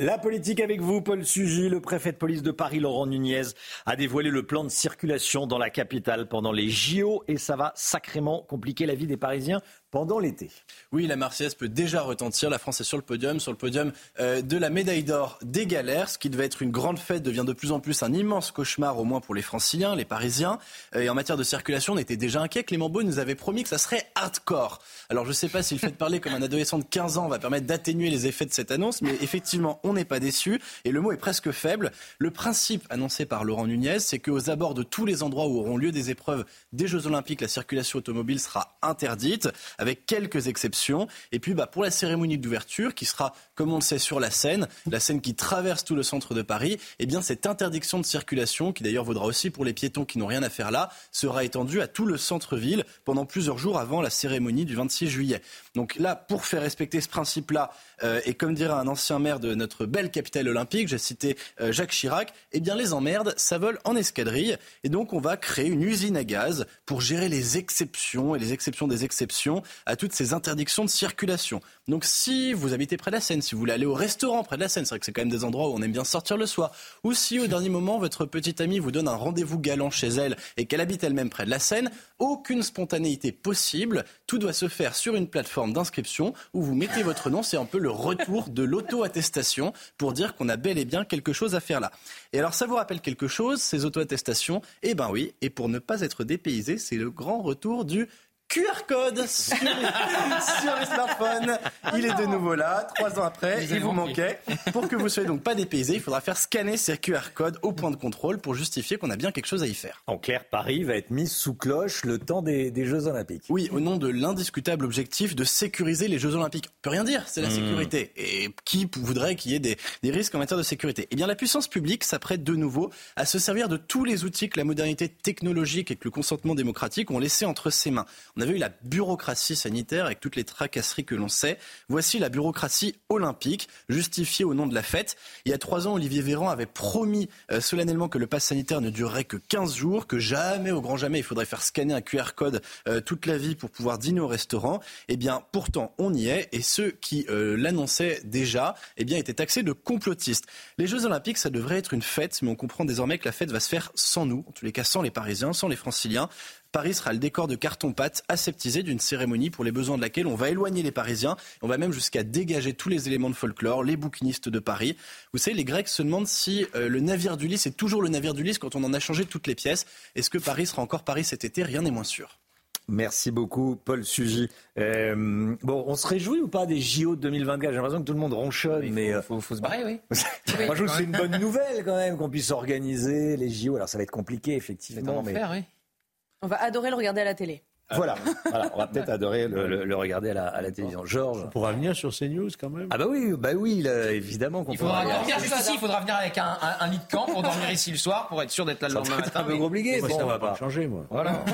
La politique avec vous, Paul Sugy, le préfet de police de Paris, Laurent Nunez, a dévoilé le plan de circulation dans la capitale pendant les JO et ça va sacrément compliquer la vie des Parisiens pendant l'été. Oui, la Marseillaise peut déjà retentir. La France est sur le podium, sur le podium euh, de la médaille d'or des galères. Ce qui devait être une grande fête devient de plus en plus un immense cauchemar, au moins pour les Franciliens, les Parisiens. Euh, et en matière de circulation, on était déjà inquiet. Clément Beau nous avait promis que ça serait hardcore. Alors je ne sais pas si le fait de parler comme un adolescent de 15 ans va permettre d'atténuer les effets de cette annonce, mais effectivement, on n'est pas déçu. Et le mot est presque faible. Le principe annoncé par Laurent Nunez, c'est qu'aux abords de tous les endroits où auront lieu des épreuves des Jeux Olympiques, la circulation automobile sera interdite avec quelques exceptions. Et puis, bah, pour la cérémonie d'ouverture, qui sera, comme on le sait, sur la Seine, la Seine qui traverse tout le centre de Paris, eh bien, cette interdiction de circulation, qui d'ailleurs vaudra aussi pour les piétons qui n'ont rien à faire là, sera étendue à tout le centre-ville pendant plusieurs jours avant la cérémonie du 26 juillet. Donc là, pour faire respecter ce principe-là, euh, et comme dirait un ancien maire de notre belle capitale olympique, j'ai cité euh, Jacques Chirac, eh bien, les emmerdes, ça vole en escadrille. Et donc, on va créer une usine à gaz pour gérer les exceptions et les exceptions des exceptions. à toutes ces interdictions de circulation. Donc si vous habitez près de la Seine, si vous voulez aller au restaurant près de la Seine, c'est vrai que c'est quand même des endroits où on aime bien sortir le soir, ou si au dernier moment votre petite amie vous donne un rendez-vous galant chez elle et qu'elle habite elle-même près de la Seine, aucune spontanéité possible, tout doit se faire sur une plateforme d'inscription où vous mettez votre nom, c'est un peu le retour de l'auto-attestation pour dire qu'on a bel et bien quelque chose à faire là. Et alors ça vous rappelle quelque chose, ces auto-attestations? Eh ben oui, et pour ne pas être dépaysé, c'est le grand retour du QR code sur, les smartphones. Il est de nouveau là, trois ans après, il vous manquait. Pour que vous soyez donc pas dépaysé, il faudra faire scanner ces QR codes au point de contrôle pour justifier qu'on a bien quelque chose à y faire. En clair, Paris va être mis sous cloche le temps des, Jeux Olympiques. Oui, au nom de l'indiscutable objectif de sécuriser les Jeux Olympiques. On peut rien dire, c'est la hmm. sécurité. Et qui voudrait qu'il y ait des, des risques en matière de sécurité? Eh bien, la puissance publique s'apprête de nouveau à se servir de tous les outils que la modernité technologique et que le consentement démocratique ont laissés entre ses mains. On avait eu la bureaucratie sanitaire avec toutes les tracasseries que l'on sait. Voici la bureaucratie olympique, justifiée au nom de la fête. Il y a trois ans, Olivier Véran avait promis euh, solennellement que le pass sanitaire ne durerait que 15 jours, que jamais, au grand jamais, il faudrait faire scanner un QR code euh, toute la vie pour pouvoir dîner au restaurant. Eh bien, pourtant, on y est. Et ceux qui euh, l'annonçaient déjà, eh bien, étaient taxés de complotistes. Les Jeux Olympiques, ça devrait être une fête, mais on comprend désormais que la fête va se faire sans nous, en tous les cas sans les Parisiens, sans les Franciliens. Paris sera le décor de carton-pâte aseptisé d'une cérémonie pour les besoins de laquelle on va éloigner les Parisiens. On va même jusqu'à dégager tous les éléments de folklore, les bouquinistes de Paris. Vous savez, les Grecs se demandent si euh, le navire du Lys est toujours le navire du Lys quand on en a changé toutes les pièces. Est-ce que Paris sera encore Paris cet été? Rien n'est moins sûr. Merci beaucoup, Paul Sugy. Euh, bon, on se réjouit ou pas des JO de 2024 J'ai l'impression que tout le monde ronchonne, mais, il faut, se barrer, oui. Moi, je trouve que c'est une bonne nouvelle quand même qu'on puisse organiser les JO. Alors, ça va être compliqué, effectivement. Mais... Faire, oui. On va adorer le regarder à la télé. Voilà. on va peut-être adorer le, regarder à la, télévision. Georges. On pourra venir sur CNews quand même. Ah bah oui, bah oui, évidemment qu'on il faudra venir. ici, il faudra venir avec un, un, lit de camp pour dormir ici le soir pour être sûr d'être là le lendemain matin. un peu compliqué. Bon, ça va pas changer, moi. Voilà.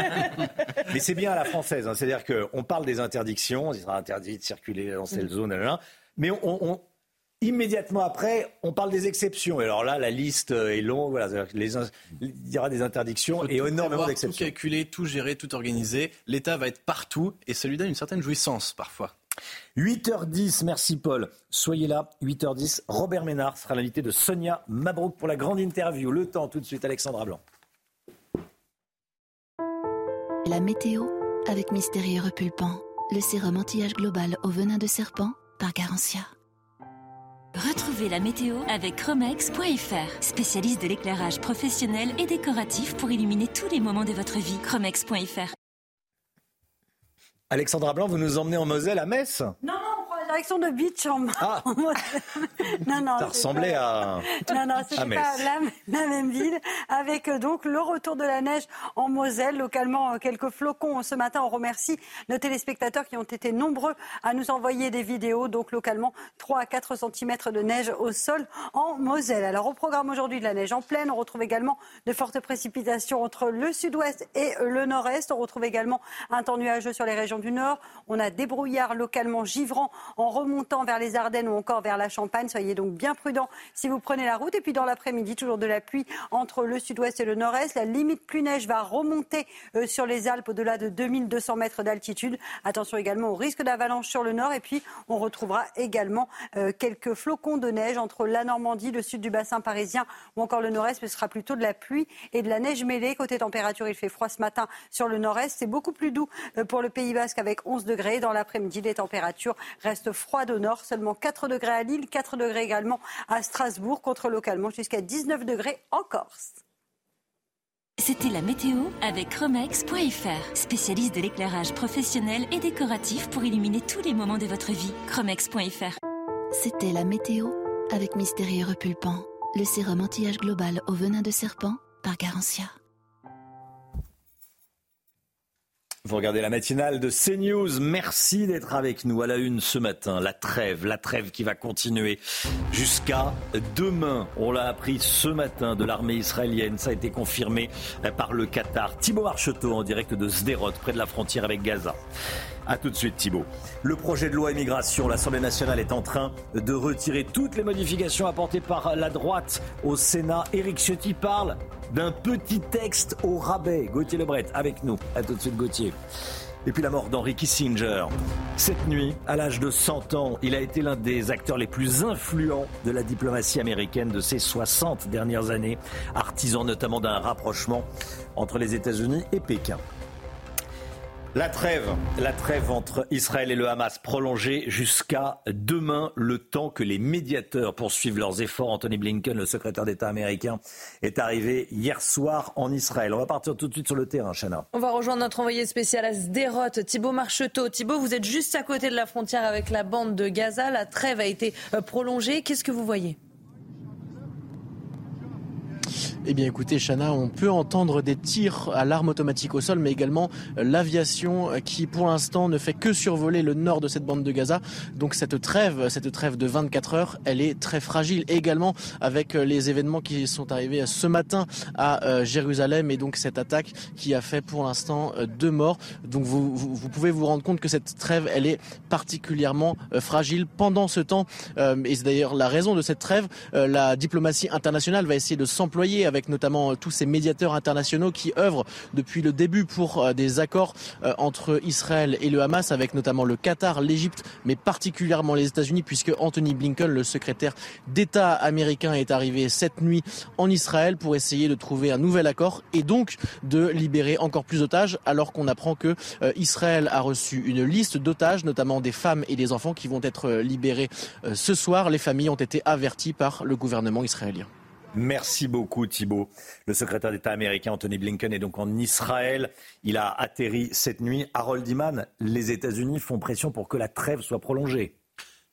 mais c'est bien à la française. Hein. C'est-à-dire qu'on parle des interdictions, il sera interdit de circuler dans cette zone, mais on Immédiatement après, on parle des exceptions. Et alors là, la liste est longue. Voilà, il y aura des interdictions et énormément d'exceptions. Tout calculer, tout gérer, tout organiser. L'État va être partout et ça lui donne une certaine jouissance parfois. 8h10, merci Paul. Soyez là, 8h10. Robert Ménard sera l'invité de Sonia Mabrouk pour la grande interview. Le temps, tout de suite, Alexandra Blanc. La météo avec Mystérieux Repulpant, le sérum anti-âge global au venin de serpent par Garantia. Retrouvez la météo avec Chromex.fr, spécialiste de l'éclairage professionnel et décoratif pour illuminer tous les moments de votre vie. Chromex.fr. Alexandra Blanc, vous nous emmenez en Moselle à Metz? Non, direction de Beach en ah. non, non, Ça ressemblait à. Non, non, c'est pas la, la, même ville. Avec euh, donc le retour de la neige en Moselle. Localement, euh, quelques flocons ce matin. On remercie nos téléspectateurs qui ont été nombreux à nous envoyer des vidéos. Donc localement, 3 à 4 cm de neige au sol en Moselle. Alors au programme aujourd'hui de la neige en pleine, on retrouve également de fortes précipitations entre le sud-ouest et le nord-est. On retrouve également un temps nuageux sur les régions du nord. On a des brouillards localement givrants en remontant vers les Ardennes ou encore vers la Champagne. Soyez donc bien prudents si vous prenez la route. Et puis dans l'après-midi, toujours de la pluie entre le sud-ouest et le nord-est. La limite pluie-neige va remonter euh, sur les Alpes au-delà de 2200 mètres d'altitude. Attention également au risque d'avalanche sur le nord. Et puis on retrouvera également euh, quelques flocons de neige entre la Normandie, le sud du bassin parisien ou encore le nord-est. Ce sera plutôt de la pluie et de la neige mêlée. Côté température, il fait froid ce matin sur le nord-est. C'est beaucoup plus doux euh, pour le Pays Basque avec 11 degrés. Dans l'après-midi, les températures restent froide au nord, seulement 4 degrés à Lille, 4 degrés également à Strasbourg, contre localement jusqu'à 19 degrés en Corse. C'était la météo avec Chromex.fr, spécialiste de l'éclairage professionnel et décoratif pour illuminer tous les moments de votre vie. Chromex.fr. C'était la météo avec Mystérieux Repulpant, le sérum anti-âge global au venin de serpent par Garantia. Vous regardez la matinale de CNews. Merci d'être avec nous à la une ce matin. La trêve, la trêve qui va continuer jusqu'à demain. On l'a appris ce matin de l'armée israélienne. Ça a été confirmé par le Qatar. Thibaut Marcheteau en direct de Sderot, près de la frontière avec Gaza. A tout de suite Thibault. Le projet de loi immigration, l'Assemblée nationale est en train de retirer toutes les modifications apportées par la droite au Sénat. Éric Ciotti parle d'un petit texte au rabais. Gauthier Lebret avec nous. A tout de suite Gauthier. Et puis la mort d'Henry Kissinger. Cette nuit, à l'âge de 100 ans, il a été l'un des acteurs les plus influents de la diplomatie américaine de ces 60 dernières années, artisan notamment d'un rapprochement entre les États-Unis et Pékin. La trêve, la trêve entre Israël et le Hamas prolongée jusqu'à demain, le temps que les médiateurs poursuivent leurs efforts. Anthony Blinken, le secrétaire d'État américain, est arrivé hier soir en Israël. On va partir tout de suite sur le terrain, Chana. On va rejoindre notre envoyé spécial à Sderot, Thibault Marcheteau. Thibault, vous êtes juste à côté de la frontière avec la bande de Gaza. La trêve a été euh, prolongée. Qu'est-ce que vous voyez? Eh bien écoutez, Chana, on peut entendre des tirs à l'arme automatique au sol, mais également l'aviation qui pour l'instant ne fait que survoler le nord de cette bande de Gaza. Donc cette trêve, cette trêve de 24 heures, elle est très fragile. également avec les événements qui sont arrivés ce matin à euh, Jérusalem et donc cette attaque qui a fait pour l'instant euh, deux morts. Donc vous, vous, pouvez vous rendre compte que cette trêve, elle est particulièrement euh, fragile pendant ce temps. Et c'est d'ailleurs la raison de cette trêve. La diplomatie internationale va essayer de s'employer notamment euh, tous ces médiateurs internationaux qui œuvrent depuis le début pour euh, des accords euh, entre Israël et le Hamas, avec notamment le Qatar, l'Égypte, mais particulièrement les États-Unis, puisque Anthony Blinken, le secrétaire d'État américain, est arrivé cette nuit en Israël pour essayer de trouver un nouvel accord et donc de libérer encore plus d'otages, alors qu'on apprend que Israël a reçu une liste d'otages, notamment des femmes et des enfants qui vont être libérés ce soir. Les familles ont été averties par le gouvernement israélien. Merci beaucoup Thibault. Le secrétaire d'État américain Anthony Blinken est donc en Israël. Il a atterri cette nuit. Harold Iman, les États-Unis font pression pour que la trêve soit prolongée.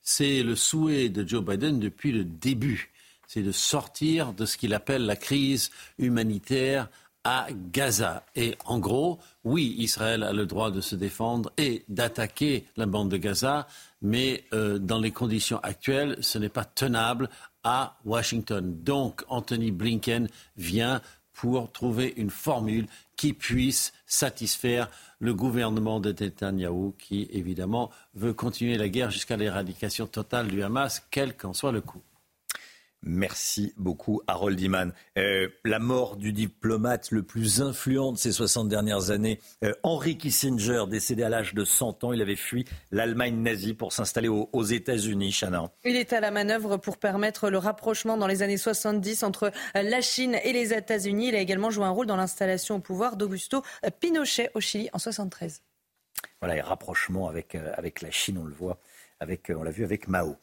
C'est le souhait de Joe Biden depuis le début. C'est de sortir de ce qu'il appelle la crise humanitaire à Gaza. Et en gros, oui, Israël a le droit de se défendre et d'attaquer la bande de Gaza, mais euh, dans les conditions actuelles, ce n'est pas tenable à Washington. Donc Anthony Blinken vient pour trouver une formule qui puisse satisfaire le gouvernement de Netanyahu qui, évidemment, veut continuer la guerre jusqu'à l'éradication totale du Hamas, quel qu'en soit le coût. Merci beaucoup, Harold Iman. Euh, la mort du diplomate le plus influent de ces 60 dernières années, euh, Henry Kissinger, décédé à l'âge de 100 ans. Il avait fui l'Allemagne nazie pour s'installer aux, États-Unis, Chana. Il est à la manœuvre pour permettre le rapprochement dans les années 70 entre la Chine et les États-Unis. Il a également joué un rôle dans l'installation au pouvoir d'Augusto Pinochet au Chili en 73. Voilà, et rapprochement avec, euh, avec la Chine, on le voit avec, euh, on l'a vu avec Mao.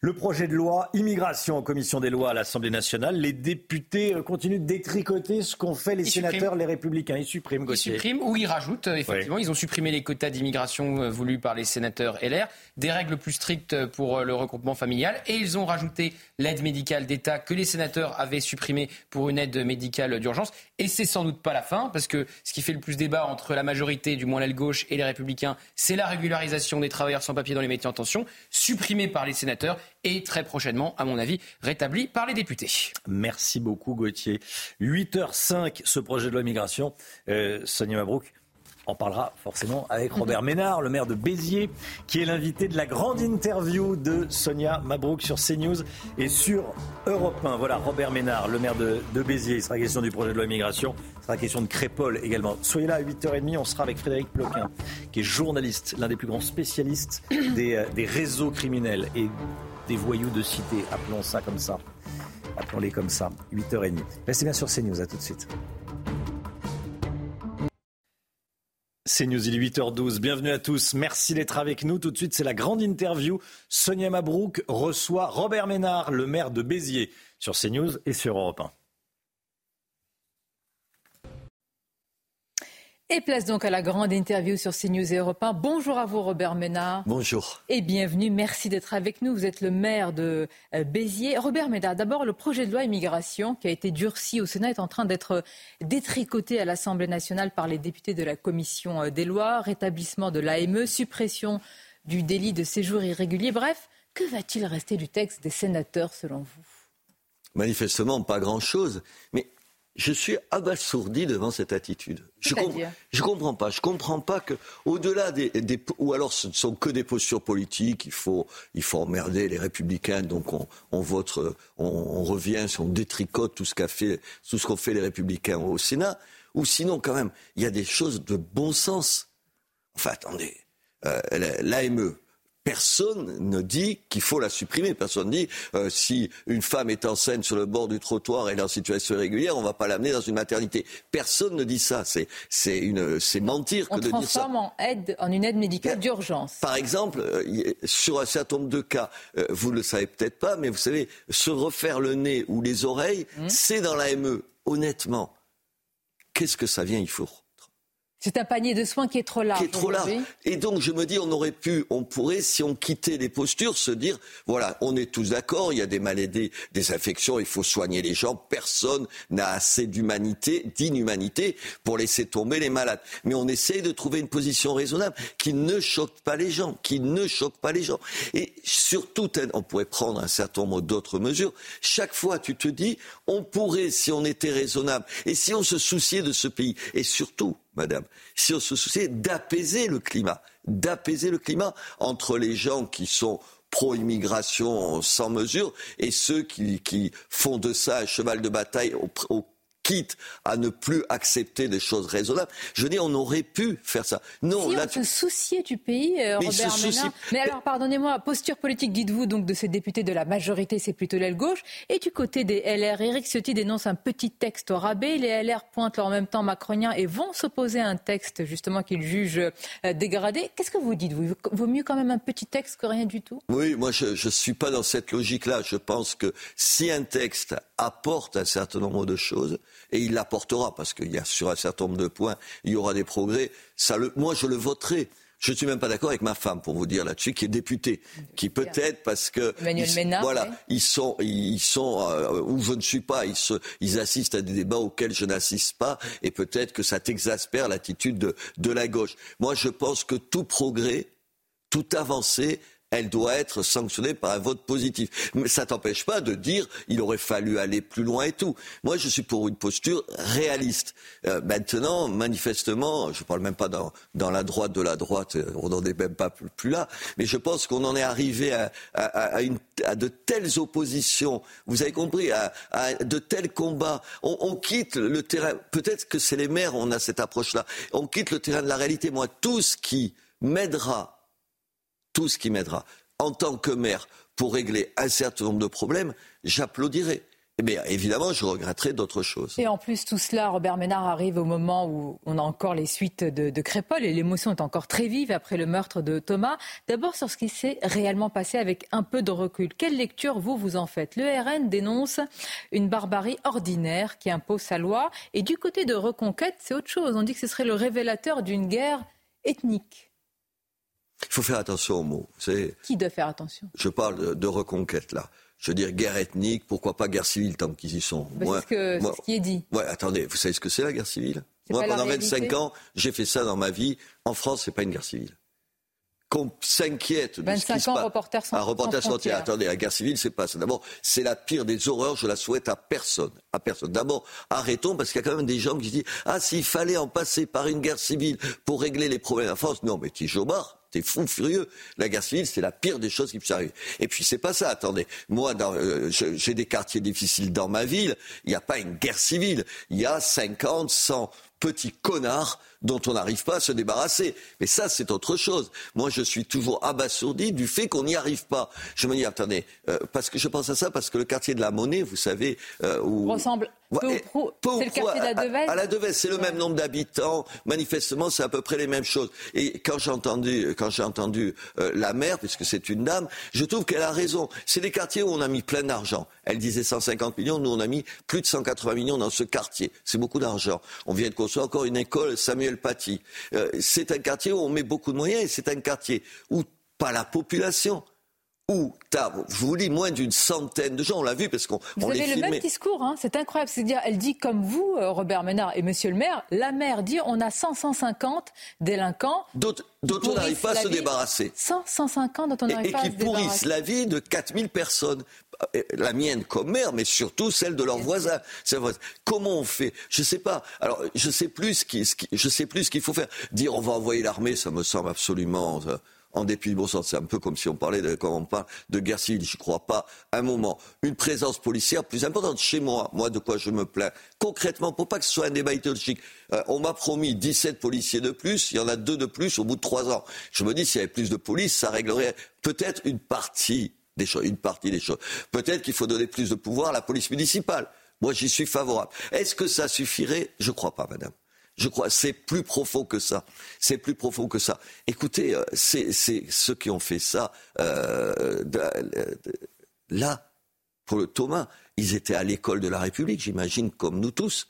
Le projet de loi immigration en commission des lois à l'Assemblée nationale, les députés euh, continuent de détricoter ce qu'ont fait les sénateurs, les républicains. Ils suppriment. Ils suppriment ou ils rajoutent, euh, effectivement. Ils ont supprimé les quotas d'immigration voulus par les sénateurs LR, des règles plus strictes pour le regroupement familial et ils ont rajouté l'aide médicale d'État que les sénateurs avaient supprimée pour une aide médicale d'urgence. Et c'est sans doute pas la fin, parce que ce qui fait le plus débat entre la majorité, du moins l'aile gauche, et les républicains, c'est la régularisation des travailleurs sans papier dans les métiers en tension, supprimée par les sénateurs et très prochainement, à mon avis, rétablie par les députés. Merci beaucoup Gauthier. 8h05, ce projet de loi immigration. Euh, Sonia Mabrouk, on parlera forcément avec Robert Ménard, le maire de Béziers, qui est l'invité de la grande interview de Sonia Mabrouk sur CNews et sur Europe 1. Voilà, Robert Ménard, le maire de, Béziers. Il sera question du projet de loi immigration. Il sera question de Crépole également. Soyez là à 8h30. On sera avec Frédéric Ploquin, qui est journaliste, l'un des plus grands spécialistes des, euh, des réseaux criminels et des voyous de cité. Appelons ça comme ça. Appelons-les comme ça. 8h30. Restez bien sur CNews. À tout de suite. C'est News, il est 8h12. Bienvenue à tous. Merci d'être avec nous. Tout de suite, c'est la grande interview. Sonia Mabrouk reçoit Robert Ménard, le maire de Béziers, sur CNews et sur Europe 1. Et place donc à la grande interview sur CNews et Europe 1. Bonjour à vous, Robert Ménard. Bonjour. Et bienvenue. Merci d'être avec nous. Vous êtes le maire de euh, Béziers. Robert Ménard, d'abord, le projet de loi immigration qui a été durci au Sénat est en train d'être détricoté à l'Assemblée nationale par les députés de la Commission euh, des lois. Rétablissement de l'AME, suppression du délit de séjour irrégulier. Bref, que va-t-il rester du texte des sénateurs selon vous? Manifestement, pas grand-chose. Mais je suis abasourdi devant cette attitude. Je ne comprends pas. Je comprends pas que, au-delà des, ou alors ce ne sont que des postures politiques. Il faut, il faut emmerder les républicains. Donc on, on vote, on, on, revient, on détricote tout ce qu'a fait, tout ce qu'ont fait les républicains au Sénat. Ou sinon, quand même, il y a des choses de bon sens. Enfin, attendez, euh, l'AME, Personne ne dit qu'il faut la supprimer. Personne ne dit euh, si une femme est enceinte sur le bord du trottoir et est en situation irrégulière, on ne va pas l'amener dans une maternité. Personne ne dit ça. C'est c'est une c'est mentir que de dire ça. On transforme en aide en une aide médicale d'urgence. Par exemple, euh, sur un certain nombre de cas, euh, vous le savez peut-être pas, mais vous savez, se refaire le nez ou les oreilles, mmh. c'est dans l'AME. Honnêtement, qu'est-ce que ça vient Il faut c'est un panier de soins qui est trop large. Qui est trop large. Et donc, je me dis, on aurait pu, on pourrait, si on quittait les postures, se dire, voilà, on est tous d'accord, il y a des maladies, des infections, il faut soigner les gens. Personne n'a assez d'humanité, d'inhumanité pour laisser tomber les malades. Mais on essaye de trouver une position raisonnable qui ne choque pas les gens, qui ne choque pas les gens. Et surtout, on pourrait prendre un certain nombre d'autres mesures. Chaque fois, tu te dis, on pourrait, si on était raisonnable, et si on se souciait de ce pays, et surtout, madame, si on se souciait d'apaiser le climat, d'apaiser le climat entre les gens qui sont pro-immigration sans mesure et ceux qui, font de ça un cheval de bataille au, quitte à ne plus accepter des choses raisonnables. Je dire, on aurait pu faire ça. Non, si là, on se souciait du pays, euh, Robert Ménard. Mais alors, pardonnez-moi, posture politique, dites-vous, donc, de ces députés de la majorité, c'est plutôt l'aile gauche. Et du côté des LR, Éric Ciotti dénonce un petit texte au rabais. Les LR pointent en même temps macronien et vont s'opposer à un texte, justement, qu'ils jugent euh, dégradé. Qu'est-ce que vous dites, vous? Vaut mieux quand même un petit texte que rien du tout? Oui, moi, je ne suis pas dans cette logique-là. Je pense que si un texte apporte un certain nombre de choses, et il l'apportera, parce qu'il y a sur un certain nombre de points, il y aura des progrès. Ça le, moi, je le voterai. Je ne suis même pas d'accord avec ma femme, pour vous dire là-dessus, qui est députée, qui peut-être parce que Emmanuel Ménard, voilà, ils sont, ils sont euh, où je ne suis pas, ils, se, ils assistent à des débats auxquels je n'assiste pas, et peut-être que ça t'exaspère l'attitude de, de la gauche. Moi, je pense que tout progrès, toute avancée elle doit être sanctionnée par un vote positif. Mais ça t'empêche pas de dire il aurait fallu aller plus loin et tout. Moi, je suis pour une posture réaliste. Euh, maintenant, manifestement, je ne parle même pas dans, la droite de la droite, euh, on n'en est même pas plus, là, mais je pense qu'on en est arrivé à, de telles oppositions, vous avez compris, à, de tels combats. On, on quitte le terrain, peut-être que c'est les maires, on a cette approche-là, on quitte le terrain de la réalité. Moi, tout ce qui m'aidera tout ce qui m'aidera en tant que maire pour régler un certain nombre de problèmes, j'applaudirai. Mais eh évidemment, je regretterai d'autres choses. Et en plus, tout cela, Robert Ménard arrive au moment où on a encore les suites de, de Crépol et l'émotion est encore très vive après le meurtre de Thomas. D'abord sur ce qui s'est réellement passé avec un peu de recul. Quelle lecture vous vous en faites? Le RN dénonce une barbarie ordinaire qui impose sa loi. Et du côté de Reconquête, c'est autre chose. On dit que ce serait le révélateur d'une guerre ethnique. Il faut faire attention aux mots. Qui doit faire attention? Je parle de, reconquête, là. Je veux dire guerre ethnique, pourquoi pas guerre civile tant qu'ils y sont. Bah, c'est ce, qui est dit. Ouais, attendez, vous savez ce que c'est la guerre civile? Moi, pendant 25 ans, j'ai fait ça dans ma vie. En France, c'est pas une guerre civile qu'on s'inquiète de ce qui se passe. Reporters sans, un reporter sans frontières. Attendez, la guerre civile, c'est pas ça. D'abord, c'est la pire des horreurs. Je la souhaite à personne, à personne. D'abord, arrêtons parce qu'il y a quand même des gens qui disent ah s'il fallait en passer par une guerre civile pour régler les problèmes en France, non mais tu Jobard. T'es fou furieux. La guerre civile, c'est la pire des choses qui puissent arriver. Et puis c'est pas ça. Attendez, moi, euh, j'ai des quartiers difficiles dans ma ville. Il n'y a pas une guerre civile. Il y a 50, 100 petits connards dont on n'arrive pas à se débarrasser. Mais ça, c'est autre chose. Moi, je suis toujours abasourdi du fait qu'on n'y arrive pas. Je me dis, attendez, euh, parce que je pense à ça, parce que le quartier de la Monnaie, vous savez, euh, où... ressemble c'est le quartier de la Devèze À, la Devèze, c'est le même nombre d'habitants. Manifestement, c'est à peu près les mêmes choses. Et quand j'ai entendu, quand j'ai entendu euh, la maire, puisque c'est une dame, je trouve qu'elle a raison. C'est des quartiers où on a mis plein d'argent. Elle disait 150 millions, nous on a mis plus de 180 millions dans ce quartier. C'est beaucoup d'argent. On vient de construire encore une école Samuel Euh, c'est un quartier où on met beaucoup de moyens et c'est un quartier où pas la population, où as, je vous dis, moins d'une centaine de gens. On l'a vu parce qu'on Vous avez le même discours, hein, c'est incroyable. C'est-à-dire, elle dit comme vous, euh, Robert Ménard et Monsieur le maire, la maire dit on a 100, 150 délinquants. D'autres on n'arrive pas à se débarrasser. 100, 150 dont on n'arrive pas à se débarrasser. Et qui pourrissent la vie de 4000 personnes. Euh, la mienne comme maire, mais surtout celle de leurs voisins. Comment on fait? Je ne sais pas. Alors, je sais plus ce qui, je sais plus ce qu'il faut faire. Dire on va envoyer l'armée, ça me semble absolument. En dépit du bon sens. C'est un peu comme si on parlait de, quand on parle de guerre civile. Je ne crois pas un moment. Une présence policière plus importante chez moi. Moi, de quoi je me plains concrètement, pour pas que ce soit un débat idéologique. Euh, on m'a promis 17 policiers de plus. Il y en a deux de plus au bout de trois ans. Je me dis, s'il y avait plus de police, ça réglerait peut-être une partie des choses. Une partie des choses. Peut-être qu'il faut donner plus de pouvoir à la police municipale. Moi, j'y suis favorable. Est-ce que ça suffirait? Je ne crois pas, madame. Je crois, c'est plus profond que ça. C'est plus profond que ça. Écoutez, euh, c'est ceux qui ont fait ça euh, là, pour le Thomas, ils étaient à l'école de la République, j'imagine, comme nous tous.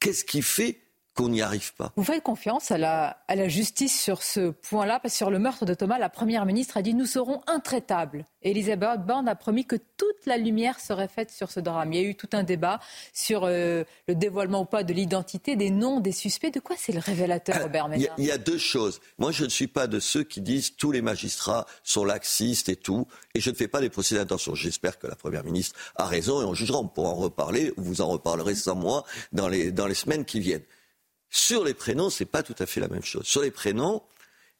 Qu'est-ce qui fait qu'on n'y arrive pas. Vous faites confiance à la, à la justice sur ce point-là, parce que sur le meurtre de Thomas, la Première ministre a dit nous serons intraitables. Elisabeth Borne a promis que toute la lumière serait faite sur ce drame. Il y a eu tout un débat sur euh, le dévoilement ou pas de l'identité, des noms des suspects. De quoi c'est le révélateur, Robert Ménard? il, y a deux choses. Moi, je ne suis pas de ceux qui disent tous les magistrats sont laxistes et tout, et je ne fais pas des procès d'intention. J'espère que la Première ministre a raison et on jugera. On pourra en reparler, vous en reparlerez sans moi dans les, dans les semaines qui viennent. Sur les prénoms, c'est pas tout à fait la même chose. Sur les prénoms,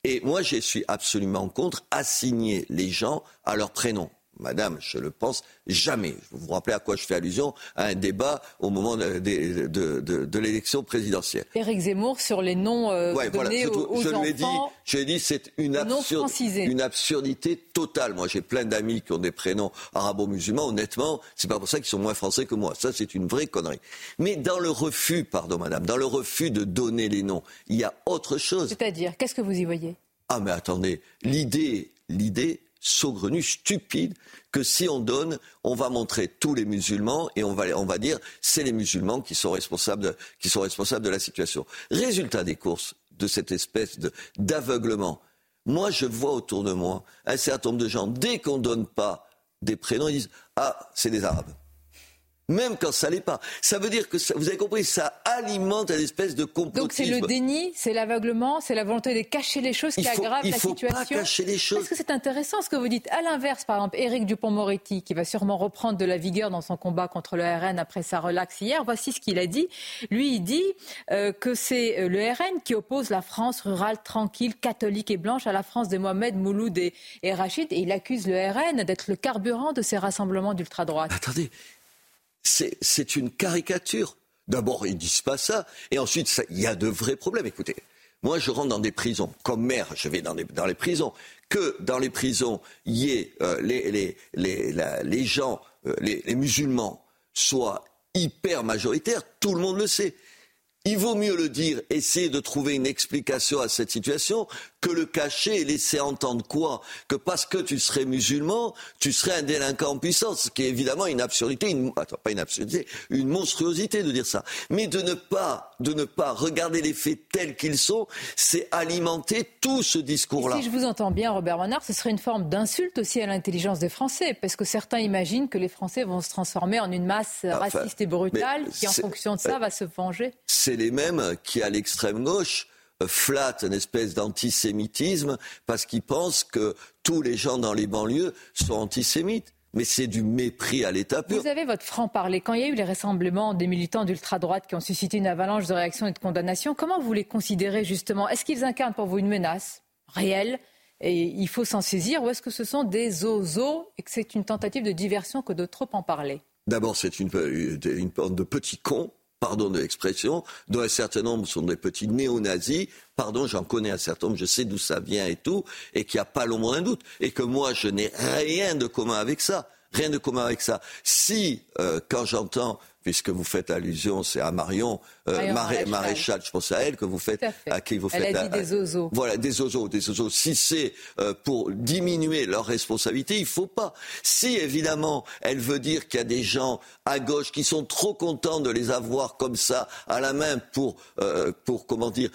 et moi, je suis absolument contre assigner les gens à leur prénom. Madame, je le pense jamais. Vous vous rappelez à quoi je fais allusion? À un débat au moment de, de, l'élection présidentielle. Éric Zemmour sur les noms euh, donnés aux, je. L'ai dit, je dit, c'est une, une absurdité totale. Moi, j'ai plein d'amis qui ont des prénoms arabo-musulmans. Honnêtement, c'est pas pour ça qu'ils sont moins français que moi. Ça, c'est une vraie connerie. Mais dans le refus, pardon, madame, dans le refus de donner les noms, il y a autre chose. C'est-à-dire, qu'est-ce que vous y voyez? Ah, mais attendez, l'idée, l'idée, saugrenu, stupide, que si on donne, on va montrer tous les musulmans et on va, on va dire c'est les musulmans qui sont, responsables de, qui sont responsables de la situation. Résultat des courses de cette espèce d'aveuglement. Moi, je vois autour de moi un certain nombre de gens, dès qu'on ne donne pas des prénoms, ils disent Ah, c'est des Arabes même quand ça l'est pas. Ça veut dire que, vous avez compris, ça alimente une espèce de complotisme. Donc c'est le déni, c'est l'aveuglement, c'est la volonté de cacher les choses qui aggrave la situation. Il faut pas cacher les choses. Parce que c'est intéressant ce que vous dites? À l'inverse, par exemple, Éric Dupont-Moretti, qui va sûrement reprendre de la vigueur dans son combat contre le RN après sa relaxe hier, voici ce qu'il a dit. Lui, il dit euh, que c'est euh, le RN qui oppose la France rurale, tranquille, catholique et blanche à la France de Mohamed, Mouloud et, et Rachid. Et il accuse le RN d'être le carburant de ces rassemblements d'ultra-droite. Attendez, c'est une caricature. D'abord, ils disent pas ça, et ensuite, il y a de vrais problèmes. Écoutez, moi, je rentre dans des prisons. Comme maire, je vais dans, les prisons. Que dans les prisons, y ait, euh, les, gens, euh, les musulmans, soient hyper majoritaires, tout le monde le sait. Il vaut mieux le dire, essayer de trouver une explication à cette situation, que le cacher et laisser entendre quoi Que parce que tu serais musulman, tu serais un délinquant en puissance, ce qui est évidemment une absurdité, une, attends, pas une absurdité, une monstruosité de dire ça. Mais de ne pas, de ne pas regarder les faits tels qu'ils sont, c'est alimenter tout ce discours-là. Si je vous entends bien, Robert Manard, ce serait une forme d'insulte aussi à l'intelligence des Français, parce que certains imaginent que les Français vont se transformer en une masse raciste et brutale, qui en fonction de ça va se venger. C'est les mêmes qui, à l'extrême gauche, flattent une espèce d'antisémitisme parce qu'ils pensent que tous les gens dans les banlieues sont antisémites. Mais c'est du mépris à l'état pur. Vous avez votre franc-parler. Quand il y a eu les rassemblements des militants d'ultra-droite qui ont suscité une avalanche de réactions et de condamnations, comment vous les considérez justement? Est-ce qu'ils incarnent pour vous une menace réelle et il faut s'en saisir ou est-ce que ce sont des ozos et que c'est une tentative de diversion que de trop en parler? D'abord, c'est une, une, bande de petits cons pardon de l'expression, dont un certain nombre sont des petits néo-nazis, pardon, j'en connais un certain nombre, je sais d'où ça vient et tout, et qu'il n'y a pas le moins d'un doute, et que moi, je n'ai rien de commun avec ça, rien de commun avec ça. Si, euh, quand j'entends puisque vous faites allusion, c'est à Marion, euh, Maréchal. je pense à elle que vous faites, à, qui vous faites. Elle a dit des ozos. Voilà, des ozos, des ozos. Si c'est euh, pour diminuer leur responsabilité, il faut pas. Si évidemment, elle veut dire qu'il y a des gens à gauche qui sont trop contents de les avoir comme ça à la main pour, euh, pour comment dire,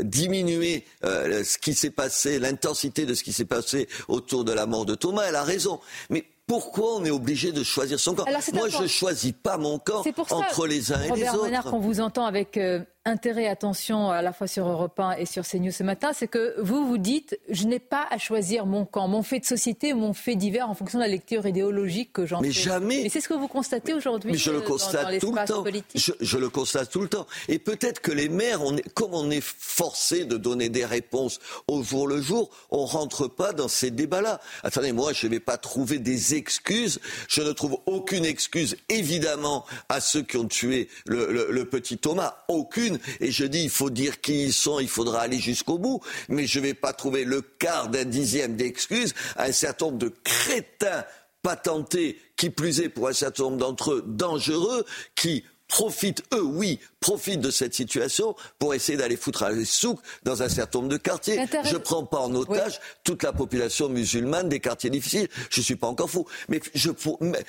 diminuer ce qui s'est passé, l'intensité de ce qui s'est passé autour de la mort de Thomas, elle a raison. Mais pourquoi on est obligé de choisir son camp Moi, je ne choisis pas mon camp entre les uns et les autres. Robert qu'on vous entend avec euh, intérêt, attention, à la fois sur Europe 1 et sur CNews ce matin, c'est que vous vous dites, je n'ai pas à choisir mon camp, mon fait de société mon fait divers en fonction de la lecture idéologique que j'en fais. Mais jamais. Mais c'est ce que vous constatez aujourd'hui Mais je le euh, dans- constate dans tout le temps. Je, je le constate tout le temps. Et peut-être que les maires, on est, comme on est forcé de donner des réponses au jour le jour, on rentre pas dans ces débats-là. Attendez, moi, je ne vais pas trouver des excuses. Je ne trouve aucune excuse, évidemment, à ceux qui ont tué le, le- le petit Thomas. Aucune. Et je dis, il faut dire qui ils sont, il faudra aller jusqu'au bout. Mais je ne vais pas trouver le quart d'un dixième d'excuses à un certain nombre de crétins patentés, qui plus est pour un certain nombre d'entre eux dangereux, qui profitent, eux, oui, profitent de cette situation pour essayer d'aller foutre à les souks dans un certain nombre de quartiers. Je ne prends pas en otage toute la population musulmane des quartiers difficiles. Je ne suis pas encore fou. Mais je, pour- mais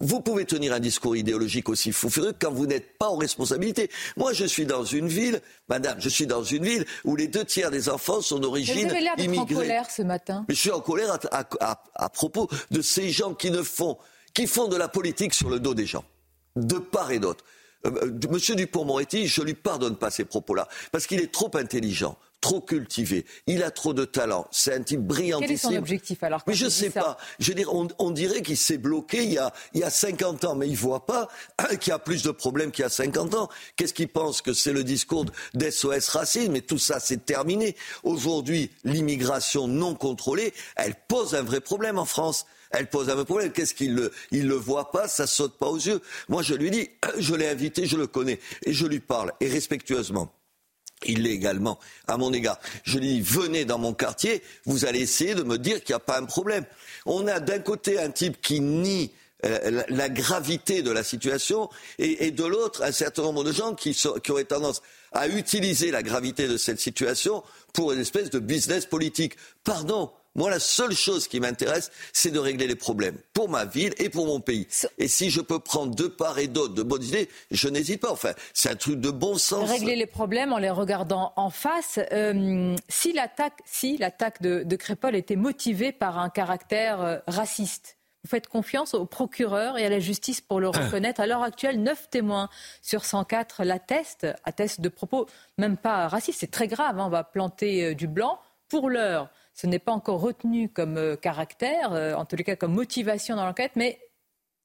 vous pouvez tenir un discours idéologique aussi fou furieux quand vous n'êtes pas en responsabilité. Moi, je suis dans une ville, madame, je suis dans une ville où les deux tiers des enfants sont d'origine Vous avez l'air d'être en immigrée. colère ce matin. Mais je suis en colère à, à- à- à propos de ces gens qui ne font, qui font de la politique sur le dos des gens, de part et d'autre. Euh, euh, Monsieur Dupont-Moretti, je lui pardonne pas ces propos-là, parce qu'il est trop intelligent, trop cultivé, il a trop de talent, c'est un type brillantissime. Quel est son objectif alors Mais je dit sais pas. Je veux dire, on, on dirait qu'il s'est bloqué il y, a, il y a 50 ans, mais il voit pas qu'il y a plus de problèmes qu'il y a 50 ans. Qu'est-ce qu'il pense que c'est le discours d'SOS racisme Mais tout ça, c'est terminé. Aujourd'hui, l'immigration non contrôlée, elle pose un vrai problème en France. Elle pose un vrai problème. Qu'est-ce qu'il le, il le voit pas, ça saute pas aux yeux. Moi, je lui dis, je l'ai invité, je le connais, et je lui parle, et respectueusement. Il l'est également à mon égard. Je lui dis, venez dans mon quartier, vous allez essayer de me dire qu'il n'y a pas un problème. On a d'un côté un type qui nie euh, la, gravité de la situation et, de l'autre un certain nombre de gens qui auraient tendance à utiliser la gravité de cette situation pour une espèce de business politique. Pardon, moi la seule chose qui m'intéresse, c'est de régler les problèmes pour ma ville et pour mon pays. Et si je peux prendre de part et d'autre de bonnes idées, je n'hésite pas. Enfin, c'est un truc de bon sens. Régler les problèmes en les regardant en face. Euh, si l'attaque, si l'attaque de, de Crépol était motivée par un caractère euh, raciste, vous faites confiance au procureur et à la justice pour le reconnaître. À l'heure actuelle, 9 témoins sur 104 l'attestent, attestent de propos même pas racistes. C'est très grave. hein. On va planter euh, du blanc. Pour l'heure, ce n'est pas encore retenu comme euh, caractère, euh, en tous les cas comme motivation dans l'enquête, mais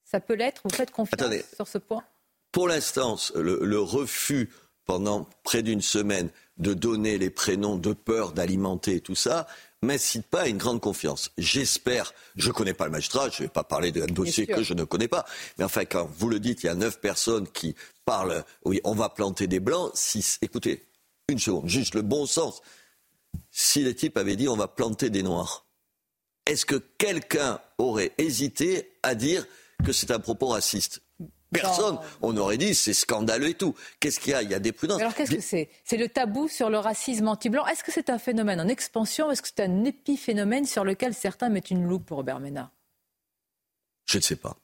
ça peut l'être. Vous faites confiance Attendez. sur ce point? Pour l'instant, le, le refus pendant près d'une semaine de donner les prénoms de peur d'alimenter tout ça m'incite pas à une grande confiance. J'espère, je ne connais pas le magistrat, je ne vais pas parler d'un dossier que je ne connais pas, mais enfin quand vous le dites, il y a neuf personnes qui parlent, oui, on va planter des blancs, si, écoutez, une seconde, juste le bon sens. Si les types avaient dit on va planter des noirs, est-ce que quelqu'un aurait hésité à dire que c'est un propos raciste? Personne. On aurait dit c'est scandaleux et tout. Qu'est-ce qu'il y a? Il y a des prudences. Alors qu'est-ce que c'est? C'est le tabou sur le racisme anti-blanc. Est-ce que c'est un phénomène en expansion? Ou est-ce que c'est un épiphénomène sur lequel certains mettent une loupe pour Robert Ménard? Je ne sais pas.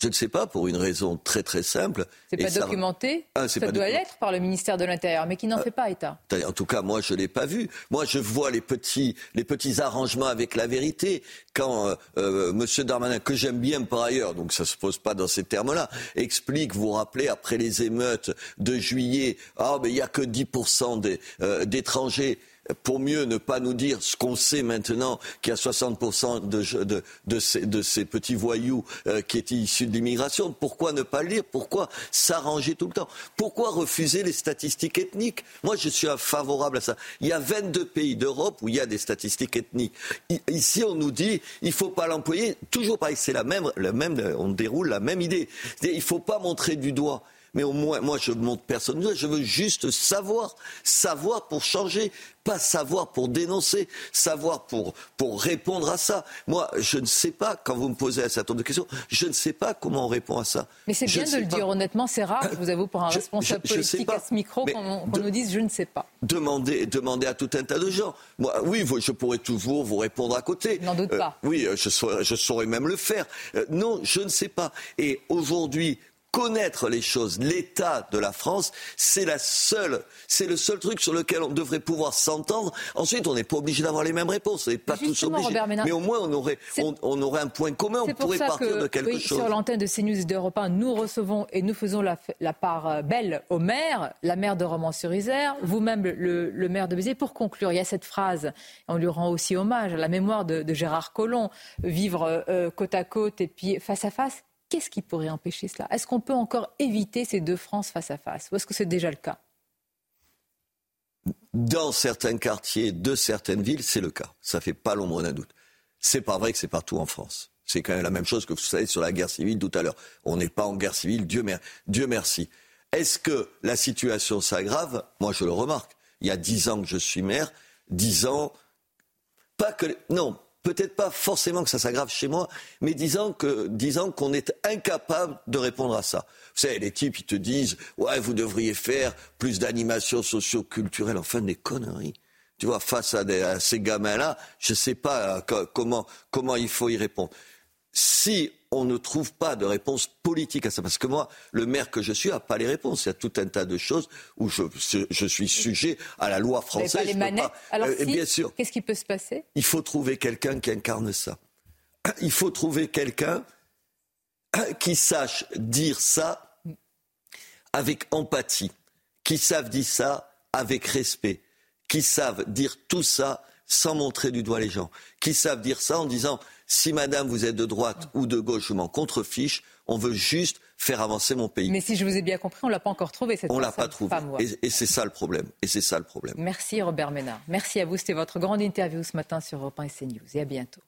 Je ne sais pas pour une raison très très simple. C'est pas ça- documenté Ah, Ça pas doit l'être par le ministère de l'Intérieur, mais qui n'en fait pas état. En tout cas, moi, je l'ai pas vu. Moi, je vois les petits, les petits arrangements avec la vérité. Quand euh, euh, Monsieur Darmanin, que j'aime bien par ailleurs, donc ça se pose pas dans ces termes-là, explique, vous vous rappelez, après les émeutes de juillet, ah, mais il y a que 10% des, euh, d'étrangers. Pour mieux ne pas nous dire ce qu'on sait maintenant, qu'il y a 60% de, ces, petits voyous euh, qui étaient issus de l'immigration. Pourquoi ne pas le dire? Pourquoi s'arranger tout le temps? Pourquoi refuser les statistiques ethniques? Moi, je suis favorable à ça. Il y a 22 pays d'Europe où il y a des statistiques ethniques. Ici, on nous dit, il faut pas l'employer. Toujours pareil, c'est la même, la même, on déroule la même idée. Il faut pas montrer du doigt. Mais au moins, moi, je ne montre personne. Je veux juste savoir, savoir pour changer, pas savoir pour dénoncer, savoir pour, pour répondre à ça. Moi, je ne sais pas, quand vous me posez un certain nombre de questions, je ne sais pas comment on répond à ça. Mais c'est bien de le pas. dire honnêtement, c'est rare, je vous avoue, pour un je- responsable je- politique à ce micro qu'on nous dise je ne sais pas. Demander, demander à tout un tas de gens. Moi, oui, je pourrais toujours vous répondre à côté. N'en doute Euh, pas. oui, euh, je saurais, je saurais même le faire. Euh, non, je ne sais pas. Et aujourd'hui, connaître les choses. L'état de la France, c'est la seule, c'est le seul truc sur lequel on devrait pouvoir s'entendre. Ensuite, on n'est pas obligé d'avoir les mêmes réponses, on n'est pas tous obligés. Mais au moins, on aurait, on, aurait un point commun, on pourrait partir de quelque oui, chose. Sur l'antenne de CNews et d'Europe 1, nous recevons et nous faisons la, la part euh, belle au maire, la maire de Romans-sur-Isère, vous-même le, maire de Béziers. Pour conclure, il y a cette phrase, on lui rend aussi hommage à la mémoire de, Gérard Collomb, vivre euh, côte à côte et puis face à face. Qu'est-ce qui pourrait empêcher cela? Est-ce qu'on peut encore éviter ces deux France face à face? Ou est-ce que c'est déjà le cas? Dans certains quartiers de certaines villes, c'est le cas. Ça fait pas l'ombre d'un doute. C'est pas vrai que c'est partout en France. C'est quand même la même chose que vous savez sur la guerre civile tout à l'heure. On n'est pas en guerre civile, Dieu, Dieu merci. Est-ce que la situation s'aggrave? Moi, je le remarque. Il y a dix ans que je suis maire, dix ans, pas que non, peut-être pas forcément que ça s'aggrave chez moi, mais disant que, disant qu'on est incapable de répondre à ça. Vous savez, les types, ils te disent, ouais, vous devriez faire plus d'animation socio-culturelle, enfin des conneries. Tu vois, face à, ces gamins-là, je ne sais pas euh, comment, comment il faut y répondre. Si on ne trouve pas de réponse politique à ça. Parce que moi, le maire que je suis n'a pas les réponses. Il y a tout un tas de choses où je, je suis sujet à la loi française. Pas les manettes? Alors, euh, bien sûr. Qu'est-ce qui peut se passer? Il faut trouver quelqu'un qui incarne ça. Il faut trouver quelqu'un qui sache dire ça avec empathie, qui sache dire ça avec respect, qui savent dire tout ça sans montrer du doigt les gens, qui savent dire ça en disant si madame vous êtes de droite ou de gauche, je m'en contrefiche, on veut juste faire avancer mon pays. Mais si je vous ai bien compris, on l'a pas encore trouvé cette On l'a pas trouvé. et, c'est ça le problème. Et c'est ça le problème. Merci Robert Ménard. Merci à vous. C'était votre grande interview ce matin sur Europe 1 et CNews. Et à bientôt.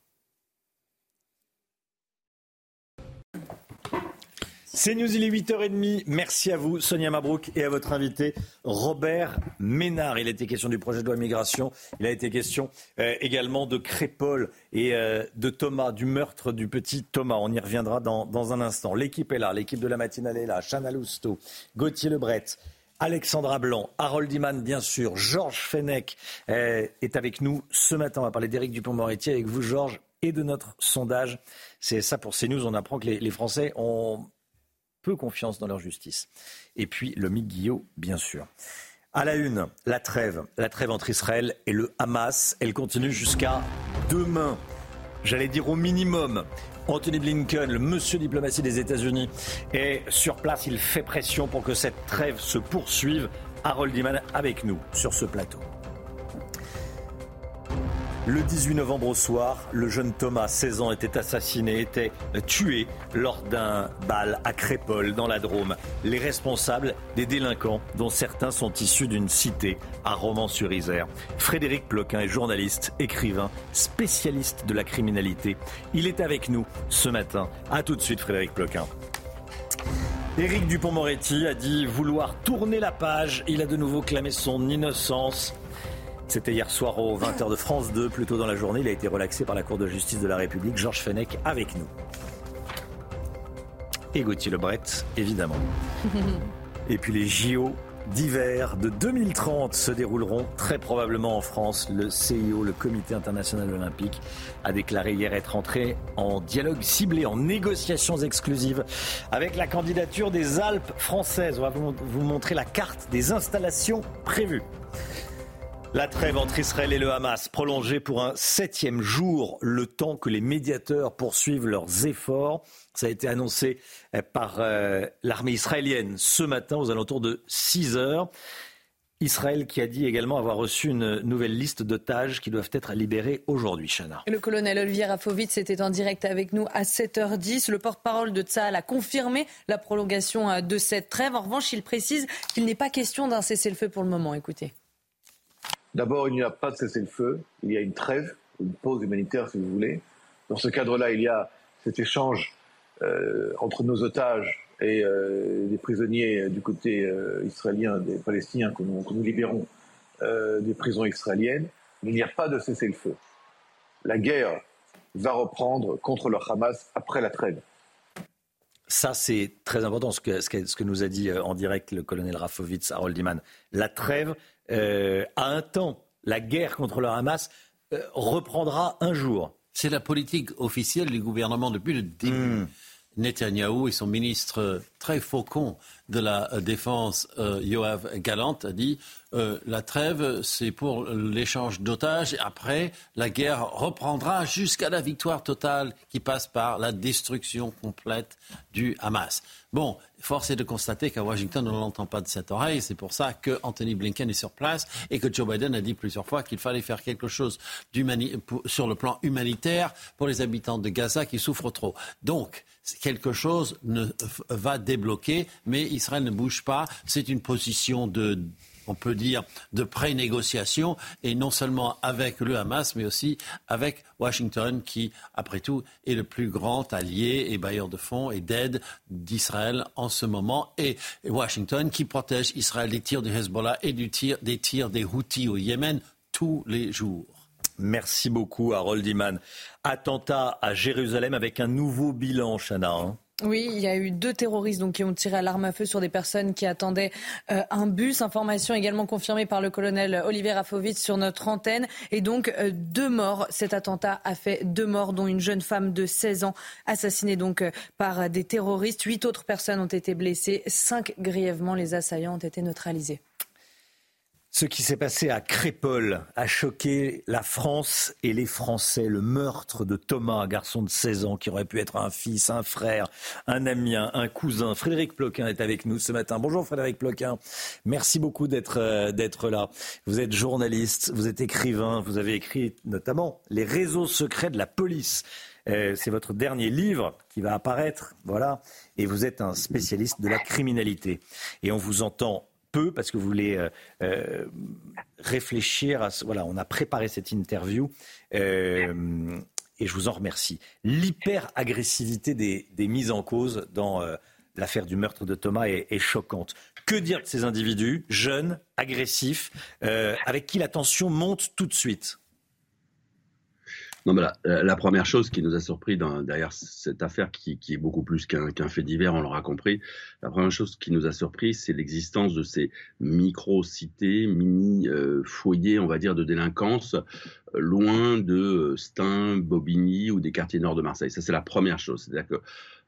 C'est News, il est 8h30. Merci à vous, Sonia Mabrouk, et à votre invité, Robert Ménard. Il a été question du projet de loi migration. Il a été question euh, également de Crépol et euh, de Thomas, du meurtre du petit Thomas. On y reviendra dans, un instant. L'équipe est là, l'équipe de la matinale est là. Chana Lousteau, Gauthier Lebret, Alexandra Blanc, Harold Iman, bien sûr, Georges Fenech euh, est avec nous ce matin. On va parler d'Éric Dupont-Moretti avec vous, Georges, et de notre sondage. C'est ça pour CNews. On apprend que les Français ont peu confiance dans leur justice. Et puis le mythe bien sûr. À la une, la trêve, la trêve entre Israël et le Hamas, elle continue jusqu'à demain. J'allais dire au minimum. Anthony Blinken, le monsieur diplomatie des États-Unis, est sur place. Il fait pression pour que cette trêve se poursuive. Harold Iman avec nous sur ce plateau. Le 18 novembre au soir, le jeune Thomas, 16 ans, était assassiné, était tué lors d'un bal à Crépole, dans la Drôme. Les responsables des délinquants, dont certains sont issus d'une cité à Romans-sur-Isère. Frédéric Ploquin est journaliste, écrivain, spécialiste de la criminalité. Il est avec nous ce matin. A tout de suite, Frédéric Ploquin. Éric Dupont-Moretti a dit vouloir tourner la page. Il a de nouveau clamé son innocence. C'était hier soir aux 20h de France 2. Plus tôt dans la journée, il a été relaxé par la Cour de justice de la République. Georges Fenech avec nous. Et Gauthier Lebret, évidemment. Et puis les JO d'hiver de 2030 se dérouleront très probablement en France. Le CIO, le Comité international olympique, a déclaré hier être entré en dialogue ciblé, en négociations exclusives avec la candidature des Alpes françaises. On va vous montrer la carte des installations prévues. La trêve entre Israël et le Hamas prolongée pour un septième jour, le temps que les médiateurs poursuivent leurs efforts. Ça a été annoncé euh, par euh, l'armée israélienne ce matin aux alentours de 6 heures. Israël qui a dit également avoir reçu une nouvelle liste d'otages qui doivent être libérés aujourd'hui, Chana. Le colonel Olivier Rafovitz était en direct avec nous à 7h10. Le porte-parole de Tsahal a confirmé la prolongation euh, de cette trêve. En revanche, il précise qu'il n'est pas question d'un cessez-le-feu pour le moment. Écoutez. D'abord, il n'y a pas de cessez-le-feu, il y a une trêve, une pause humanitaire si vous voulez. Dans ce cadre-là, il y a cet échange euh, entre nos otages et euh, les prisonniers du côté euh, israélien, des Palestiniens que nous, libérons des prisons israéliennes. Mais il n'y a pas de cessez-le-feu. La guerre va reprendre contre le Hamas après la trêve. Ça, c'est très important, ce que, ce que, nous a dit en direct le colonel Rafovitz, Harold Iman. La trêve euh, à un temps. La guerre contre le Hamas euh, reprendra un jour. C'est la politique officielle du gouvernement depuis le début. Hmm. Netanyahou et son ministre très faucon de la Défense, Yoav Galant, a dit la trêve, c'est pour l'échange d'otages après, la guerre reprendra jusqu'à la victoire totale qui passe par la destruction complète du Hamas. Bon, force est de constater qu'à Washington, on ne l'entend pas de cette oreille. C'est pour ça que Anthony Blinken est sur place et que Joe Biden a dit plusieurs fois qu'il fallait faire quelque chose sur le plan humanitaire pour les habitants de Gaza qui souffrent trop. Donc, quelque chose ne, va débloquer, mais Israël ne bouge pas. C'est une position de on peut dire, de pré-négociation, et non seulement avec le Hamas, mais aussi avec Washington, qui, après tout, est le plus grand allié et bailleur de fonds et d'aide d'Israël en ce moment, et Washington qui protège Israël des tirs du Hezbollah et du tir, des tirs des Houthis au Yémen tous les jours. Merci beaucoup, Harold Iman. Attentat à Jérusalem avec un nouveau bilan, Chana. Hein. Oui, il y a eu deux terroristes qui ont tiré à l'arme à feu sur des personnes qui attendaient euh, un bus. Information également confirmée par le colonel Olivier Rafovitz sur notre antenne. Et donc euh, deux morts. Cet attentat a fait deux morts, dont une jeune femme de 16 ans assassinée euh, par des terroristes. Huit autres personnes ont été blessées. Cinq grièvement. Les assaillants ont été neutralisés. Ce qui s'est passé à Crépol a choqué la France et les Français. Le meurtre de Thomas, garçon de 16 ans qui aurait pu être un fils, un frère, un ami, un cousin. Frédéric Ploquin est avec nous ce matin. Bonjour Frédéric Ploquin. Merci beaucoup d'être euh, d'être là. Vous êtes journaliste, vous êtes écrivain, vous avez écrit notamment Les réseaux secrets de la police. Euh, c'est votre dernier livre qui va apparaître, voilà. Et vous êtes un spécialiste de la criminalité. Et on vous entend peu parce que vous voulez euh, euh, réfléchir à ce, voilà on a préparé cette interview euh, et je vous en remercie. L'hyper-agressivité des, mises en cause dans l'affaire du meurtre de Thomas est, est, choquante. Que dire de ces individus jeunes agressifs avec qui la tension monte tout de suite? Non, mais la, première chose qui nous a surpris dans, derrière cette affaire, qui, qui est beaucoup plus qu'un fait divers, on l'aura compris, la première chose qui nous a surpris, c'est l'existence de ces micro-cités, mini-foyers, on va dire, de délinquance, loin de Stein, Bobigny ou des quartiers nord de Marseille. Ça, c'est la première chose. C'est-à-dire que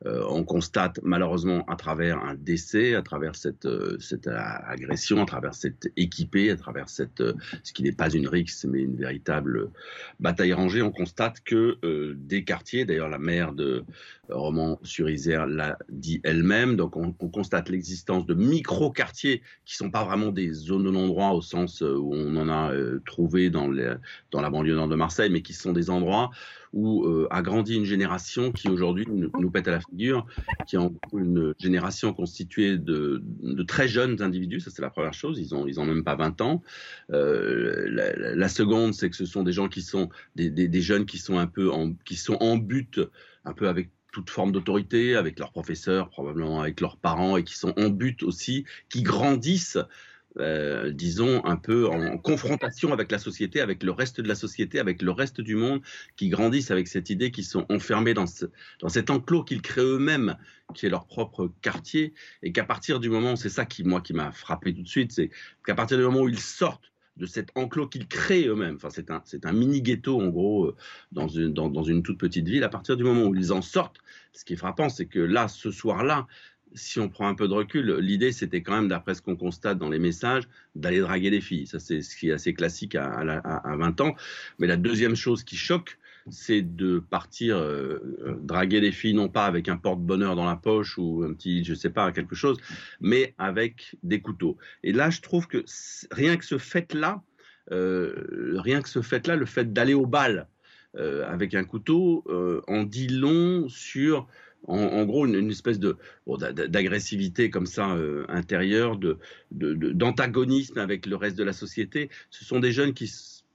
euh, on constate malheureusement à travers un décès, à travers cette, euh, cette agression, à travers cette équipée, à travers cette, euh, ce qui n'est pas une rixe mais une véritable bataille rangée, on constate que des quartiers, d'ailleurs la maire de Romans-sur-Isère l'a dit elle-même, donc on, constate l'existence de micro-quartiers qui sont pas vraiment des zones de non-droit au sens où on en a trouvé dans la banlieue nord de Marseille, mais qui sont des endroits où euh, a grandi une génération qui aujourd'hui nous, pète à la figure, qui est une génération constituée de, très jeunes individus, ça c'est la première chose, ils ont, ils ont même pas 20 ans. Euh, la, seconde, c'est que ce sont des gens qui sont des jeunes qui sont un peu en, qui sont en but, un peu avec toute forme d'autorité, avec leurs professeurs, probablement avec leurs parents, et qui sont en but aussi, qui grandissent euh, disons, un peu en confrontation avec la société, avec le reste de la société, avec le reste du monde, qui grandissent avec cette idée qu'ils sont enfermés dans, cet enclos qu'ils créent eux-mêmes, qui est leur propre quartier, et qu'à partir du moment, c'est ça qui, moi, qui m'a frappé tout de suite, c'est qu'à partir du moment où ils sortent de cet enclos qu'ils créent eux-mêmes. Enfin, c'est un, un mini ghetto en gros euh, dans une, dans, une toute petite ville. À partir du moment où ils en sortent, ce qui est frappant, c'est que là, ce soir-là, si on prend un peu de recul, l'idée c'était quand même, d'après ce qu'on constate dans les messages, d'aller draguer les filles. Ça, c'est ce qui est assez classique à, à, 20 ans. Mais la deuxième chose qui choque, c'est de partir euh, euh, draguer les filles, non pas avec un porte-bonheur dans la poche ou un petit, je sais pas, quelque chose, mais avec des couteaux. Et là, je trouve que rien que ce fait-là, euh, rien que ce fait-là, le fait d'aller au bal avec un couteau, en dit long sur en, gros une, espèce de d'agressivité comme ça euh, intérieure, de d'antagonisme avec le reste de la société. Ce sont des jeunes qui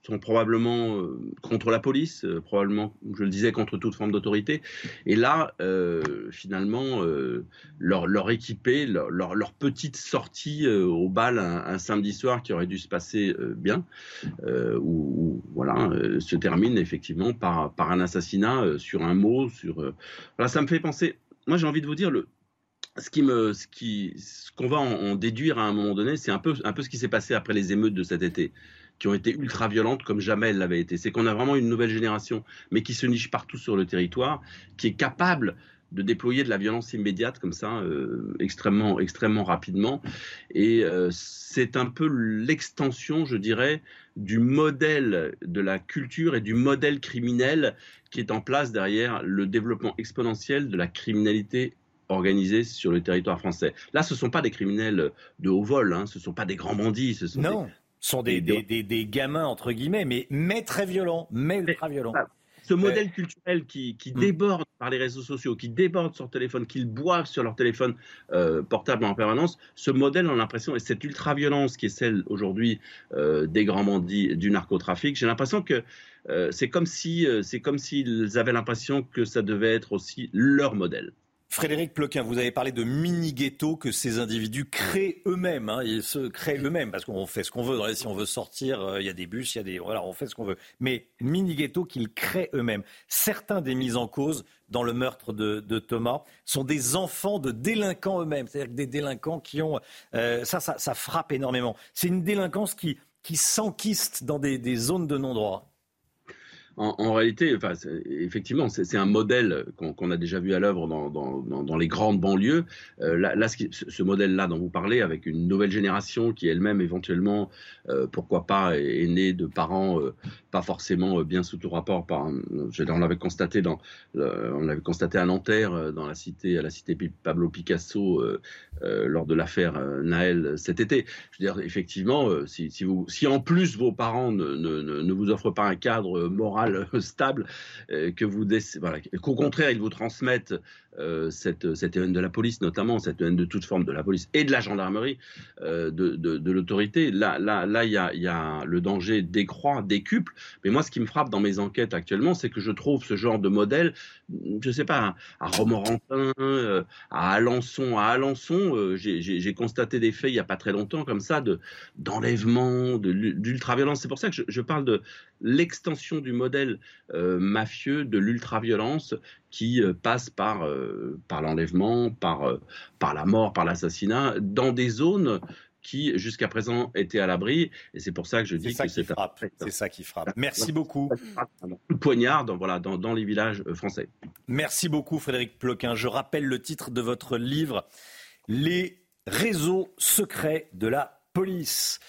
sont probablement euh, contre la police, euh, probablement, je le disais, contre toute forme d'autorité. Et là, euh, finalement, leur, leur équipé, leur, petite sortie au bal un, samedi soir qui aurait dû se passer bien, ou voilà, se termine effectivement par, un assassinat sur un mot. Voilà, ça me fait penser. Moi, j'ai envie de vous dire, le, ce qui me, ce qui, ce qu'on va en, en, déduire à un moment donné, c'est un peu, un peu ce qui s'est passé après les émeutes de cet été qui ont été ultra violentes comme jamais elles l'avaient été. C'est qu'on a vraiment une nouvelle génération, mais qui se niche partout sur le territoire, qui est capable de déployer de la violence immédiate comme ça, euh, extrêmement, extrêmement rapidement. Et euh, c'est un peu l'extension, je dirais, du modèle de la culture et du modèle criminel qui est en place derrière le développement exponentiel de la criminalité organisée sur le territoire français. Là, ce ne sont pas des criminels de haut vol, hein, ce ne sont pas des grands bandits. Ce sont non, sont des, des, des, des, gamins, entre guillemets, mais, mais très violents, mais ultra violents ce modèle culturel qui, qui hmm. déborde par les réseaux sociaux, qui déborde sur téléphone, qu'ils boivent sur leur téléphone euh, portable en permanence, ce modèle, on a l'impression, et cette ultra-violence qui est celle aujourd'hui euh, des grands bandits du narcotrafic, j'ai l'impression que euh, c'est comme si c'est comme s'ils avaient l'impression que ça devait être aussi leur modèle. Frédéric Ploquin, vous avez parlé de mini-ghettos que ces individus créent eux-mêmes. Hein, ils se créent eux-mêmes parce qu'on fait ce qu'on veut. Si on veut sortir, euh, il y a des bus, il y a des. Voilà, on fait ce qu'on veut. Mais mini-ghettos qu'ils créent eux-mêmes. Certains des mises en cause dans le meurtre de, Thomas sont des enfants de délinquants eux-mêmes. C'est-à-dire des délinquants qui ont. Euh, ça, ça, frappe énormément. C'est une délinquance qui, qui s'enquiste dans des zones de non-droit en, réalité, enfin, effectivement, c'est un modèle qu'on a déjà vu à l'œuvre dans, les grandes banlieues. Euh, là, ce, modèle-là dont vous parlez, avec une nouvelle génération qui elle-même éventuellement, euh, pourquoi pas, est, née de parents euh, pas forcément bien sous tout rapport. On l'avait constaté à Nanterre, dans la cité, à la cité Pablo Picasso, lors de l'affaire Naël cet été. Je veux dire, effectivement, si, en plus vos parents ne vous offrent pas un cadre moral stable, euh, que vous voilà, qu'au contraire ils vous transmettent euh, cette, cette haine de la police, notamment cette haine de toute forme de la police et de la gendarmerie, euh, de, de, l'autorité. Là, là, là, il y a, y a, le danger décroît, décuple. Mais moi, ce qui me frappe dans mes enquêtes actuellement, c'est que je trouve ce genre de modèle, je sais pas, à Romorantin, à Alençon, à Alençon, j'ai constaté des faits il y a pas très longtemps comme ça de d'enlèvement, d'ultra-violence. C'est pour ça que je, je parle de l'extension du modèle euh, mafieux de l'ultra-violence qui euh, passe par, euh, par l'enlèvement, par, par la mort, par l'assassinat, dans des zones qui jusqu'à présent étaient à l'abri. Et c'est pour ça que je dis que c'est C'est ça qui frappe. Merci beaucoup. Poignard dans, voilà, dans, dans les villages français. Merci beaucoup Frédéric Ploquin. Je rappelle le titre de votre livre, Les réseaux secrets de la police.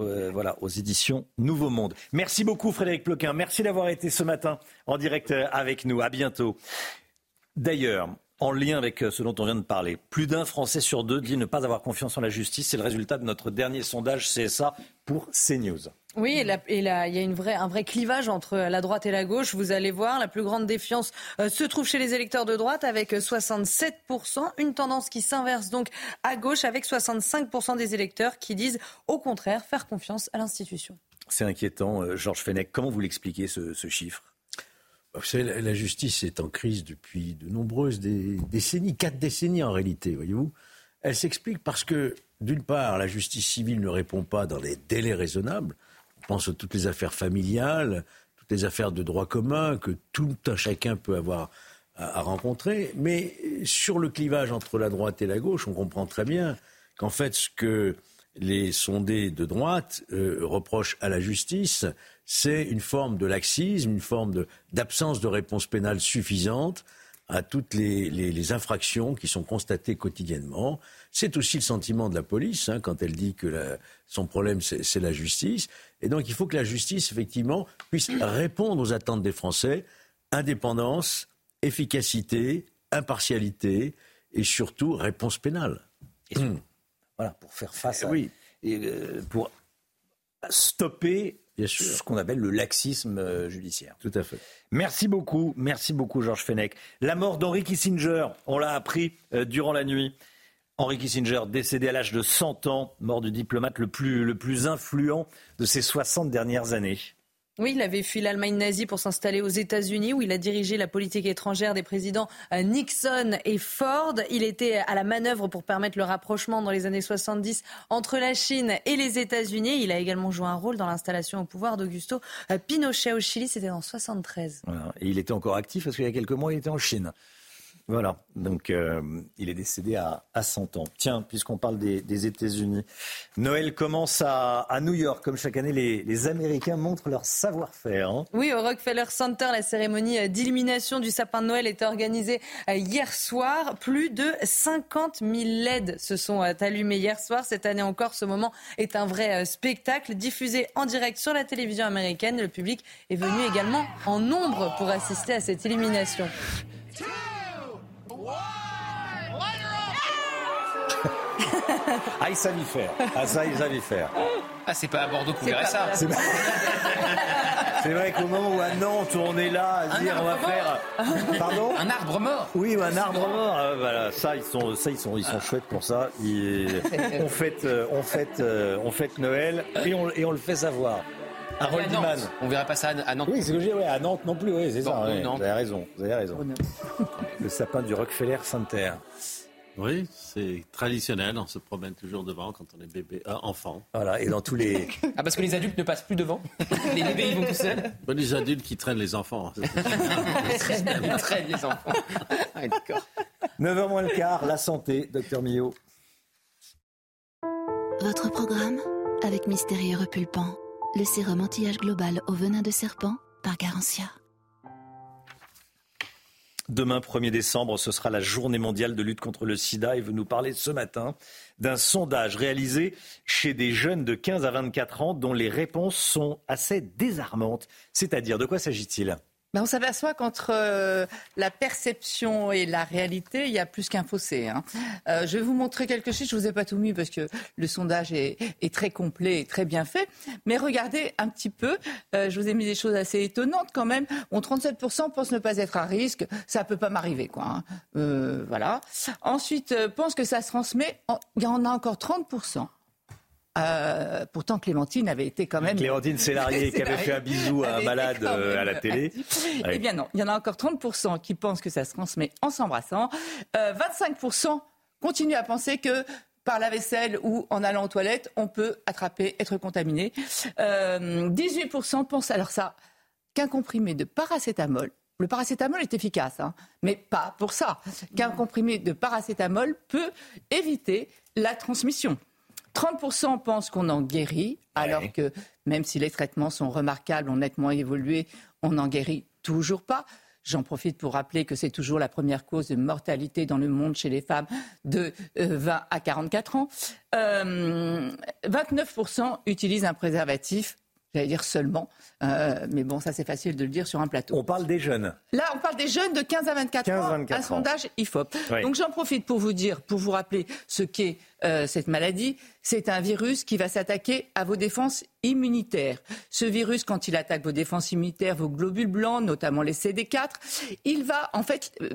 Euh, voilà, aux éditions Nouveau Monde. Merci beaucoup Frédéric Ploquin. Merci d'avoir été ce matin en direct euh, avec nous. À bientôt. D'ailleurs, en lien avec euh, ce dont on vient de parler, plus d'un Français sur deux dit ne pas avoir confiance en la justice. C'est le résultat de notre dernier sondage CSA pour CNews. Oui, et, là, il y a une vraie, un vrai clivage entre la droite et la gauche. Vous allez voir, la plus grande défiance euh, se trouve chez les électeurs de droite avec 67%. Une tendance qui s'inverse donc à gauche avec 65% des électeurs qui disent au contraire faire confiance à l'institution. C'est inquiétant. Euh, Georges Fenech, comment vous l'expliquez ce, chiffre? Vous savez, la justice est en crise depuis de nombreuses décennies, quatre décennies en réalité, voyez-vous. Elle s'explique parce que, d'une part, la justice civile ne répond pas dans les délais raisonnables pense à toutes les affaires familiales, toutes les affaires de droit commun que tout un chacun peut avoir à, rencontrer. Mais sur le clivage entre la droite et la gauche, on comprend très bien qu'en fait, ce que les sondés de droite euh, reprochent à la justice, c'est une forme de laxisme, une forme d'absence de, réponse pénale suffisante à toutes les, infractions qui sont constatées quotidiennement. C'est aussi le sentiment de la police hein, quand elle dit que son problème c'est la justice. Et donc il faut que la justice effectivement puisse répondre aux attentes des Français indépendance, efficacité, impartialité et surtout réponse pénale. Voilà pour faire face à oui. Et, euh, pour stopper ce qu'on appelle le laxisme euh, judiciaire. Tout à fait. Merci beaucoup, merci beaucoup Georges Fenech. La mort d'Henri Kissinger, on l'a appris euh, durant la nuit. Henri Kissinger, décédé à l'âge de 100 ans, mort du diplomate le plus, le plus influent de ces 60 dernières années. Oui, il avait fui l'Allemagne nazie pour s'installer aux États-Unis, où il a dirigé la politique étrangère des présidents euh, Nixon et Ford. Il était à la manœuvre pour permettre le rapprochement dans les années 70 entre la Chine et les États-Unis. Il a également joué un rôle dans l'installation au pouvoir d'Augusto euh, Pinochet au Chili. C'était en 73. Et il était encore actif parce qu'il y a quelques mois, il était en Chine. Voilà, donc euh, il est décédé à, à 100 ans. Tiens, puisqu'on parle des, États-Unis, Noël commence à, à, New York. Comme chaque année, les, les Américains montrent leur savoir-faire. Hein. Oui, au Rockefeller Center, la cérémonie d'illumination du sapin de Noël est organisée euh, hier soir. Plus de 50 000 LED se sont euh, allumés hier soir. Cette année encore, ce moment est un vrai spectacle diffusé en direct sur la télévision américaine. Le public est venu également en nombre pour assister à cette illumination. Ah, il savait faire. Ah, ça, il savait faire. Ah, c'est pas à Bordeaux qu'on verrait ça. C'est vrai qu'au moment où à Nantes, on est là à dire on va faire. Pardon Un arbre mort Oui, un arbre mort. Ah, voilà, ça, ils sont, ça, ils sont, ils sont chouettes pour ça. Ils... on, fête, on, fête, on fête Noël et on, et on le fait savoir. À Roldiman. On verra pas ça à Nantes. Oui, c'est ce que j'ai ouais, à Nantes non plus, oui, c'est ça. Ouais. Vous avez raison, vous avez raison. le sapin du Rockefeller Center. Oui, c'est traditionnel. On se promène toujours devant quand on est bébé, euh, enfant. Voilà, et dans tous les. ah, parce que les adultes ne passent plus devant. les bébés, ils vont tout seuls. Bon, les adultes qui traînent les enfants. ils traînent les enfants. Ah, d'accord. 9h moins le quart, la santé, docteur Millot. Votre programme avec Mystérieux Repulpant, le sérum anti-âge global au venin de serpent par Garantia. Demain, 1er décembre, ce sera la journée mondiale de lutte contre le sida et vous nous parlez ce matin d'un sondage réalisé chez des jeunes de 15 à 24 ans dont les réponses sont assez désarmantes. C'est-à-dire, de quoi s'agit-il? Ben on s'aperçoit qu'entre euh, la perception et la réalité, il y a plus qu'un fossé. Hein. Euh, je vais vous montrer quelque chose. Je vous ai pas tout mis parce que le sondage est, est très complet et très bien fait. Mais regardez un petit peu. Euh, je vous ai mis des choses assez étonnantes quand même. On 37% pensent ne pas être à risque. Ça peut pas m'arriver, quoi. Hein. Euh, voilà. Ensuite, euh, pense que ça se transmet. Il y en a encore 30%. Euh, pourtant, Clémentine avait été quand même. Clémentine Sélarié qui avait fait un bisou à un malade euh, à la télé. Eh bien non, il y en a encore 30% qui pensent que ça se transmet en s'embrassant. Euh, 25% continuent à penser que par la vaisselle ou en allant aux toilettes, on peut attraper, être contaminé. 18% euh, pensent, alors ça, qu'un comprimé de paracétamol le paracétamol est efficace, hein, mais pas pour ça. Qu'un comprimé de paracétamol peut éviter la transmission. 30% pensent qu'on en guérit, alors que même si les traitements sont remarquables, ont nettement évolué, on n'en guérit toujours pas. J'en profite pour rappeler que c'est toujours la première cause de mortalité dans le monde chez les femmes de 20 euh, à 44 ans. Euh, 29% utilisent un préservatif j'allais dire seulement, euh, mais bon, ça c'est facile de le dire sur un plateau. On parle des jeunes. Là, on parle des jeunes de 15 à 24 15, ans, 24 un ans. sondage IFOP. Oui. Donc j'en profite pour vous dire, pour vous rappeler ce qu'est euh, cette maladie. C'est un virus qui va s'attaquer à vos défenses immunitaires. Ce virus, quand il attaque vos défenses immunitaires, vos globules blancs, notamment les CD4, il va en fait... euh,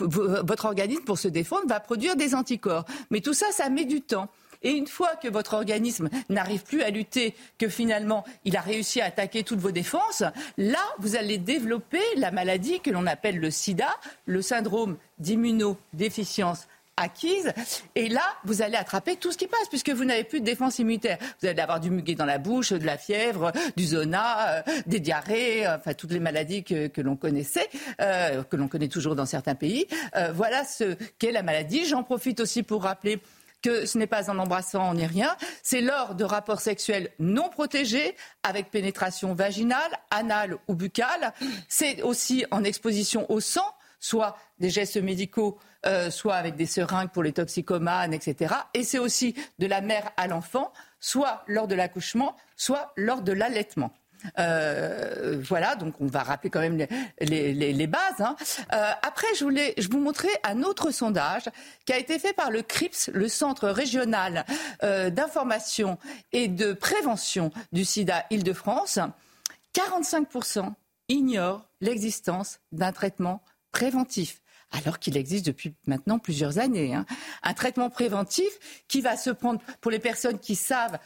votre organisme, pour se défendre, va produire des anticorps. Mais tout ça, ça met du temps. Et une fois que votre organisme n'arrive plus à lutter, que finalement il a réussi à attaquer toutes vos défenses, là vous allez développer la maladie que l'on appelle le sida, le syndrome d'immunodéficience acquise. Et là, vous allez attraper tout ce qui passe, puisque vous n'avez plus de défense immunitaire. Vous allez avoir du muguet dans la bouche, de la fièvre, du zona, euh, des diarrhées, euh, enfin toutes les maladies que, l'on connaissait, euh, que l'on connaît toujours dans certains pays. Voilà ce qu'est la maladie. J'en profite aussi pour rappeler que ce n'est pas en embrassant ni rien, c'est lors de rapports sexuels non protégés avec pénétration vaginale, anale ou buccale. C'est aussi en exposition au sang, soit des gestes médicaux, euh, soit avec des seringues pour les toxicomanes, etc. Et c'est aussi de la mère à l'enfant, soit lors de l'accouchement, soit lors de l'allaitement. Euh, voilà, donc on va rappeler quand même les, bases. Hein. Euh, après, je voulais je vous montrer un autre sondage qui a été fait par le CRIPS, le Centre régional euh, d'information et de prévention du sida Île-de-France. 45% ignorent l'existence d'un traitement préventif alors qu'il existe depuis maintenant plusieurs années. Hein. Un traitement préventif qui va se prendre pour les personnes qui savent,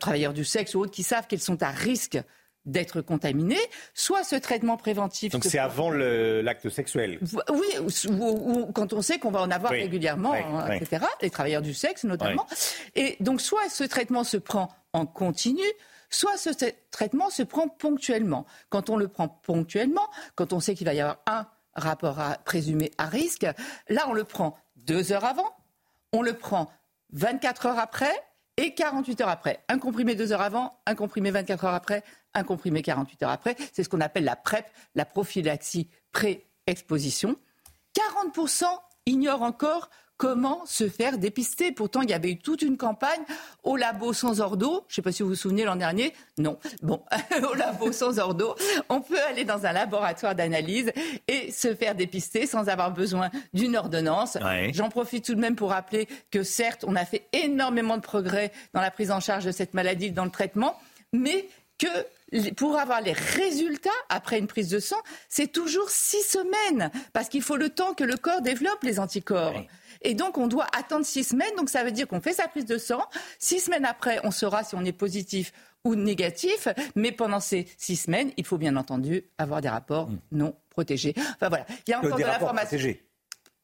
travailleurs du sexe ou autres, qui savent qu'elles sont à risque d'être contaminées, soit ce traitement préventif. Donc c'est avant l'acte sexuel. oui, ou, ou- ou quand on sait qu'on va en avoir Oui, régulièrement, oui, hein, oui. etc., les travailleurs du sexe notamment. Et donc, soit ce traitement se prend en continu, soit ce tra- traitement se prend ponctuellement. Quand on le prend ponctuellement, quand on sait qu'il va y avoir un rapport à, présumé à risque. Là, on le prend deux heures avant, on le prend 24 heures après et 48 heures après. Un comprimé deux heures avant, un comprimé 24 heures après, un comprimé 48 heures après. C'est ce qu'on appelle la PrEP, la prophylaxie pré-exposition. 40% ignorent encore comment se faire dépister. Pourtant, il y avait eu toute une campagne au labo sans ordo. Je ne sais pas si vous vous souvenez l'an dernier. Non. Bon, au labo sans ordo, on peut aller dans un laboratoire d'analyse et se faire dépister sans avoir besoin d'une ordonnance. J'en profite tout de même pour rappeler que certes, on a fait énormément de progrès dans la prise en charge de cette maladie, dans le traitement, mais que pour avoir les résultats après une prise de sang, c'est toujours six semaines, parce qu'il faut le temps que le corps développe les anticorps. Et donc, on doit attendre six semaines. Donc, ça veut dire qu'on fait sa prise de sang. Six semaines après, on saura si on est positif ou négatif. Mais pendant ces six semaines, il faut bien entendu avoir des rapports hmm. non protégés. Enfin, voilà. Il y a encore des de l'information.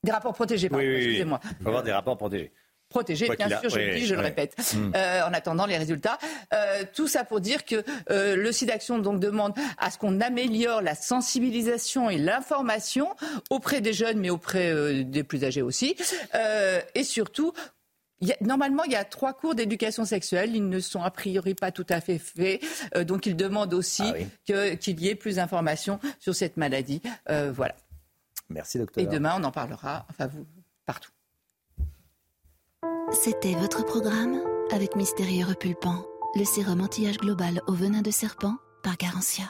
Des rapports protégés, pardon, excusez-moi. Il faut avoir des rapports protégés protégé, bien sûr, je le dis, je le répète, hmm. euh, en attendant les résultats. Euh, tout ça pour dire que euh, le SIDAction donc demande à ce qu'on améliore la sensibilisation et l'information auprès des jeunes, mais auprès des plus âgés aussi, et surtout normalement, il y a trois cours d'éducation sexuelle. Ils ne sont a priori pas tout à fait faits. donc, ils demandent aussi ah qu'il y ait plus d'informations sur cette maladie. voilà. Merci, docteur. Et demain, on en parlera, enfin, vous, partout. C'était votre programme avec Mystérieux Repulpant, le sérum anti-âge global au venin de serpent par Garantia.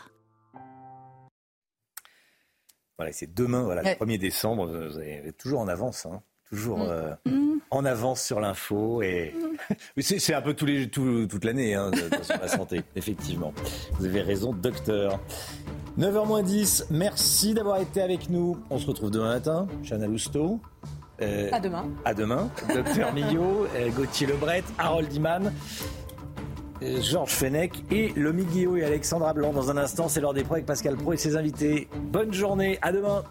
Voilà, c'est demain, voilà, le 1er décembre, vous êtes toujours en avance, hein, toujours mm. Euh, mm. en avance sur l'info. Et mm. c'est un peu tous les, toute l'année hein, sur la santé, effectivement. Vous avez raison, docteur. 9h10, merci d'avoir été avec nous. On se retrouve demain matin, Chana Lousteau. Euh, à demain. À demain. Docteur Millot, euh, Gauthier Lebret, Harold Iman. Euh, Georges Fenech et Lomi Guillaume et Alexandra Blanc. Dans un instant, c'est l'heure des pros avec Pascal Pro et ses invités. Bonne journée, à demain.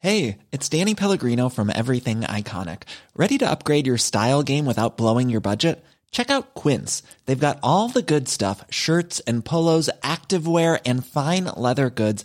Hey, it's Danny Pellegrino from Everything Iconic. Ready to upgrade your style game without blowing your budget? Check out Quince. They've got all the good stuff shirts and polos, activewear, and fine leather goods